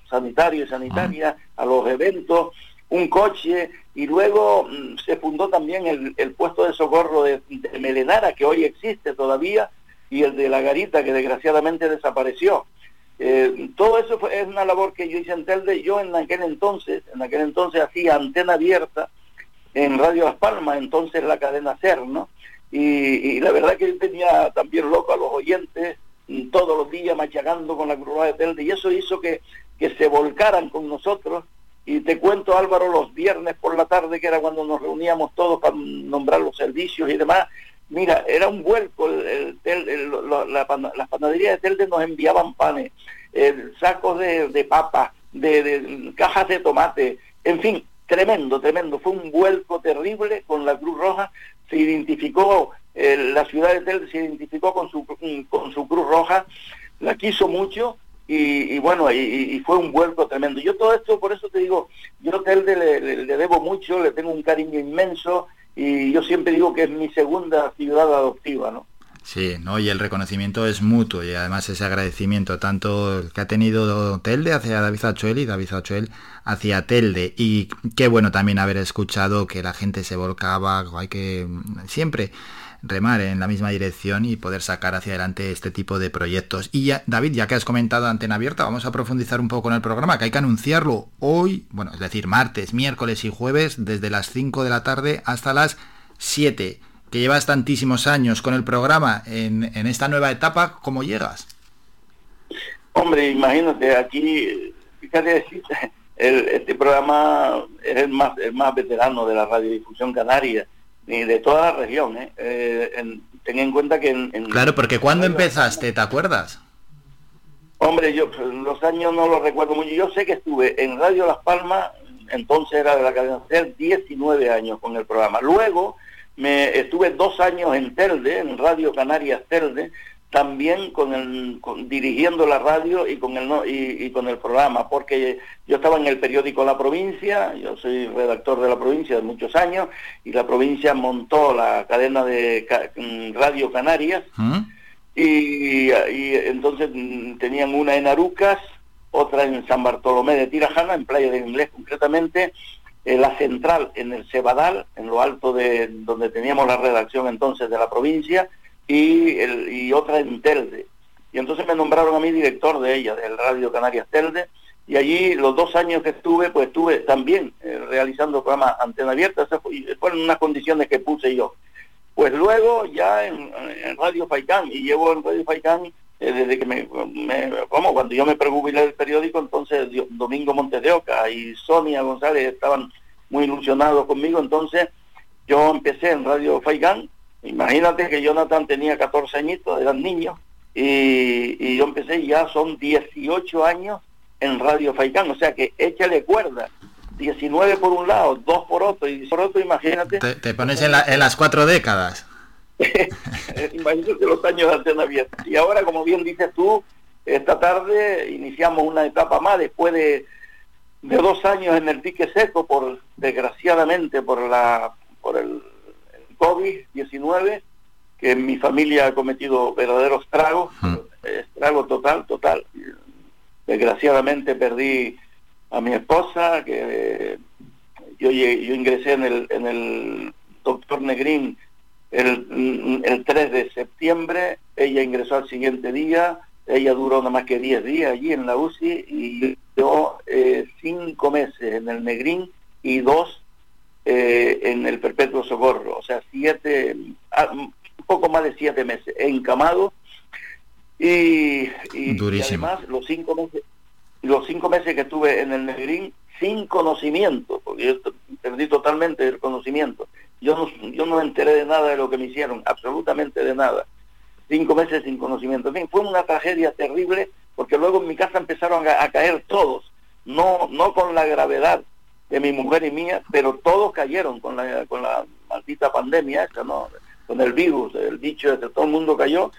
sanitarios y sanitarias, a los eventos, un coche, y luego mm, se fundó también el, el puesto de socorro de, de Melenara, que hoy existe todavía, y el de La Garita, que desgraciadamente desapareció. Eh, todo eso fue, es una labor que yo hice en Telde. Yo en aquel entonces, en aquel entonces hacía antena abierta en Radio Las Palmas, entonces la cadena SER, ¿no? Y, la verdad que yo tenía también loco a los oyentes y todos los días machacando con la Cruz de Telde y eso hizo que, que se volcaran con nosotros. Y te cuento, Álvaro, los viernes por la tarde, que era cuando nos reuníamos todos para nombrar los servicios y demás, Mira, era un vuelco, el, el la pana- las panaderías de Telde nos enviaban panes, eh, sacos de, de papas, de, de cajas de tomate, en fin, tremendo, tremendo. Fue un vuelco terrible con la Cruz Roja. Se identificó, eh, la ciudad de Telde se identificó con su, con su Cruz Roja, la quiso mucho y, y bueno, y, y fue un vuelco tremendo. Yo todo esto, por eso te digo, yo a Telde le debo mucho, le tengo un cariño inmenso y yo siempre digo que es mi segunda ciudad adoptiva, ¿no? Sí, ¿no? y el reconocimiento es mutuo y además ese agradecimiento tanto que ha tenido Telde hacia David Achuel y David Achuel hacia Telde. Y qué bueno también haber escuchado que la gente se volcaba, hay que siempre remar en la misma dirección y poder sacar hacia adelante este tipo de proyectos. Y ya, David, ya que has comentado Antena Abierta, vamos a profundizar un poco en el programa, que hay que anunciarlo hoy, bueno, es decir, martes, miércoles y jueves, desde las 5 de la tarde hasta las 7 que llevas tantísimos años con el programa en, en esta nueva etapa, ¿cómo llegas? Hombre, imagínate, aquí, fíjate, el, este programa es el más, el más veterano de la radiodifusión canaria y de toda la región. ¿eh? Eh, en- ten en cuenta que en, en- Claro, porque cuando empezaste, ¿te acuerdas? Hombre, yo los años no los recuerdo mucho. Yo sé que estuve en Radio Las Palmas, entonces era de la cadena SER, 19 años con el programa. Luego me estuve dos años en Telde, en Radio Canarias Telde, también con el, con- dirigiendo la radio y con el no- y, y con el programa, porque yo estaba en el periódico La Provincia, yo soy redactor de La Provincia de muchos años, y La Provincia montó la cadena de ca- mm, Radio Canarias, y, y entonces mm, tenían una en Arucas, otra en San Bartolomé de Tirajana, en Playa del Inglés concretamente, eh, la central en el Cebadal, en lo alto de donde teníamos la redacción entonces de la provincia, y, el, y otra en Telde. Y entonces me nombraron a mí director de ella, del Radio Canarias Telde, y allí los dos años que estuve, pues estuve también eh, realizando programas antena abierta, fueron unas condiciones que puse yo. Pues luego ya en, Radio Faicán, y llevo en Radio Faicán eh, desde que me, me- cuando yo me prejubilé del periódico, entonces Domingo Montes de Oca y Sonia González estaban muy ilusionados conmigo, entonces yo empecé en Radio Faicán, imagínate que Jonathan tenía 14 añitos, eran niños, y, y yo empecé ya son 18 años en Radio Faicán, o sea que échale cuerda, 19 por un lado, 2 por otro, y por otro imagínate, Te, te pones en, la- en las cuatro décadas. Eh, imagínate los años de antena abierta. Y ahora, como bien dices tú, esta tarde iniciamos una etapa más después de, de dos años en el pique seco, por desgraciadamente por la por el COVID-19, que en mi familia ha cometido verdaderos estragos, estrago total, total. Desgraciadamente perdí a mi esposa, que yo, yo ingresé en el, en el doctor Negrín el, el 3 de septiembre, ella ingresó al siguiente día, ella duró nada más que 10 días allí en la UCI y yo eh, cinco meses en el Negrín y dos eh, en el Perpetuo Socorro, o sea, siete, ah, un poco más de siete meses, encamado y, y- además los cinco meses los cinco meses que estuve en el Negrín sin conocimiento, porque yo perdí totalmente el conocimiento. Yo no, yo no me enteré de nada de lo que me hicieron, absolutamente de nada. Cinco meses sin conocimiento. En fin, fue una tragedia terrible, porque luego en mi casa empezaron a, a caer todos, no, no con la gravedad de mi mujer y mía, pero todos cayeron con la, con la maldita pandemia esta, ¿no? Con el virus, el bicho, este, todo el mundo cayó.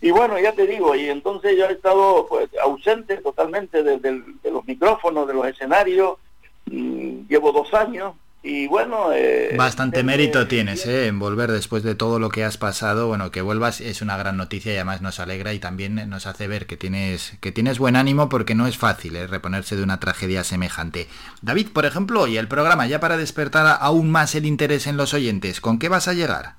Y bueno, ya te digo, y entonces yo he estado pues ausente totalmente de, de- de los micrófonos, de los escenarios, Mm, llevo dos años y bueno... eh, Bastante mérito tienes, ¿eh? En volver después de todo lo que has pasado, bueno, que vuelvas es una gran noticia y además nos alegra y también nos hace ver que tienes, que tienes buen ánimo porque no es fácil ¿eh? reponerse de una tragedia semejante. David, por ejemplo, hoy el programa ya para despertar aún más el interés en los oyentes, ¿con qué vas a llegar?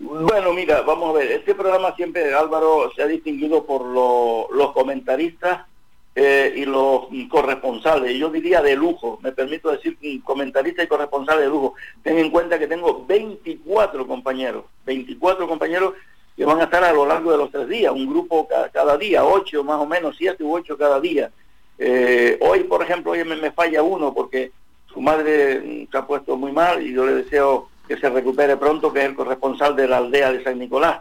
Bueno, mira, vamos a ver, este programa siempre, Álvaro, se ha distinguido por lo- los comentaristas eh, y los corresponsales, yo diría de lujo, me permito decir mm, comentarista y corresponsal de lujo. Ten en cuenta que tengo 24 compañeros, 24 compañeros que van a estar a lo largo de los tres días, un grupo ca- cada día, ocho más o menos, siete u ocho cada día. Eh, hoy, por ejemplo, hoy me, me falla uno porque su madre mm, se ha puesto muy mal y yo le deseo que se recupere pronto, que es el corresponsal de la aldea de San Nicolás,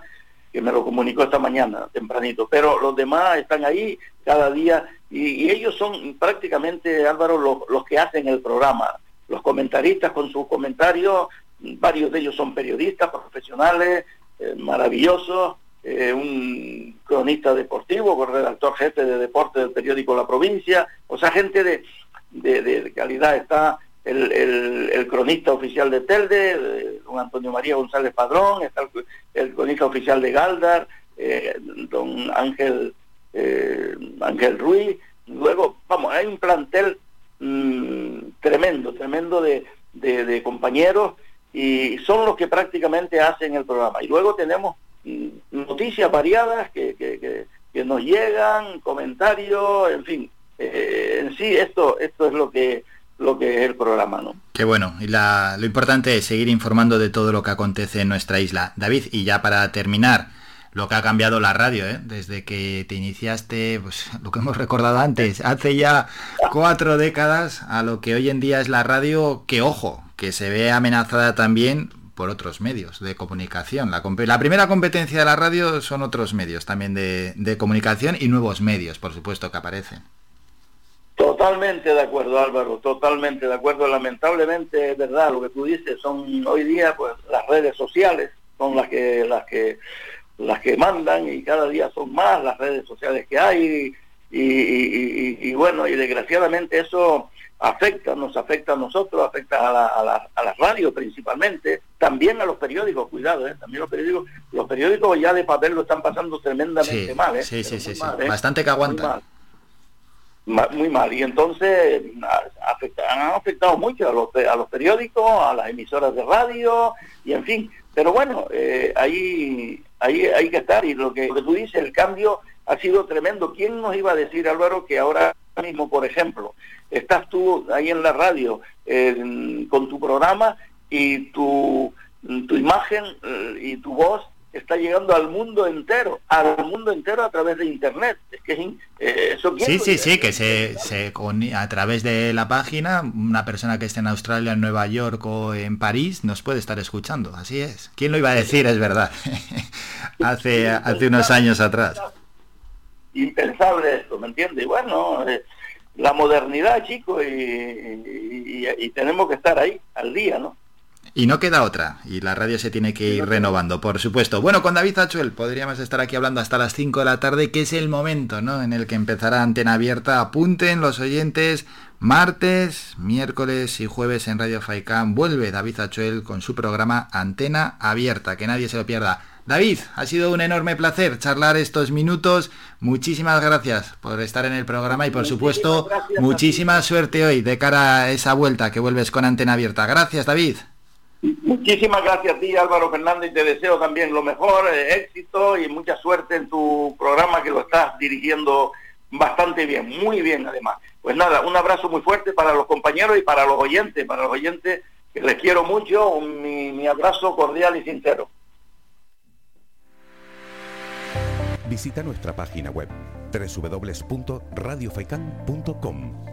que me lo comunicó esta mañana tempranito. Pero los demás están ahí cada día y, ellos son prácticamente, Álvaro, los, los que hacen el programa. Los comentaristas con sus comentarios, varios de ellos son periodistas profesionales, eh, maravillosos, eh, un cronista deportivo, redactor jefe de deporte del periódico La Provincia, o sea, gente de, de, calidad. Está el, el- el cronista oficial de Telde, eh, don Antonio María González Padrón, está el, el cronista oficial de Galdar, eh, don Ángel, eh, Ángel Ruiz. Luego, vamos, hay un plantel mm, tremendo, tremendo de, compañeros y son los que prácticamente hacen el programa. Y luego tenemos mm, noticias variadas que, que- que- que nos llegan, comentarios, en fin. Eh, en sí, esto, esto es lo que, lo que es el programa, ¿no? Qué bueno, y la- lo importante es seguir informando de todo lo que acontece en nuestra isla. David, y ya para terminar, lo que ha cambiado la radio, ¿eh? desde que te iniciaste, pues lo que hemos recordado antes, hace ya cuatro décadas a lo que hoy en día es la radio, que ojo, que se ve amenazada también por otros medios de comunicación. La, la primera competencia de la radio son otros medios también de, de comunicación y nuevos medios, por supuesto, que aparecen. Totalmente de acuerdo, Álvaro, totalmente de acuerdo. Lamentablemente es verdad lo que tú dices, son hoy día pues las redes sociales son las que las que las que mandan y cada día son más las redes sociales que hay y, y- y- y bueno y desgraciadamente eso afecta, nos afecta a nosotros, afecta a la, a la, a la radio principalmente, también a los periódicos, cuidado, ¿eh? también los periódicos, los periódicos ya de papel lo están pasando tremendamente Sí, mal, ¿eh? sí, sí, sí, muy ¿eh? Bastante que Muy aguanta. mal. Ma- muy mal y entonces afecta- han afectado mucho a los, a los periódicos, a las emisoras de radio y en fin, pero bueno, eh, ahí, ahí hay que estar y lo que, lo tú dices, el cambio ha sido tremendo. ¿Quién nos iba a decir, Álvaro, que ahora mismo, por ejemplo, estás tú ahí en la radio con tu programa y tu, tu imagen eh, y tu voz está llegando al mundo entero, al mundo entero a través de internet. Es que eh, eso Sí, sí, sí, que se, se con- a través de la página, una persona que esté en Australia, en Nueva York o en París nos puede estar escuchando. Así es. ¿Quién lo iba a decir? Es verdad. hace, hace unos años atrás. impensable esto, ¿me entiendes? Y bueno, eh, la modernidad, chicos, y, y- y- y tenemos que estar ahí, al día, ¿no? Y no queda otra, y la radio se tiene que ir renovando, por supuesto. Bueno, con David Achuel podríamos estar aquí hablando hasta las 5 de la tarde, que es el momento, ¿no? En el que empezará antena abierta. Apunten los oyentes, martes, miércoles y jueves en Radio Faicán vuelve David Achuel con su programa Antena Abierta, que nadie se lo pierda. David, ha sido un enorme placer charlar estos minutos. Muchísimas gracias por estar en el programa y por supuesto muchísima suerte hoy de cara a esa vuelta que vuelves con Antena Abierta. Gracias, David. Muchísimas gracias a ti, Álvaro Fernández, y te deseo también lo mejor, eh, éxito y mucha suerte en tu programa que lo estás dirigiendo bastante bien, muy bien además. Pues nada, un abrazo muy fuerte para los compañeros y para los oyentes, para los oyentes que les quiero mucho, mi, mi abrazo cordial y sincero. Visita nuestra página web www.radiofaikan.com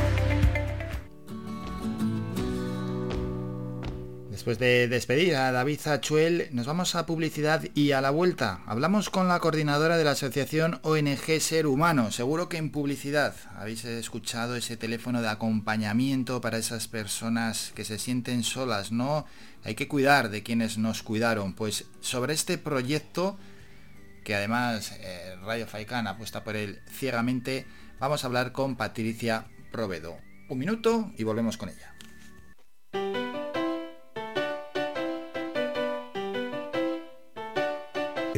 Después de despedir a David Achuel, nos vamos a publicidad y a la vuelta. Hablamos con la coordinadora de la asociación ONG Ser Humano. Seguro que en publicidad habéis escuchado ese teléfono de acompañamiento para esas personas que se sienten solas, ¿no? Hay que cuidar de quienes nos cuidaron. Pues sobre este proyecto, que además eh, Radio Faicán apuesta por él ciegamente, vamos a hablar con Patricia Provedo. Un minuto y volvemos con ella.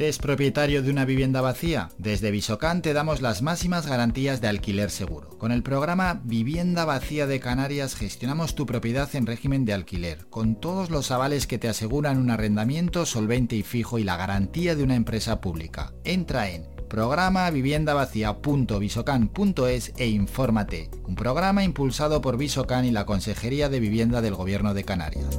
¿Eres propietario de una vivienda vacía? Desde Visocan te damos las máximas garantías de alquiler seguro. Con el programa Vivienda Vacía de Canarias gestionamos tu propiedad en régimen de alquiler, con todos los avales que te aseguran un arrendamiento solvente y fijo y la garantía de una empresa pública. Entra en Programa viviendavacía.visocan.es e infórmate. Un programa impulsado por Visocan y la Consejería de Vivienda del Gobierno de Canarias.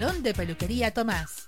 Salón de Peluquería Tomás.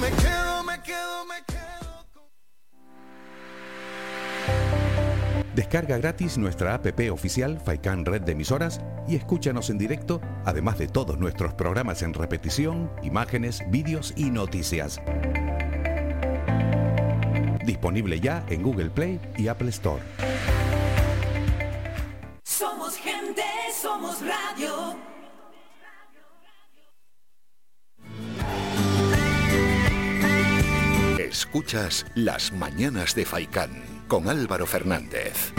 Me quedo, me quedo, me quedo. Descarga gratis nuestra app oficial Faikan Red de Emisoras y escúchanos en directo, además de todos nuestros programas en repetición, imágenes, vídeos y noticias. Disponible ya en Google Play y Apple Store. Somos gente, somos radio. Escuchas Las Mañanas de Faicán con Álvaro Fernández.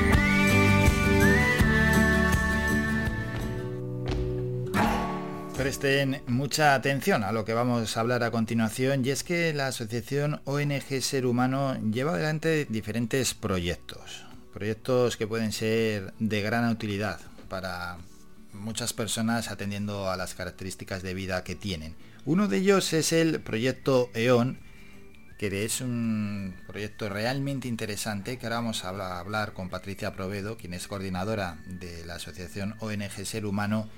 Presten mucha atención a lo que vamos a hablar a continuación y es que la asociación ONG Ser Humano lleva adelante diferentes proyectos, proyectos que pueden ser de gran utilidad para muchas personas atendiendo a las características de vida que tienen. Uno de ellos es el proyecto EON, que es un proyecto realmente interesante, que ahora vamos a habla- hablar con Patricia Provedo, quien es coordinadora de la asociación ONG Ser Humano,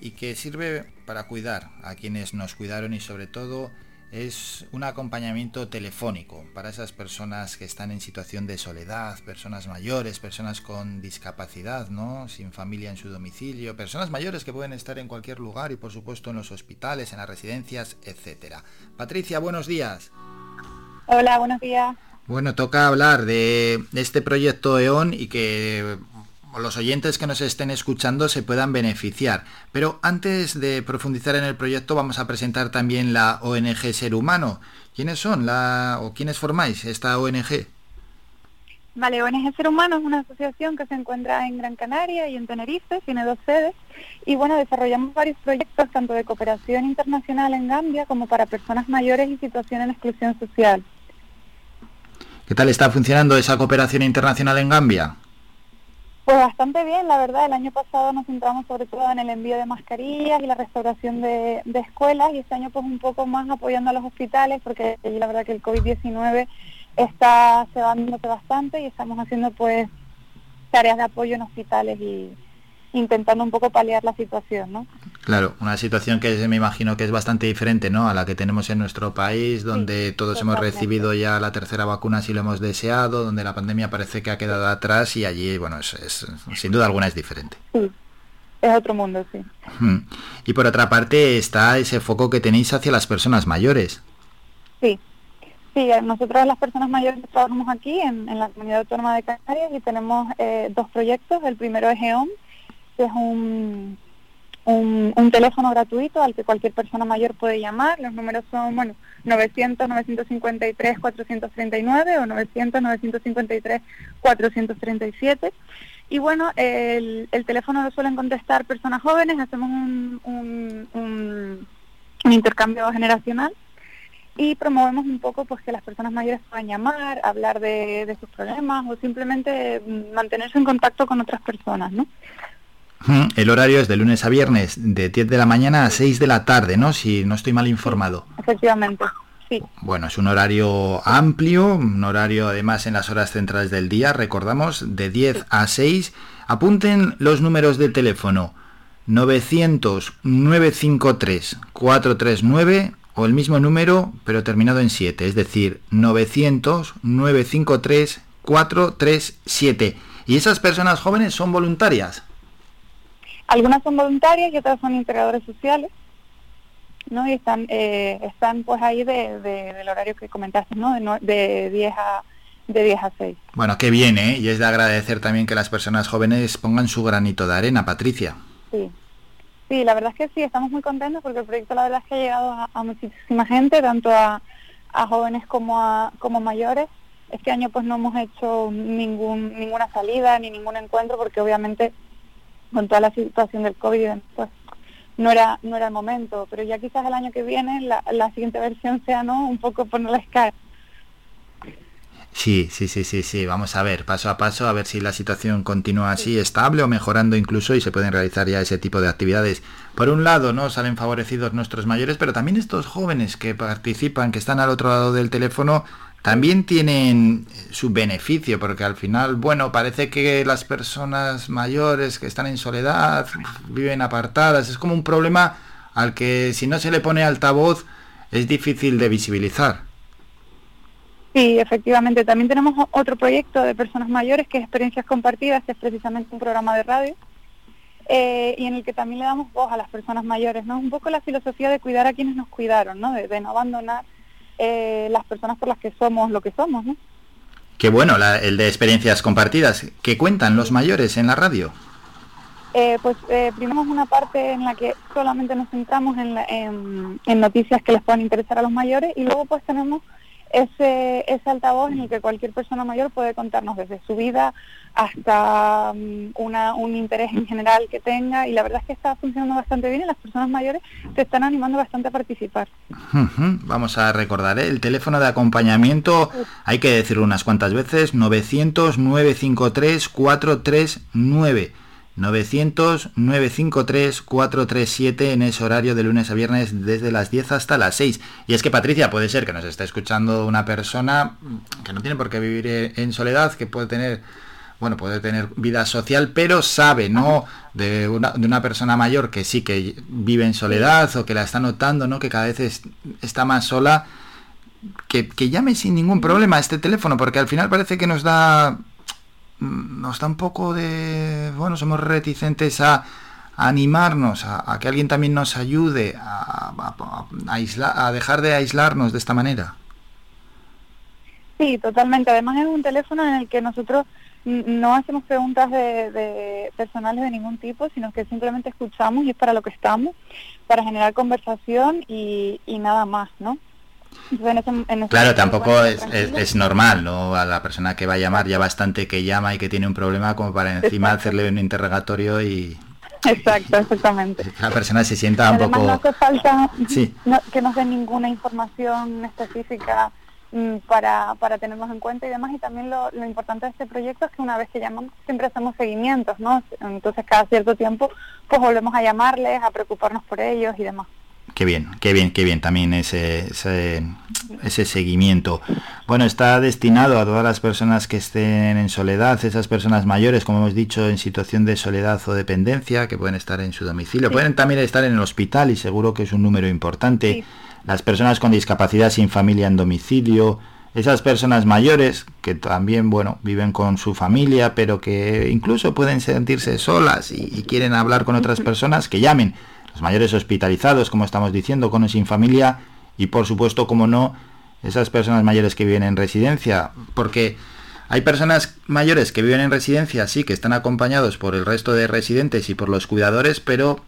y que sirve para cuidar a quienes nos cuidaron y sobre todo es un acompañamiento telefónico para esas personas que están en situación de soledad, personas mayores, personas con discapacidad, ¿no? Sin familia en su domicilio, personas mayores que pueden estar en cualquier lugar y por supuesto en los hospitales, en las residencias, etcétera. Patricia, buenos días. Hola, buenos días. Bueno, toca hablar de este proyecto EON y que los oyentes que nos estén escuchando se puedan beneficiar. Pero antes de profundizar en el proyecto vamos a presentar también la ONG Ser Humano. ¿Quiénes son la o quiénes formáis esta ONG? Vale, ONG Ser Humano es una asociación que se encuentra en Gran Canaria y en Tenerife, tiene dos sedes. Y bueno, desarrollamos varios proyectos tanto de cooperación internacional en Gambia como para personas mayores y situación en exclusión social. ¿Qué tal está funcionando esa cooperación internacional en Gambia? Pues bastante bien, la verdad. El año pasado nos centramos sobre todo en el envío de mascarillas y la restauración de, escuelas y este año pues un poco más apoyando a los hospitales porque la verdad que el COVID-19 está cegándose bastante y estamos haciendo pues tareas de apoyo en hospitales y intentando un poco paliar la situación, ¿no? Claro, una situación que me imagino que es bastante diferente, ¿no? A la que tenemos en nuestro país, donde todos hemos recibido ya la tercera vacuna si lo hemos deseado, donde la pandemia parece que ha quedado atrás y allí, bueno, es, es- sin duda alguna es diferente. Sí, es otro mundo, sí. Mm. Y por otra parte está ese foco que tenéis hacia las personas mayores. Sí, sí, eh, nosotros las personas mayores trabajamos aquí en, en la comunidad autónoma de Canarias y tenemos eh, dos proyectos. El primero es que es un, un, teléfono gratuito al que cualquier persona mayor puede llamar. Los números son, bueno, 900-953-439 o 900-953-437. Y bueno, el, el teléfono lo suelen contestar personas jóvenes, hacemos un, un, un- intercambio generacional y promovemos un poco pues que las personas mayores puedan llamar, hablar de, de sus problemas o simplemente mantenerse en contacto con otras personas, ¿no? El horario es de lunes a viernes, de 10 de la mañana a 6 de la tarde, ¿no? Si no estoy mal informado. Efectivamente, sí. Bueno, es un horario amplio, un horario además en las horas centrales del día, recordamos, de 10 a 6. Apunten los números de teléfono 900-953-439 o el mismo número, pero terminado en 7, es decir, 900-953-437. ¿Y esas personas jóvenes son voluntarias? Algunas son voluntarias y otras son integradores sociales, ¿no? Y están, eh, están pues ahí de, de- del horario que comentaste, ¿no? De, nue- de 10 a de 10 a 6. Bueno, qué bien, ¿eh? Y es de agradecer también que las personas jóvenes pongan su granito de arena, Patricia. Sí. Sí, la verdad es que sí, estamos muy contentos porque el proyecto la verdad es que ha llegado a, a muchísima gente, tanto a, a jóvenes como a como mayores. Este año pues no hemos hecho ningún ninguna salida ni ningún encuentro porque obviamente con toda la situación del COVID y demás, pues no era no era el momento, pero ya quizás el año que viene la, la siguiente versión sea no un poco ponerles cara. Sí, sí, sí, sí, sí. Vamos a ver, paso a paso, a ver si la situación continúa así, estable o mejorando incluso y se pueden realizar ya ese tipo de actividades. Por un lado, ¿no? Salen favorecidos nuestros mayores, pero también estos jóvenes que participan, que están al otro lado del teléfono, también tienen su beneficio, porque al final, bueno, parece que las personas mayores que están en soledad, viven apartadas, es como un problema al que si no se le pone altavoz es difícil de visibilizar. Sí, efectivamente. También tenemos otro proyecto de personas mayores que es Experiencias Compartidas, que es precisamente un programa de radio eh, y en el que también le damos voz a las personas mayores, ¿no? Un poco la filosofía de cuidar a quienes nos cuidaron, ¿no? De, de no abandonar eh, las personas por las que somos lo que somos, ¿no? Qué bueno, la- el de experiencias compartidas. que cuentan los mayores en la radio? Eh, pues eh, primero es una parte en la que solamente nos centramos en, la- en- en noticias que les puedan interesar a los mayores y luego pues tenemos ese, ese altavoz en el que cualquier persona mayor puede contarnos desde su vida hasta mm, una, un interés en general que tenga y la verdad es que está funcionando bastante bien y las personas mayores se están animando bastante a participar. Vamos a recordar, ¿eh? el teléfono de acompañamiento, hay que decirlo unas cuantas veces, 900-953-439. 900-953-437 en ese horario de lunes a viernes desde las 10 hasta las 6. Y es que Patricia, puede ser que nos esté escuchando una persona que no tiene por qué vivir eh, en soledad, que puede tener bueno, puede tener vida social, pero sabe, ¿no? De una, de una persona mayor que sí que vive en soledad o que la está notando, ¿no? Que cada vez es- está más sola, que, que llame sin ningún problema a este teléfono, porque al final parece que nos da, nos da un poco de, bueno, somos reticentes a, a animarnos, a, a que alguien también nos ayude a, a- a- a aisla- a dejar de aislarnos de esta manera. Sí, totalmente. Además es un teléfono en el que nosotros no hacemos preguntas de, de personales de ningún tipo, sino que simplemente escuchamos y es para lo que estamos, para generar conversación y, y nada más, ¿no? Entonces, en ese- en ese Claro, tampoco es, es- normal, ¿no? A la persona que va a llamar ya bastante que llama y que tiene un problema como para encima Exacto. hacerle un interrogatorio y Exacto, exactamente. la persona se sienta un Además no poco... hace falta Sí. no- que nos den ninguna información específica para, para tenernos en cuenta y demás. Y también lo, lo importante de este proyecto es que una vez que llamamos siempre hacemos seguimientos, ¿no? Entonces cada cierto tiempo pues volvemos a llamarles, a preocuparnos por ellos y demás. Qué bien, qué bien, qué bien también ese, ese, ese seguimiento. Bueno, está destinado a todas las personas que estén en soledad, esas personas mayores, como hemos dicho, en situación de soledad o dependencia, que pueden estar en su domicilio, pueden también estar en el hospital y seguro que es un número importante. Las personas con discapacidad sin familia en domicilio, esas personas mayores que también, bueno, viven con su familia, pero que incluso pueden sentirse solas y, y quieren hablar con otras personas, que llamen. Los mayores hospitalizados, como estamos diciendo, con o sin familia, y por supuesto, como no, esas personas mayores que viven en residencia, porque hay personas mayores que viven en residencia, sí, que están acompañados por el resto de residentes y por los cuidadores, pero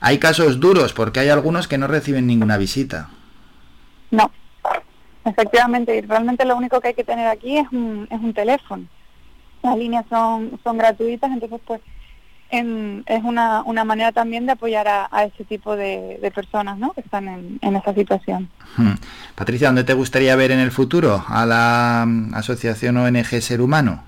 hay casos duros, porque hay algunos que no reciben ninguna visita. No, efectivamente, y realmente lo único que hay que tener aquí es un, es un teléfono. Las líneas son, son gratuitas, entonces pues en- es una, una manera también de apoyar a, a ese tipo de, de personas ¿no? que están en, en esa situación. Hmm. Patricia, ¿dónde te gustaría ver en el futuro a la mm, asociación ONG Ser Humano?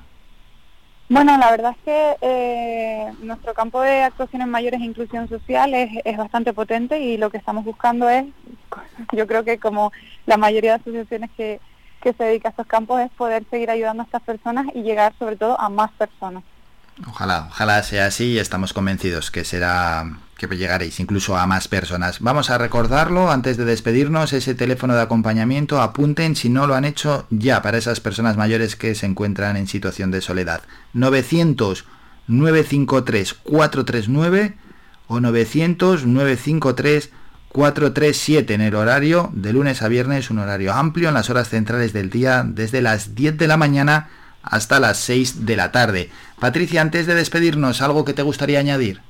Bueno, la verdad es que eh, nuestro campo de actuación en mayores e inclusión social es, bastante potente y lo que estamos buscando es, yo creo que como la mayoría de asociaciones que, que se dedica a estos campos, es poder seguir ayudando a estas personas y llegar sobre todo a más personas. Ojalá, ojalá sea así y estamos convencidos que será que llegaréis incluso a más personas. Vamos a recordarlo antes de despedirnos, ese teléfono de acompañamiento, apunten si no lo han hecho ya para esas personas mayores que se encuentran en situación de soledad. 900 953 439 o 900 953 437 en el horario de lunes a viernes, un horario amplio en las horas centrales del día, desde las 10 de la mañana hasta las 6 de la tarde. Patricia, antes de despedirnos, ¿algo que te gustaría añadir?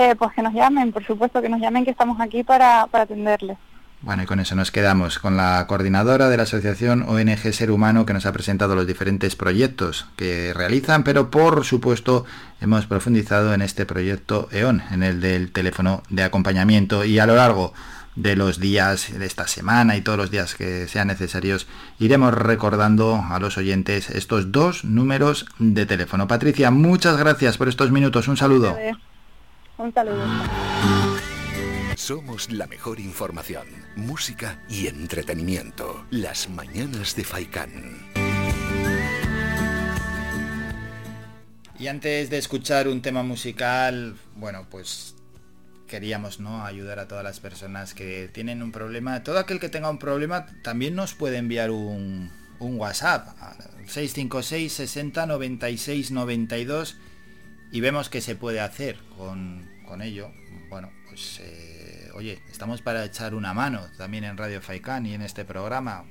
Eh, pues que nos llamen, por supuesto, que nos llamen, que estamos aquí para, para atenderles. Bueno, y con eso nos quedamos, con la coordinadora de la Asociación ONG Ser Humano que nos ha presentado los diferentes proyectos que realizan, pero por supuesto hemos profundizado en este proyecto EON, en el del teléfono de acompañamiento y a lo largo de los días de esta semana y todos los días que sean necesarios iremos recordando a los oyentes estos dos números de teléfono. Patricia, muchas gracias por estos minutos, un saludo. Un saludo. Somos la mejor información, música y entretenimiento. Las mañanas de Faikán. Y antes de escuchar un tema musical, bueno, pues queríamos ¿no? ayudar a todas las personas que tienen un problema. Todo aquel que tenga un problema también nos puede enviar un, un WhatsApp. 656 60 96 92 y vemos qué se puede hacer con, con ello. Bueno, pues eh, oye, estamos para echar una mano también en Radio Faikán y en este programa.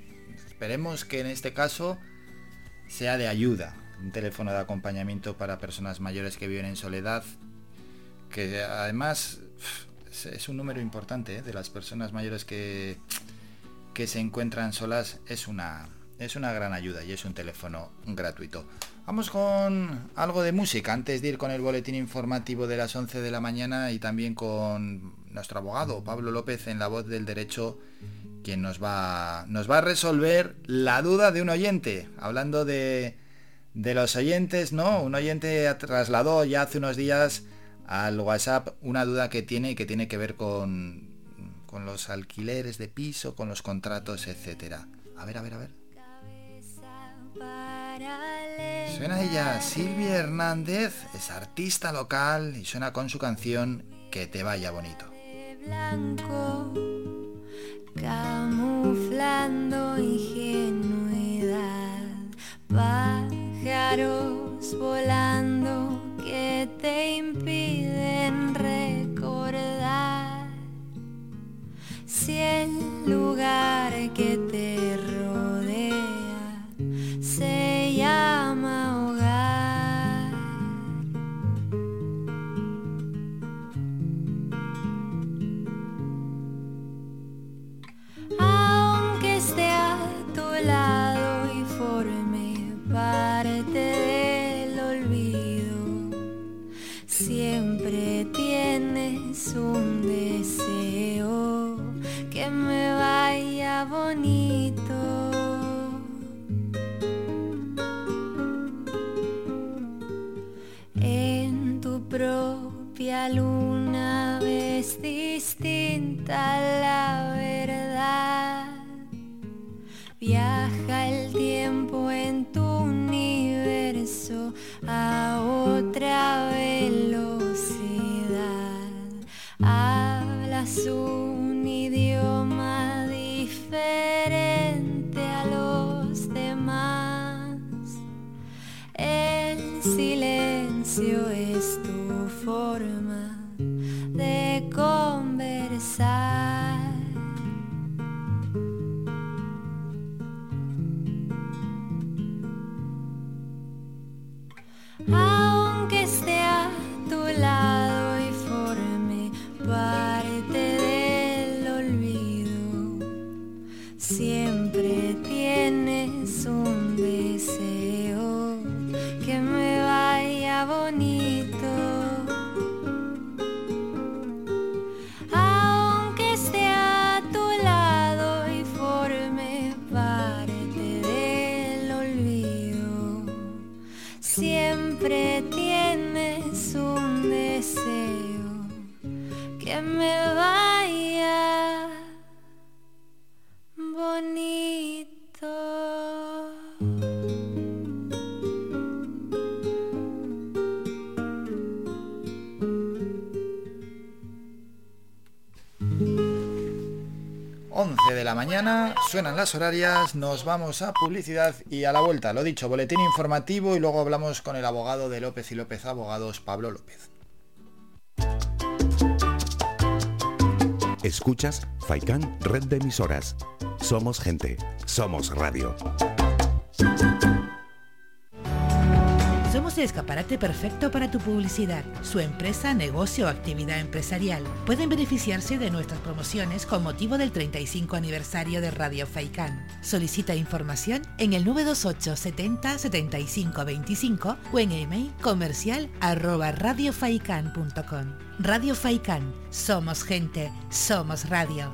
Esperemos que en este caso sea de ayuda. Un teléfono de acompañamiento para personas mayores que viven en soledad, que además es un número importante ¿eh? de las personas mayores que, que se encuentran solas, es una, es una gran ayuda y es un teléfono gratuito. Vamos con algo de música antes de ir con el boletín informativo de las 11 de la mañana y también con nuestro abogado Pablo López en la voz del derecho quien nos va, nos va a resolver la duda de un oyente. Hablando de, los oyentes, ¿no? Un oyente trasladó ya hace unos días al WhatsApp una duda que tiene y que tiene que ver con, con los alquileres de piso, con los contratos, etcétera. A ver, a ver, a ver. Suena ella, Silvia Hernández, es artista local y suena con su canción Que te vaya bonito. blanco, camuflando ingenuidad, pájaros volando que te impiden recordar. Si el lugar que te tienes un deseo que me vaya bonito. En tu propia luna ves distinta la verdad. Viaja el tiempo en tu universo a otra velocidad. Hablas un idioma diferente a los demás. El silencio es tu forma de conversar. Aunque esté a tu lado y forme parte bonito. Aunque esté a tu lado y forme parte del olvido, siempre tienes un deseo que me vaya la mañana, suenan las horarias, nos vamos a publicidad y a la vuelta, lo dicho, boletín informativo y luego hablamos con el abogado de López y López Abogados, Pablo López. Escuchas Faikan Red de Emisoras. Somos gente, somos radio. Escaparate perfecto para tu publicidad. Su empresa, negocio o actividad empresarial pueden beneficiarse de nuestras promociones con motivo del 35 aniversario de Radio Faikán. Solicita información en el 928 70 75 25 o en email comercial arroba radiofaikan.com. Radio Faikán. Somos gente. Somos radio.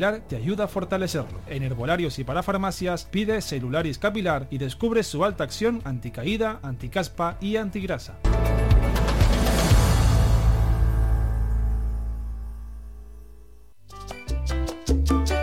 Te ayuda a fortalecerlo. En herbolarios y para farmacias pide Celularis Capilar y descubre su alta acción anticaída, anticaspa y antigrasa.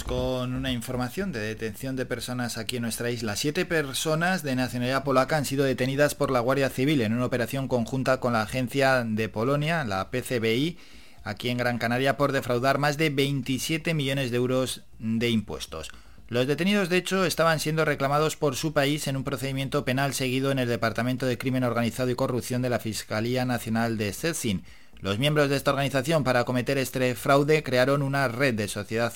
Con una información de detención de personas aquí en nuestra isla. Siete personas de nacionalidad polaca han sido detenidas por la Guardia Civil en una operación conjunta con la agencia de Polonia, la PCBI, aquí en Gran Canaria por defraudar más de 27 millones de euros de impuestos. Los detenidos, de hecho, estaban siendo reclamados por su país en un procedimiento penal seguido en el Departamento de Crimen Organizado y Corrupción de la Fiscalía Nacional de Szczecin. Los miembros de esta organización para cometer este fraude crearon una red de, sociedad-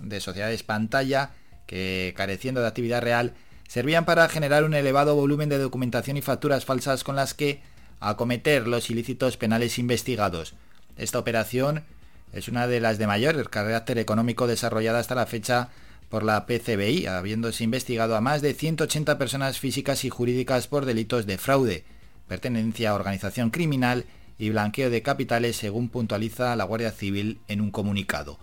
de sociedades pantalla que, careciendo de actividad real, servían para generar un elevado volumen de documentación y facturas falsas con las que acometer los ilícitos penales investigados. Esta operación es una de las de mayor carácter económico desarrollada hasta la fecha por la PCBI, habiéndose investigado a más de 180 personas físicas y jurídicas por delitos de fraude, pertenencia a organización criminal y blanqueo de capitales, según puntualiza la Guardia Civil en un comunicado.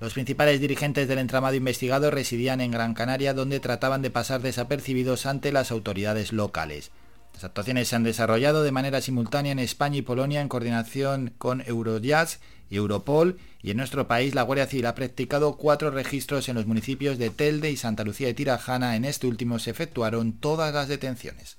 Los principales dirigentes del entramado investigado residían en Gran Canaria, donde trataban de pasar desapercibidos ante las autoridades locales. Las actuaciones se han desarrollado de manera simultánea en España y Polonia en coordinación con Eurojust y Europol y en nuestro país la Guardia Civil ha practicado cuatro registros en los municipios de Telde y Santa Lucía de Tirajana. En este último se efectuaron todas las detenciones.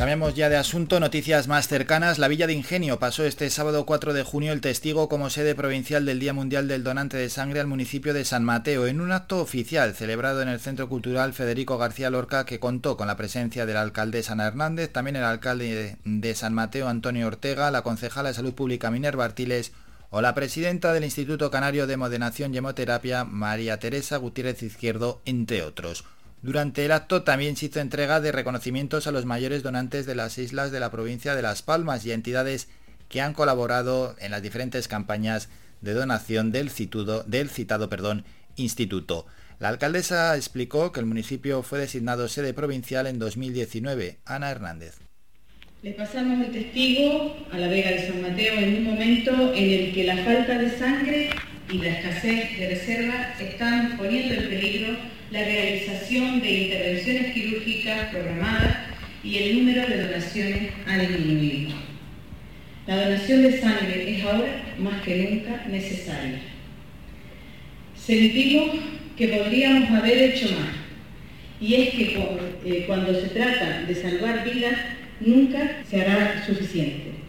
Cambiamos ya de asunto, noticias más cercanas. La Villa de Ingenio pasó este sábado 4 de junio el testigo como sede provincial del Día Mundial del Donante de Sangre al municipio de San Mateo, en un acto oficial celebrado en el Centro Cultural Federico García Lorca, que contó con la presencia del alcalde San Hernández, también el alcalde de San Mateo Antonio Ortega, la concejala de Salud Pública Minerva Artiles o la presidenta del Instituto Canario de Modenación y Hemoterapia María Teresa Gutiérrez Izquierdo, entre otros. Durante el acto también se hizo entrega de reconocimientos a los mayores donantes de las islas de la provincia de Las Palmas y a entidades que han colaborado en las diferentes campañas de donación del, citado perdón, instituto. La alcaldesa explicó que el municipio fue designado sede provincial en 2019. Ana Hernández. Le pasamos el testigo a la Vega de San Mateo en un momento en el que la falta de sangre y la escasez de reserva están poniendo en peligro la realización de intervenciones quirúrgicas programadas y el número de donaciones ha disminuido. La donación de sangre es ahora más que nunca necesaria. Sentimos que podríamos haber hecho más y es que por, eh, cuando se trata de salvar vidas nunca se hará suficiente.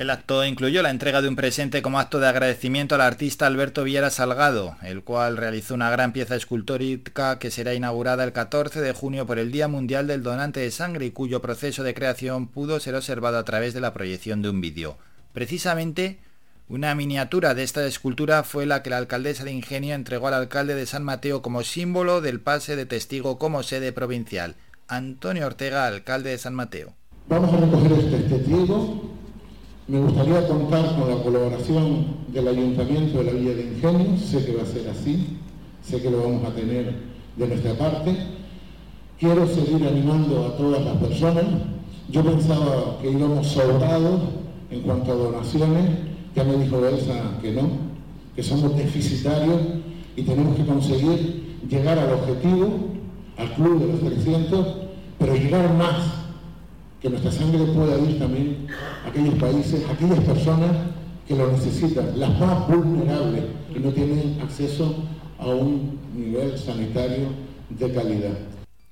El acto incluyó la entrega de un presente como acto de agradecimiento al artista Alberto Viera Salgado, el cual realizó una gran pieza escultórica que será inaugurada el 14 de junio por el Día Mundial del Donante de Sangre y cuyo proceso de creación pudo ser observado a través de la proyección de un vídeo. Precisamente, una miniatura de esta escultura fue la que la alcaldesa de Ingenio entregó al alcalde de San Mateo como símbolo del pase de testigo como sede provincial. Antonio Ortega, alcalde de San Mateo. Vamos a recoger este testigo me gustaría contar con la colaboración del Ayuntamiento de la Villa de Ingenio, sé que va a ser así, sé que lo vamos a tener de nuestra parte. Quiero seguir animando a todas las personas. Yo pensaba que íbamos sobrados en cuanto a donaciones, ya me dijo Elsa que no, que somos deficitarios y tenemos que conseguir llegar al objetivo, al club de los 300, pero llegar más que nuestra sangre pueda ir también a aquellos países, a aquellas personas que lo necesitan, las más vulnerables, que no tienen acceso a un nivel sanitario de calidad.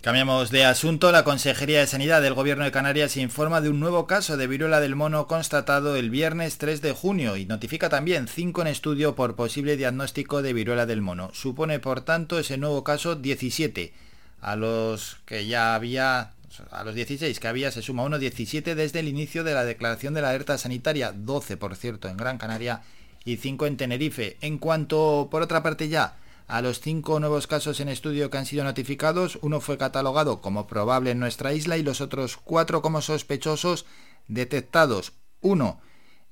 Cambiamos de asunto. La Consejería de Sanidad del Gobierno de Canarias informa de un nuevo caso de viruela del mono constatado el viernes 3 de junio y notifica también 5 en estudio por posible diagnóstico de viruela del mono. Supone, por tanto, ese nuevo caso 17, a los que ya había a los 16 que había se suma uno 17 desde el inicio de la declaración de la alerta sanitaria, 12 por cierto en Gran Canaria y 5 en Tenerife. En cuanto, por otra parte ya, a los 5 nuevos casos en estudio que han sido notificados, uno fue catalogado como probable en nuestra isla y los otros 4 como sospechosos detectados, uno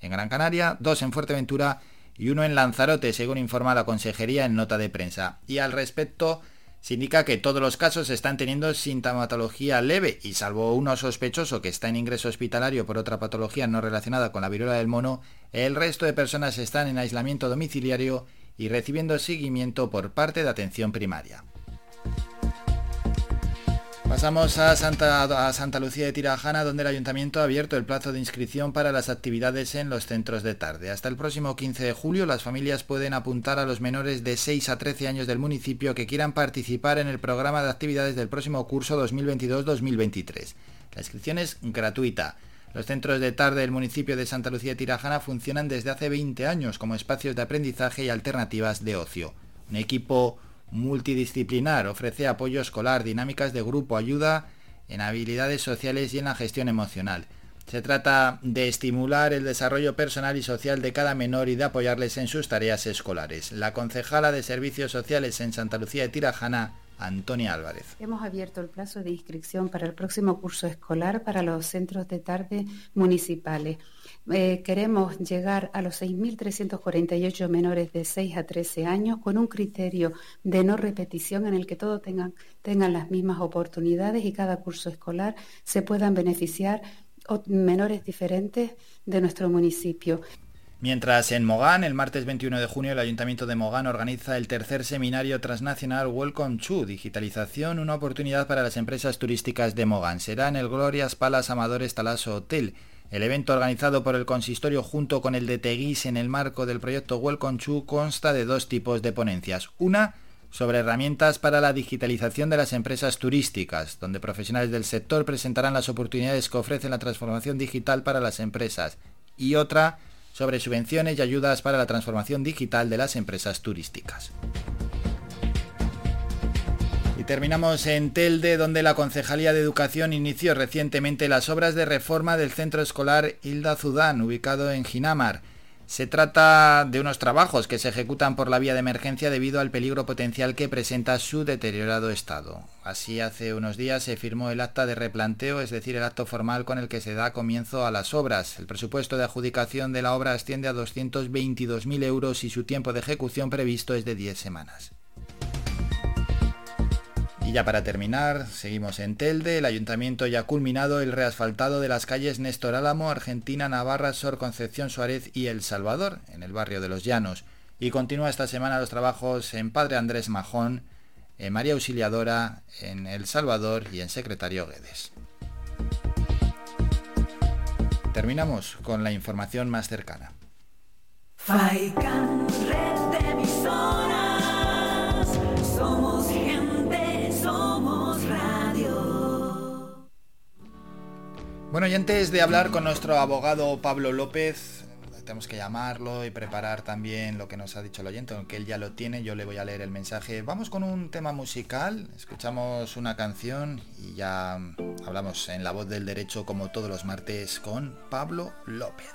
en Gran Canaria, dos en Fuerteventura y uno en Lanzarote, según informa la Consejería en nota de prensa. Y al respecto, se indica que todos los casos están teniendo sintomatología leve y salvo uno sospechoso que está en ingreso hospitalario por otra patología no relacionada con la viruela del mono, el resto de personas están en aislamiento domiciliario y recibiendo seguimiento por parte de atención primaria. Pasamos a Santa, Lucía de Tirajana, donde el ayuntamiento ha abierto el plazo de inscripción para las actividades en los centros de tarde. Hasta el próximo 15 de julio, las familias pueden apuntar a los menores de 6 a 13 años del municipio que quieran participar en el programa de actividades del próximo curso 2022-2023. La inscripción es gratuita. Los centros de tarde del municipio de Santa Lucía de Tirajana funcionan desde hace 20 años como espacios de aprendizaje y alternativas de ocio. Un equipo multidisciplinar, ofrece apoyo escolar, dinámicas de grupo, ayuda en habilidades sociales y en la gestión emocional. Se trata de estimular el desarrollo personal y social de cada menor y de apoyarles en sus tareas escolares. La concejala de Servicios Sociales en Santa Lucía de Tirajana, Antonia Álvarez. Hemos abierto el plazo de inscripción para el próximo curso escolar para los centros de tarde municipales. Eh, queremos llegar a los 6.348 menores de 6 a 13 años con un criterio de no repetición en el que todos tengan, tengan las mismas oportunidades y cada curso escolar se puedan beneficiar menores diferentes de nuestro municipio. Mientras en Mogán, el martes 21 de junio, el Ayuntamiento de Mogán organiza el tercer seminario transnacional Welcome to Digitalización, una oportunidad para las empresas turísticas de Mogán. Será en el Glorias Palas Amadores Talaso Hotel. El evento organizado por el consistorio junto con el de Teguís en el marco del proyecto Welcome to consta de dos tipos de ponencias. Una sobre herramientas para la digitalización de las empresas turísticas, donde profesionales del sector presentarán las oportunidades que ofrece la transformación digital para las empresas, y otra sobre subvenciones y ayudas para la transformación digital de las empresas turísticas. Y terminamos en Telde, donde la Concejalía de Educación inició recientemente las obras de reforma del centro escolar Hilda Zudán, ubicado en Ginamar. Se trata de unos trabajos que se ejecutan por la vía de emergencia debido al peligro potencial que presenta su deteriorado estado. Así hace unos días se firmó el acta de replanteo, es decir, el acto formal con el que se da comienzo a las obras. El presupuesto de adjudicación de la obra asciende a 222.000 euros y su tiempo de ejecución previsto es de 10 semanas. Y ya para terminar, seguimos en Telde. El ayuntamiento ya ha culminado el reasfaltado de las calles Néstor Álamo, Argentina, Navarra, Sor Concepción Suárez y El Salvador, en el barrio de Los Llanos. Y continúa esta semana los trabajos en Padre Andrés Majón, en María Auxiliadora, en El Salvador y en Secretario Guedes. Terminamos con la información más cercana. Bueno, y antes de hablar con nuestro abogado Pablo López, tenemos que llamarlo y preparar también lo que nos ha dicho el oyente, aunque él ya lo tiene, yo le voy a leer el mensaje. Vamos con un tema musical, escuchamos una canción y ya hablamos en la voz del derecho como todos los martes con Pablo López.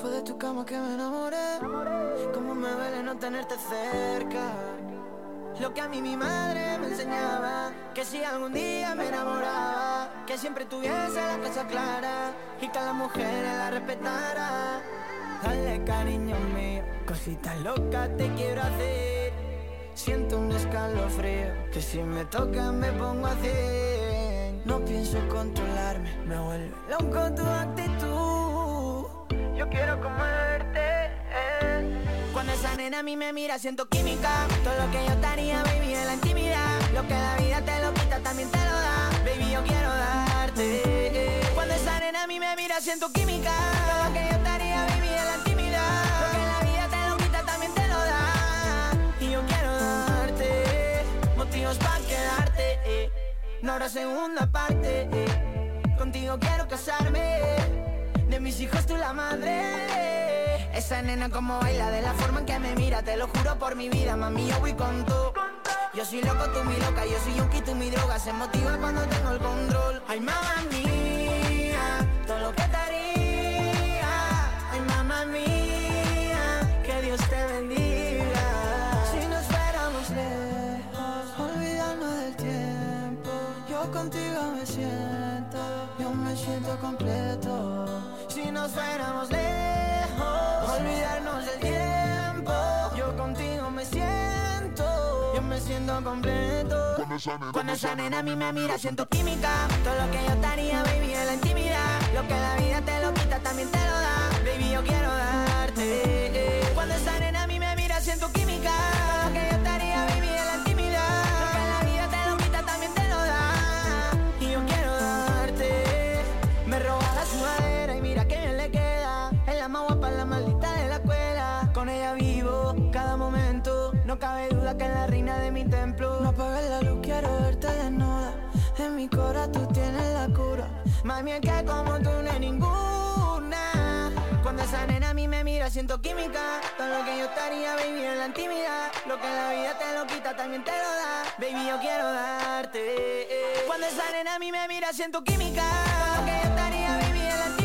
Fue de tu cama que me enamoré. Como me duele no tenerte cerca. Lo que a mí mi madre me enseñaba, que si algún día me enamoraba, que siempre tuviese la casa clara y que a las mujeres la respetara. Dale cariño mío, cositas locas te quiero hacer. Siento un escalofrío, que si me toca me pongo a cien. No pienso controlarme, me vuelve loco tu actitud. Quiero comerte. Cuando esa nena a mí me mira siento química. Todo lo que yo te haría, baby, en la intimidad. Lo que la vida te lo quita, también te lo da. Baby, yo quiero darte. Cuando esa nena a mí me mira siento química. Todo lo que yo te haría, baby, en la intimidad. Lo que la vida te lo quita, también te lo da. Y yo quiero darte Motivos para quedarte eh. No habrá segunda parte eh. Contigo quiero casarme De mis hijos tú la madre. Esa nena como baila, de la forma en que me mira Te lo juro por mi vida, mami, yo voy con tú. Yo soy loco, tú mi loca, yo soy yonki, tú mi droga Se motiva cuando tengo el control. Ay, mamá mía, todo lo que te haría. Ay, mamá mía, que Dios te bendiga. Si nos fuéramos lejos, olvidarnos del tiempo Yo contigo me siento, yo me siento completo Si nos fuéramos lejos, olvidarnos del tiempo. Yo contigo me siento, yo me siento completo. Cuando esa nena a mí me mira siento química. Todo lo que yo te haría, baby, en la intimidad. Lo que la vida te lo quita, también te lo da. Baby, yo quiero darte. Cuando esa nena a mí me mira siento química No cabe duda que es la reina de mi templo. No apagues la luz, quiero verte desnuda. En mi cora tú tienes la cura. Mami, es que como tú no hay ninguna. Cuando esa nena a mí me mira siento química. Todo lo que yo haría, baby, en la intimidad. Lo que la vida te lo quita, también te lo da. Baby, yo quiero darte. Cuando esa nena a mí me mira siento química. Todo lo que yo haría, baby, en la intimidad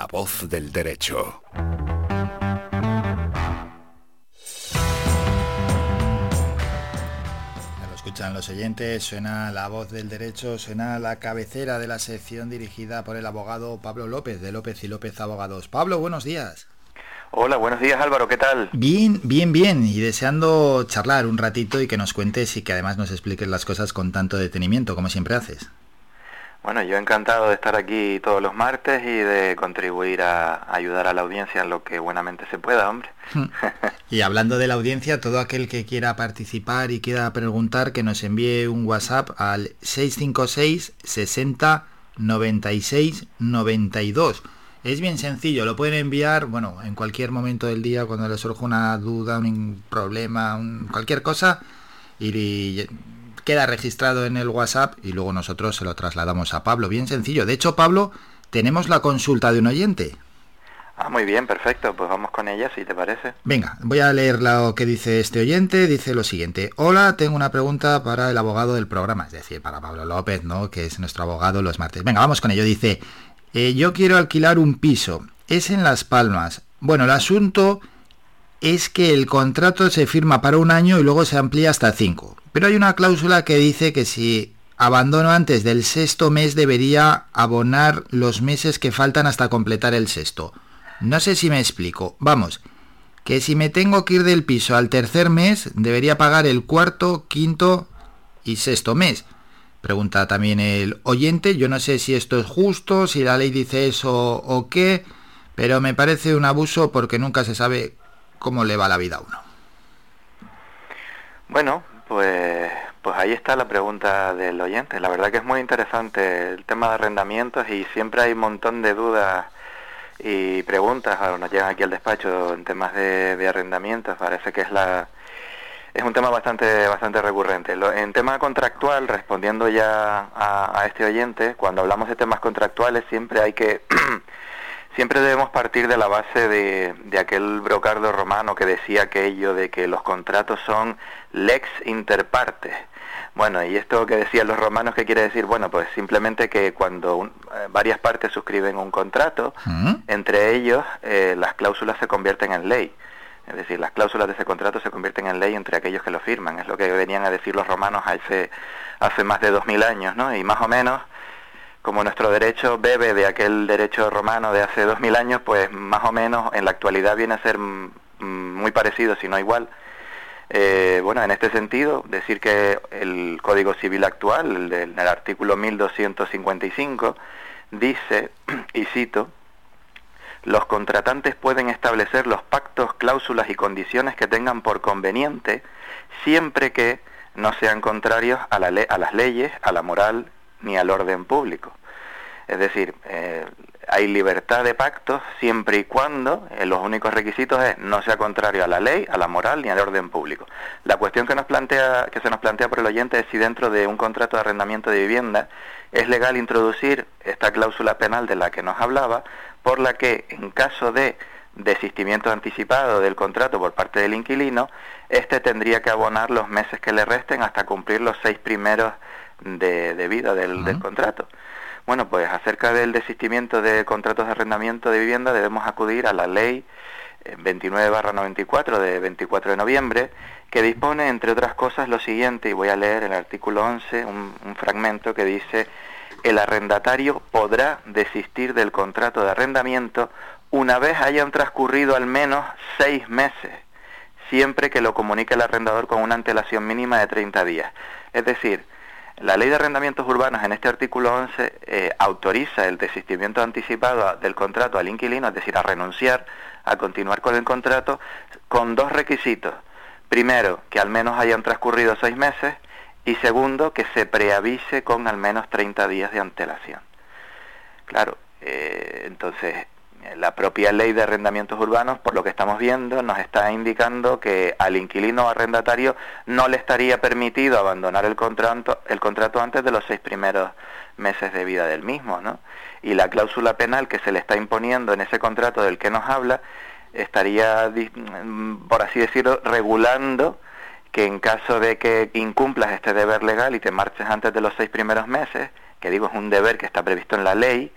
La voz del derecho. escuchan los oyentes, suena la voz del derecho, suena la cabecera de la sección dirigida por el abogado Pablo López, de López y López Abogados. Pablo, buenos días. Hola, buenos días Álvaro, ¿qué tal? Bien, bien, bien, y deseando charlar un ratito y que nos cuentes y que además nos expliques las cosas con tanto detenimiento, como siempre haces. Bueno, yo encantado de estar aquí todos los martes y de contribuir a ayudar a la audiencia en lo que buenamente se pueda, hombre. Y hablando de la audiencia, todo aquel que quiera participar y quiera preguntar, que nos envíe un WhatsApp al 656 60 96 92. Es bien sencillo, lo pueden enviar, bueno, en cualquier momento del día cuando les surja una duda, un problema, un- cualquier cosa, y queda registrado en el WhatsApp y luego nosotros se lo trasladamos a Pablo. Bien sencillo. De hecho, Pablo, tenemos la consulta de un oyente. Ah, muy bien, perfecto, pues vamos con ella, si te parece. Venga, voy a leer lo que dice este oyente. Dice lo siguiente. Hola, tengo una pregunta para el abogado del programa, es decir, para Pablo López, ¿no? Que es nuestro abogado los martes. Venga, vamos con ello. Dice, eh, yo quiero alquilar un piso. Es en Las Palmas. Bueno, el asunto es que el contrato se firma para un año y luego se amplía hasta cinco. Pero hay una cláusula que dice que si abandono antes del sexto mes debería abonar los meses que faltan hasta completar el sexto. No sé si me explico. Vamos, que si me tengo que ir del piso al tercer mes, debería pagar el cuarto, quinto y sexto mes. Pregunta también el oyente, yo no sé si esto es justo, si la ley dice eso o qué, pero me parece un abuso porque nunca se sabe cómo le va la vida a uno. Bueno, pues, pues ahí está la pregunta del oyente. La verdad que es muy interesante el tema de arrendamientos y siempre hay un montón de dudas y preguntas nos llegan aquí al despacho en temas de, de arrendamientos. Parece que es la es un tema bastante bastante recurrente. Lo- en tema contractual, respondiendo ya a, a este oyente, cuando hablamos de temas contractuales siempre hay que siempre debemos partir de la base de, de aquel brocardo romano que decía aquello de que los contratos son lex inter partes. Bueno, y esto que decían los romanos, ¿qué quiere decir? Bueno, pues simplemente que cuando un- eh, varias partes suscriben un contrato, entre ellos eh, las cláusulas se convierten en ley. Es decir, las cláusulas de ese contrato se convierten en ley entre aquellos que lo firman. Es lo que venían a decir los romanos hace, hace más de dos mil años, ¿no? Y más o menos, como nuestro derecho bebe de aquel derecho romano de hace dos mil años, pues más o menos en la actualidad viene a ser muy parecido, si no igual. Eh, bueno, en este sentido, decir que el Código Civil actual, el el artículo 1255, dice, y cito, los contratantes pueden establecer los pactos, cláusulas y condiciones que tengan por conveniente, siempre que no sean contrarios a, la le- a las leyes, a la moral ni al orden público. Es decir, eh, hay libertad de pactos siempre y cuando eh, los únicos requisitos es no sea contrario a la ley, a la moral ni al orden público. La cuestión que nos plantea, que se nos plantea por el oyente es si dentro de un contrato de arrendamiento de vivienda es legal introducir esta cláusula penal de la que nos hablaba, por la que en caso de desistimiento anticipado del contrato por parte del inquilino, éste tendría que abonar los meses que le resten hasta cumplir los seis primeros de, de vida del, del contrato. Bueno, pues acerca del desistimiento de contratos de arrendamiento de vivienda debemos acudir a la ley 29-94 de 24 de noviembre, que dispone, entre otras cosas, lo siguiente, y voy a leer el artículo 11, un, un fragmento que dice, el arrendatario podrá desistir del contrato de arrendamiento una vez hayan transcurrido al menos seis meses, siempre que lo comunique el arrendador con una antelación mínima de 30 días. Es decir, la ley de arrendamientos urbanos en este artículo 11 eh, autoriza el desistimiento anticipado del contrato al inquilino, es decir, a renunciar a continuar con el contrato, con dos requisitos. Primero, que al menos hayan transcurrido seis meses y segundo, que se preavise con al menos 30 días de antelación. Claro, eh, entonces la propia ley de arrendamientos urbanos, por lo que estamos viendo, nos está indicando que al inquilino arrendatario no le estaría permitido abandonar el contrato, el contrato antes de los seis primeros meses de vida del mismo, ¿no? Y la cláusula penal que se le está imponiendo en ese contrato del que nos habla estaría, mm, por así decirlo, regulando que en caso de que incumplas este deber legal y te marches antes de los seis primeros meses, que digo es un deber que está previsto en la ley,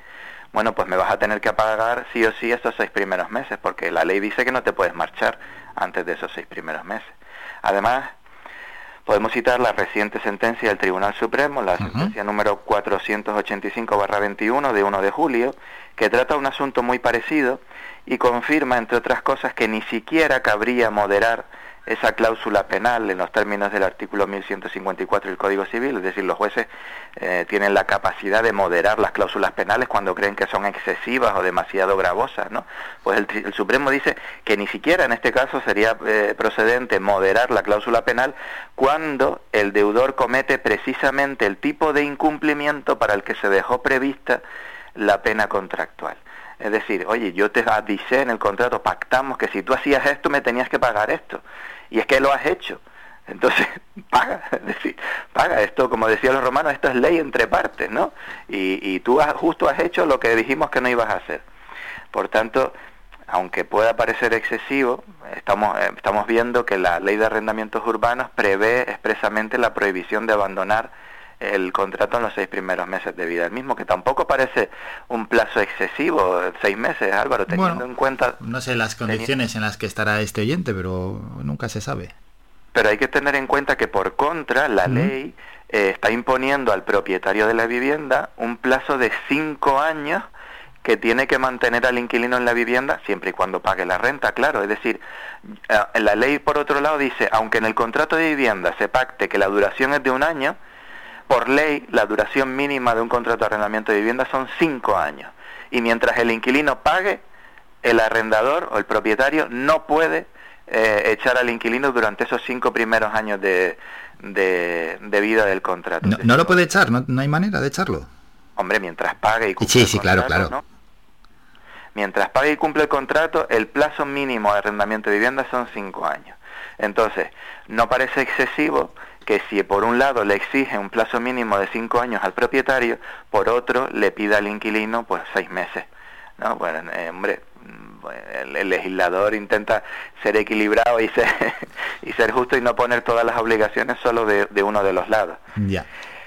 bueno, pues me vas a tener que pagar sí o sí esos seis primeros meses, porque la ley dice que no te puedes marchar antes de esos seis primeros meses. Además, podemos citar la reciente sentencia del Tribunal Supremo, la sentencia número 485-21 de 1 de julio, que trata un asunto muy parecido y confirma, entre otras cosas, que ni siquiera cabría moderar esa cláusula penal en los términos del artículo 1154 del Código Civil, es decir, los jueces eh, tienen la capacidad de moderar las cláusulas penales cuando creen que son excesivas o demasiado gravosas, ¿no? Pues el, el Supremo dice que ni siquiera en este caso sería eh, procedente moderar la cláusula penal cuando el deudor comete precisamente el tipo de incumplimiento para el que se dejó prevista la pena contractual. Es decir, oye, yo te avisé en el contrato, pactamos que si tú hacías esto me tenías que pagar esto. Y es que lo has hecho. Entonces, paga, es decir, paga esto, como decían los romanos, esto es ley entre partes, ¿no? Y, y tú has, justo has hecho lo que dijimos que no ibas a hacer. Por tanto, aunque pueda parecer excesivo, estamos, eh, estamos viendo que la ley de arrendamientos urbanos prevé expresamente la prohibición de abandonar el contrato en los seis primeros meses de vida. El mismo que tampoco parece un plazo excesivo, seis meses, Álvaro, teniendo Bueno, en cuenta No sé las condiciones en las que estará este oyente, pero nunca se sabe. Pero hay que tener en cuenta que por contra la ley eh, está imponiendo al propietario de la vivienda un plazo de cinco años que tiene que mantener al inquilino en la vivienda siempre y cuando pague la renta, claro. Es decir, eh, la ley por otro lado dice, aunque en el contrato de vivienda se pacte que la duración es de un año, por ley la duración mínima de un contrato de arrendamiento de vivienda son cinco años. Y mientras el inquilino pague, el arrendador o el propietario no puede eh, echar al inquilino durante esos cinco primeros años de, de, de vida del contrato. No, no lo puede echar, no, no hay manera de echarlo. Hombre, mientras pague y cumpla Sí, el sí, claro, contrato, claro. ¿no? Mientras pague y cumple el contrato, el plazo mínimo de arrendamiento de vivienda son cinco años. Entonces, no parece excesivo que si por un lado le exige un plazo mínimo de cinco años al propietario, por otro le pida al inquilino pues seis meses. ¿no? Bueno, eh, hombre, mm, el, legislador intenta ser equilibrado y ser, y ser justo y no poner todas las obligaciones solo de, de uno de los lados.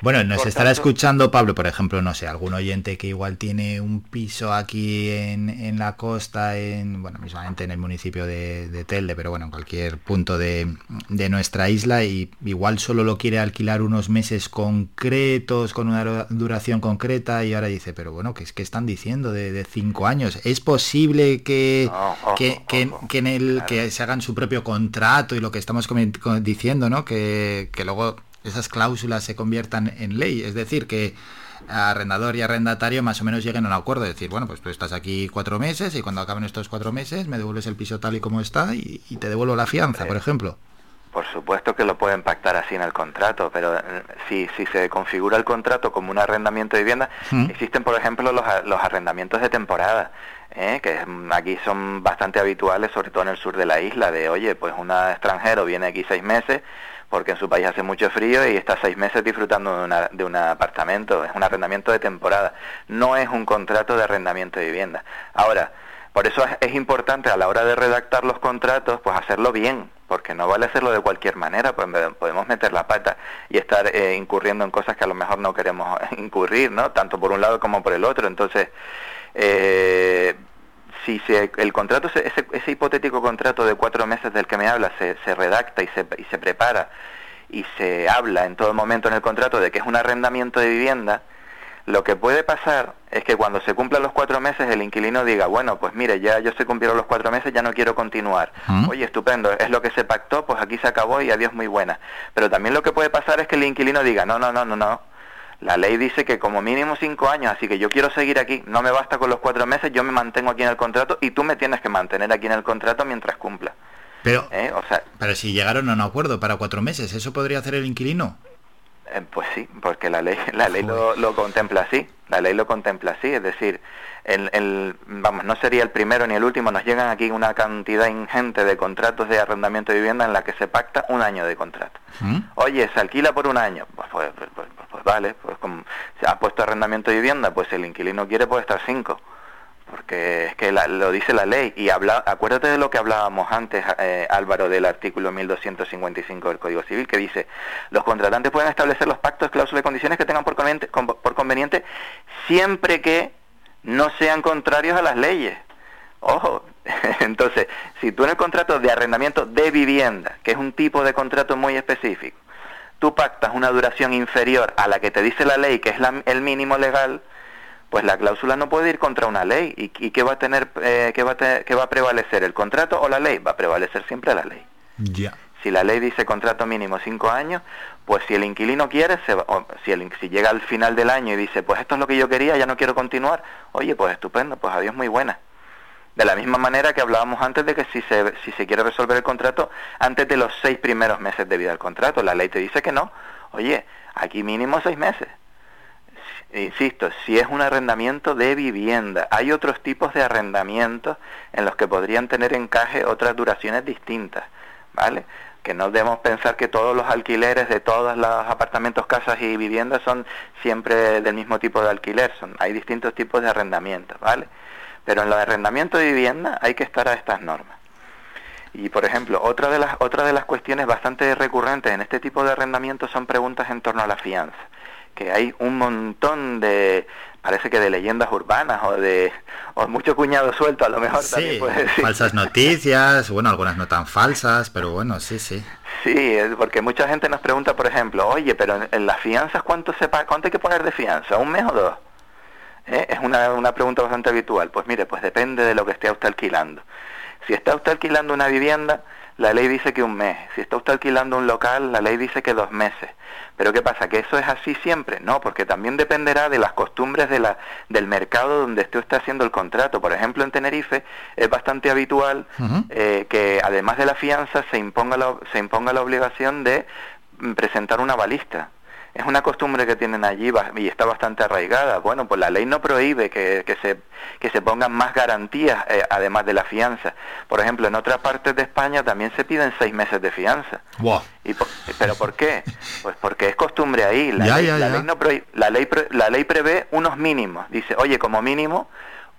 Bueno, nos Por estará tanto- escuchando Pablo, por ejemplo, no sé, algún oyente que igual tiene un piso aquí en, en la costa, en, bueno, mismamente en el municipio de, de Telde, pero bueno, en cualquier punto de, de nuestra isla y igual solo lo quiere alquilar unos meses concretos, con una dura- duración concreta y ahora dice, pero bueno, ¿qué es que están diciendo de, de cinco años? ¿Es posible que, ojo, que, que- que en el que se hagan su propio contrato y lo que estamos diciendo, ¿no? Que, que luego esas cláusulas se conviertan en ley, es decir, que arrendador y arrendatario más o menos lleguen a un acuerdo, es decir, bueno, pues tú estás aquí cuatro meses y cuando acaben estos cuatro meses me devuelves el piso tal y como está y, y te devuelvo la fianza, por ejemplo. Por supuesto que lo pueden pactar así en el contrato, pero eh, si, si se configura el contrato como un arrendamiento de vivienda, Mm. existen, por ejemplo, los, los arrendamientos de temporada, ¿eh? que aquí son bastante habituales, sobre todo en el sur de la isla, de, oye, pues un extranjero viene aquí seis meses porque en su país hace mucho frío y está seis meses disfrutando de, una- de un apartamento, es un arrendamiento de temporada, no es un contrato de arrendamiento de vivienda. Ahora, por eso es, importante a la hora de redactar los contratos, pues hacerlo bien, porque no vale hacerlo de cualquier manera, pues podemos meter la pata y estar eh, incurriendo en cosas que a lo mejor no queremos incurrir, ¿no? Tanto por un lado como por el otro. Entonces, eh, si se, el contrato, se- ese, ese hipotético contrato de cuatro meses del que me habla, se, se redacta y se, y se prepara y se habla en todo momento en el contrato de que es un arrendamiento de vivienda, lo que puede pasar es que cuando se cumplan los cuatro meses el inquilino diga, bueno, pues mire, ya yo se cumplieron los cuatro meses, ya no quiero continuar. ¿Mm? Oye, estupendo, es lo que se pactó, pues aquí se acabó y adiós muy buena. Pero también lo que puede pasar es que el inquilino diga, no, no, no, no, no. La ley dice que como mínimo cinco años, así que yo quiero seguir aquí, no me basta con los cuatro meses, yo me mantengo aquí en el contrato y tú me tienes que mantener aquí en el contrato mientras cumpla. Pero, ¿eh? O sea, pero si llegaron a un acuerdo para cuatro meses, ¿eso podría hacer el inquilino? Eh, pues sí, porque la ley, la ley lo, lo contempla así, la ley lo contempla así, es decir, el, el- vamos, no sería el primero ni el último, nos llegan aquí una cantidad ingente de contratos de arrendamiento de vivienda en la que se pacta un año de contrato. Oye, se alquila por un año, pues, pues, pues, pues- pues vale, pues como se ha puesto arrendamiento de vivienda, pues el inquilino quiere puede estar cinco, porque es que la- lo dice la ley. Y habla, acuérdate de lo que hablábamos antes, eh, Álvaro, del artículo 1255 del Código Civil, que dice, los contratantes pueden establecer los pactos, cláusulas y condiciones que tengan por conveniente, con- por conveniente siempre que no sean contrarios a las leyes. Ojo, entonces, si tú en el contrato de arrendamiento de vivienda, que es un tipo de contrato muy específico, tú pactas una duración inferior a la que te dice la ley, que es la- el mínimo legal, pues la cláusula no puede ir contra una ley. ¿Y, y qué va a tener, eh, qué va a te- qué va a prevalecer, el contrato o la ley? Va a prevalecer siempre la ley. Ya. Si la ley dice contrato mínimo cinco años, pues si el inquilino quiere, se va- o si, el, si llega al final del año y dice, pues esto es lo que yo quería, ya no quiero continuar, oye, pues estupendo, pues adiós, muy buena. De la misma manera que hablábamos antes de que si se, si se quiere resolver el contrato antes de los seis primeros meses de vida del contrato, la ley te dice que no, oye, aquí mínimo seis meses. Insisto, si es un arrendamiento de vivienda, hay otros tipos de arrendamientos en los que podrían tener encaje otras duraciones distintas, ¿vale? Que no debemos pensar que todos los alquileres de todos los apartamentos, casas y viviendas son siempre del mismo tipo de alquiler, son, hay distintos tipos de arrendamientos, ¿vale? Pero en los arrendamientos de vivienda hay que estar a estas normas. Y por ejemplo, otra de las otra de las cuestiones bastante recurrentes en este tipo de arrendamientos son preguntas en torno a la fianza, que hay un montón de parece que de leyendas urbanas o de o mucho cuñado suelto a lo mejor también Sí, puede decir. falsas noticias, bueno, algunas no tan falsas, pero bueno, sí, sí. Sí, porque mucha gente nos pregunta, por ejemplo, oye, pero en, las fianzas cuánto se paga, cuánto hay que poner de fianza, un mes o dos. ¿Eh? Es una, una pregunta bastante habitual. Pues mire, pues depende de lo que esté usted alquilando. Si está usted alquilando una vivienda, la ley dice que un mes. Si está usted alquilando un local, la ley dice que dos meses. Pero ¿qué pasa? ¿Que eso es así siempre? No, porque también dependerá de las costumbres de la, del mercado donde usted está haciendo el contrato. Por ejemplo, en Tenerife es bastante habitual eh, que además de la fianza se imponga la, se imponga la obligación de mm, presentar una balista. Es una costumbre que tienen allí y está bastante arraigada. Bueno, pues la ley no prohíbe que, que se, que se pongan más garantías eh, además de la fianza. Por ejemplo, en otras partes de España también se piden seis meses de fianza. ¿Y por- ¿Pero por qué? Pues porque es costumbre ahí. La, Ya, ley, ya, la ya. ley no la ley la ley prevé unos mínimos. Dice, oye, como mínimo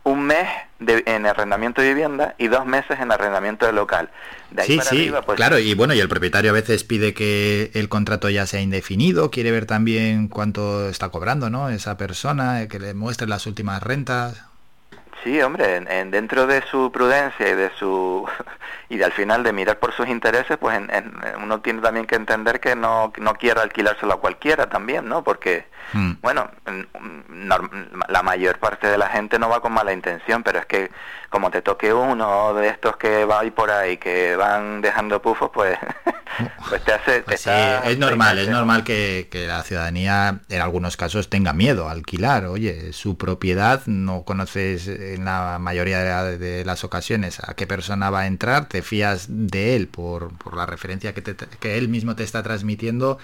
un mes de- en arrendamiento de vivienda y dos meses en arrendamiento de local. De ahí Sí, para sí, arriba, pues claro, y bueno, y el propietario a veces pide que el contrato ya sea indefinido, quiere ver también cuánto está cobrando, ¿no? Esa persona, que le muestre las últimas rentas. Sí, hombre, en, en- dentro de su prudencia y de su y de al final de mirar por sus intereses, pues en- en- uno tiene también que entender que no no quiere alquilárselo a cualquiera también, ¿no? Porque bueno, en- norm- la mayor parte de la gente no va con mala intención, pero es que como te toque uno de estos que va ahí por ahí que van dejando pufos, pues pues te hace te Pues sí, es normal, es normal que, que la ciudadanía en algunos casos tenga miedo a alquilar. Oye, su propiedad, no conoces en la mayoría de, de las ocasiones a qué persona va a entrar, te fías de él por, por la referencia que, te- que él mismo te está transmitiendo.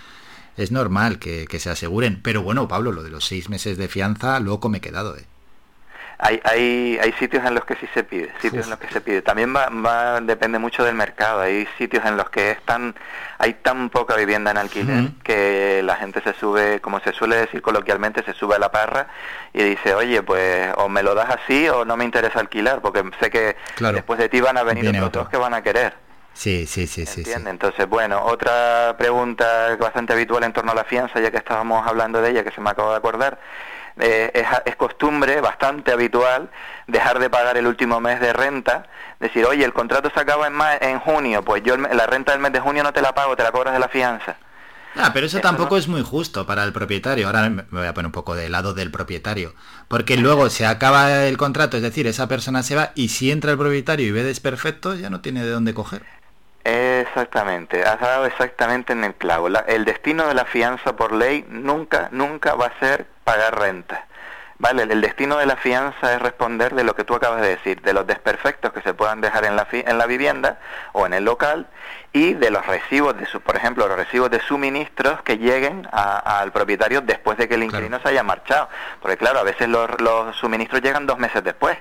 Es normal que, que se aseguren. Pero bueno, Pablo, lo de los seis meses de fianza, loco me he quedado. ¿eh? Hay, hay, hay sitios en los que sí se pide, sitios en los que se pide. También va, va, depende mucho del mercado. Hay sitios en los que es tan, hay tan poca vivienda en alquiler que la gente se sube, como se suele decir coloquialmente, se sube a la parra y dice, oye, pues o me lo das así o no me interesa alquilar, porque sé que Claro. después de ti van a venir Viene otros otro. que van a querer. Sí, sí, sí, sí. sí. Entonces, bueno, otra pregunta bastante habitual en torno a la fianza, ya que estábamos hablando de ella, que se me acaba de acordar, eh, es, es costumbre bastante habitual dejar de pagar el último mes de renta, decir, oye, el contrato se acaba en, ma- en junio, pues yo el la renta del mes de junio no te la pago, te la cobras de la fianza. Ah, pero eso Eso tampoco no- es muy justo para el propietario. Ahora me me voy a poner un poco del lado del propietario. Porque luego se acaba el contrato, es decir, esa persona se va y si entra el propietario y ve desperfectos, ya no tiene de dónde coger. Exactamente, has dado exactamente en el clavo. La- el destino de la fianza por ley nunca, nunca va a ser pagar renta. Vale, el destino de la fianza es responder de lo que tú acabas de decir, de los desperfectos que se puedan dejar en la, fi- en la vivienda o en el local y de los recibos de su, por ejemplo, los recibos de suministros que lleguen a- al propietario después de que el inquilino se haya marchado. Porque claro, a veces los, los suministros llegan dos meses después.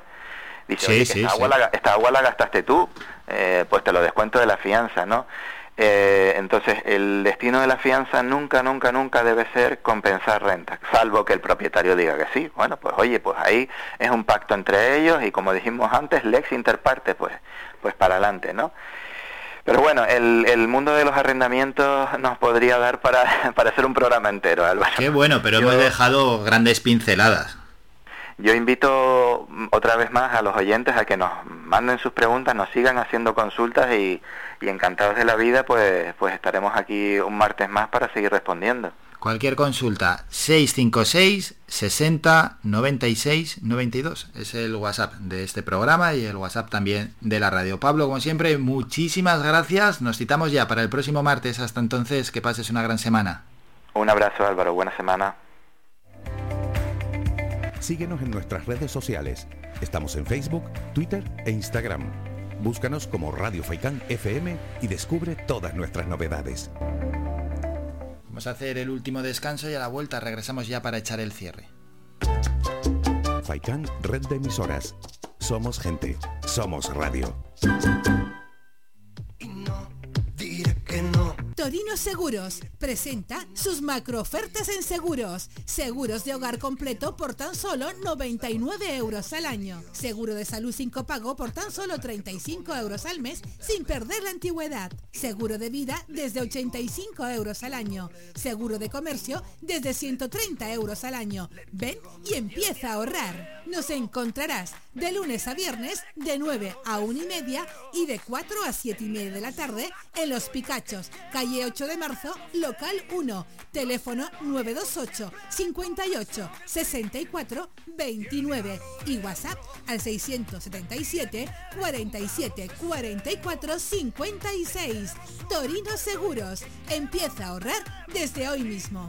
Dice, Sí, sí, esta, sí. agua la, esta agua la gastaste tú, eh, pues te lo descuento de la fianza, ¿no? Eh, entonces, el destino de la fianza nunca, nunca, nunca debe ser compensar renta, salvo que el propietario diga que sí. Bueno, pues oye, pues ahí es un pacto entre ellos y como dijimos antes, lex interparte, pues, pues para adelante, ¿no? Pero bueno, el, el mundo de los arrendamientos nos podría dar para, para hacer un programa entero, Álvaro. Qué bueno, pero Yo- hemos dejado grandes pinceladas. Yo invito mm, otra vez más a los oyentes a que nos manden sus preguntas, nos sigan haciendo consultas y, y encantados de la vida, pues, pues estaremos aquí un martes más para seguir respondiendo. Cualquier consulta, 656 60 96 92. Es el WhatsApp de este programa y el WhatsApp también de la radio. Pablo, como siempre, muchísimas gracias. Nos citamos ya para el próximo martes. Hasta entonces, que pases una gran semana. Un abrazo Álvaro, buena semana. Síguenos en nuestras redes sociales. Estamos en Facebook, Twitter e Instagram. Búscanos como Radio Faikán FM y descubre todas nuestras novedades. Vamos a hacer el último descanso y a la vuelta regresamos ya para echar el cierre. Faikán, red de emisoras. Somos gente, somos radio. Torino Seguros presenta sus macro ofertas en seguros. Seguros de hogar completo por tan solo 99 euros al año. Seguro de salud sin copago por tan solo 35 euros al mes sin perder la antigüedad. Seguro de vida desde 85 euros al año. Seguro de comercio desde 130 euros al año. Ven y empieza a ahorrar. Nos encontrarás de lunes a viernes de 9 a 1 y media y de 4 a 7 y media de la tarde en Los Picachos, calle 8 de marzo, local 1, teléfono 928 58 64 29 y WhatsApp al 677 47 44 56. Torino Seguros, empieza a ahorrar desde hoy mismo.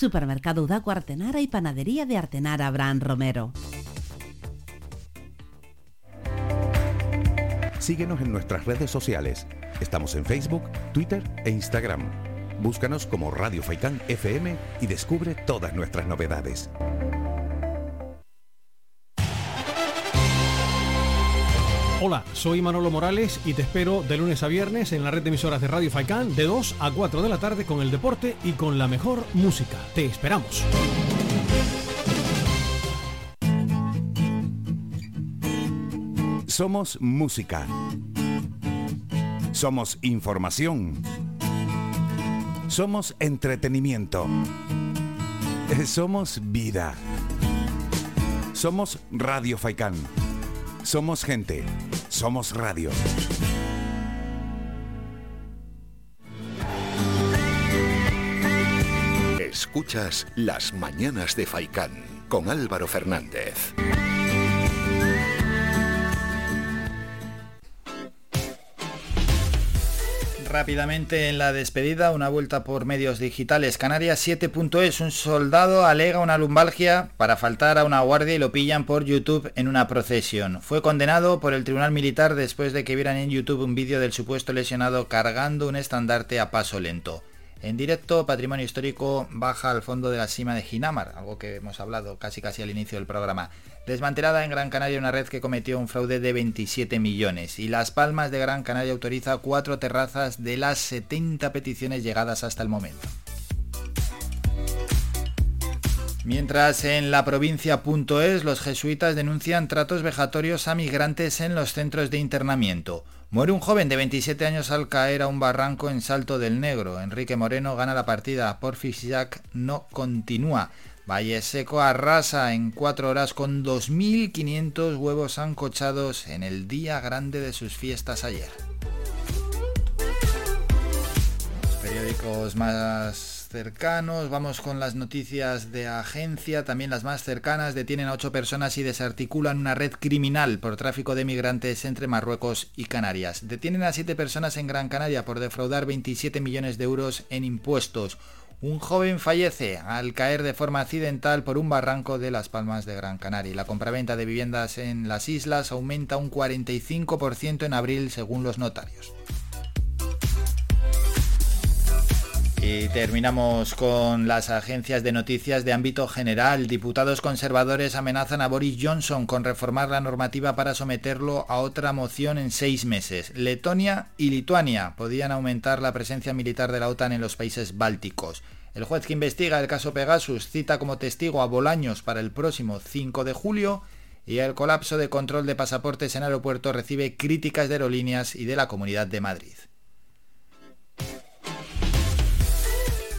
Supermercado Udaco Artenara y Panadería de Artenara Abraham Romero. Síguenos en nuestras redes sociales. Estamos en Facebook, Twitter e Instagram. Búscanos como Radio Faikán FM y descubre todas nuestras novedades. Hola, soy Manolo Morales y te espero de lunes a viernes en la red de emisoras de Radio Faikán de 2 a 4 de la tarde con el deporte y con la mejor música. Te esperamos. Somos música. Somos información. Somos entretenimiento. Eh, Somos vida. Somos Radio Faikán. Somos gente. Somos radio. Escuchas Las Mañanas de Faikán con Álvaro Fernández. Rápidamente en la despedida, una vuelta por medios digitales. Canarias 7.es, un soldado alega una lumbalgia para faltar a una guardia y lo pillan por YouTube en una procesión. Fue condenado por el Tribunal Militar después de que vieran en YouTube un vídeo del supuesto lesionado cargando un estandarte a paso lento. En directo, Patrimonio Histórico baja al fondo de la cima de Ginamar, algo que hemos hablado casi casi al inicio del programa. Desmantelada en Gran Canaria una red que cometió un fraude de 27 millones. Y Las Palmas de Gran Canaria autoriza cuatro terrazas de las 70 peticiones llegadas hasta el momento. Mientras en la provincia.es los jesuitas denuncian tratos vejatorios a migrantes en los centros de internamiento. Muere un joven de 27 años al caer a un barranco en Salto del Negro. Enrique Moreno gana la partida. Porfis Jack no continúa. Valle Seco arrasa en 4 horas con 2.500 huevos ancochados en el día grande de sus fiestas ayer. Los periódicos más cercanos, vamos con las noticias de agencia, también las más cercanas, detienen a ocho personas y desarticulan una red criminal por tráfico de migrantes entre Marruecos y Canarias. Detienen a siete personas en Gran Canaria por defraudar 27 millones de euros en impuestos. Un joven fallece al caer de forma accidental por un barranco de Las Palmas de Gran Canaria. La compraventa de viviendas en las islas aumenta un 45% en abril según los notarios. Y terminamos con las agencias de noticias de ámbito general. Diputados conservadores amenazan a Boris Johnson con reformar la normativa para someterlo a otra moción en seis meses. Letonia y Lituania podían aumentar la presencia militar de la OTAN en los países bálticos. El juez que investiga el caso Pegasus cita como testigo a Bolaños para el próximo 5 de julio y el colapso de control de pasaportes en aeropuertos recibe críticas de aerolíneas y de la Comunidad de Madrid.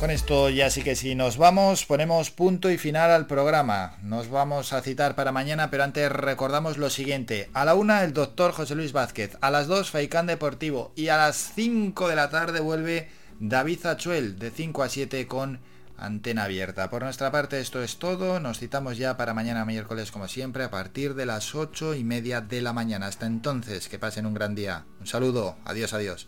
Con esto ya sí que sí nos vamos, ponemos punto y final al programa. Nos vamos a citar para mañana, pero antes recordamos lo siguiente. A la una el doctor José Luis Vázquez, a las 2 Faicán Deportivo y a las 5 de la tarde vuelve David Achuel de 5 a 7 con antena abierta. Por nuestra parte esto es todo, nos citamos ya para mañana miércoles como siempre a partir de las 8 y media de la mañana. Hasta entonces, que pasen un gran día. Un saludo, adiós, adiós.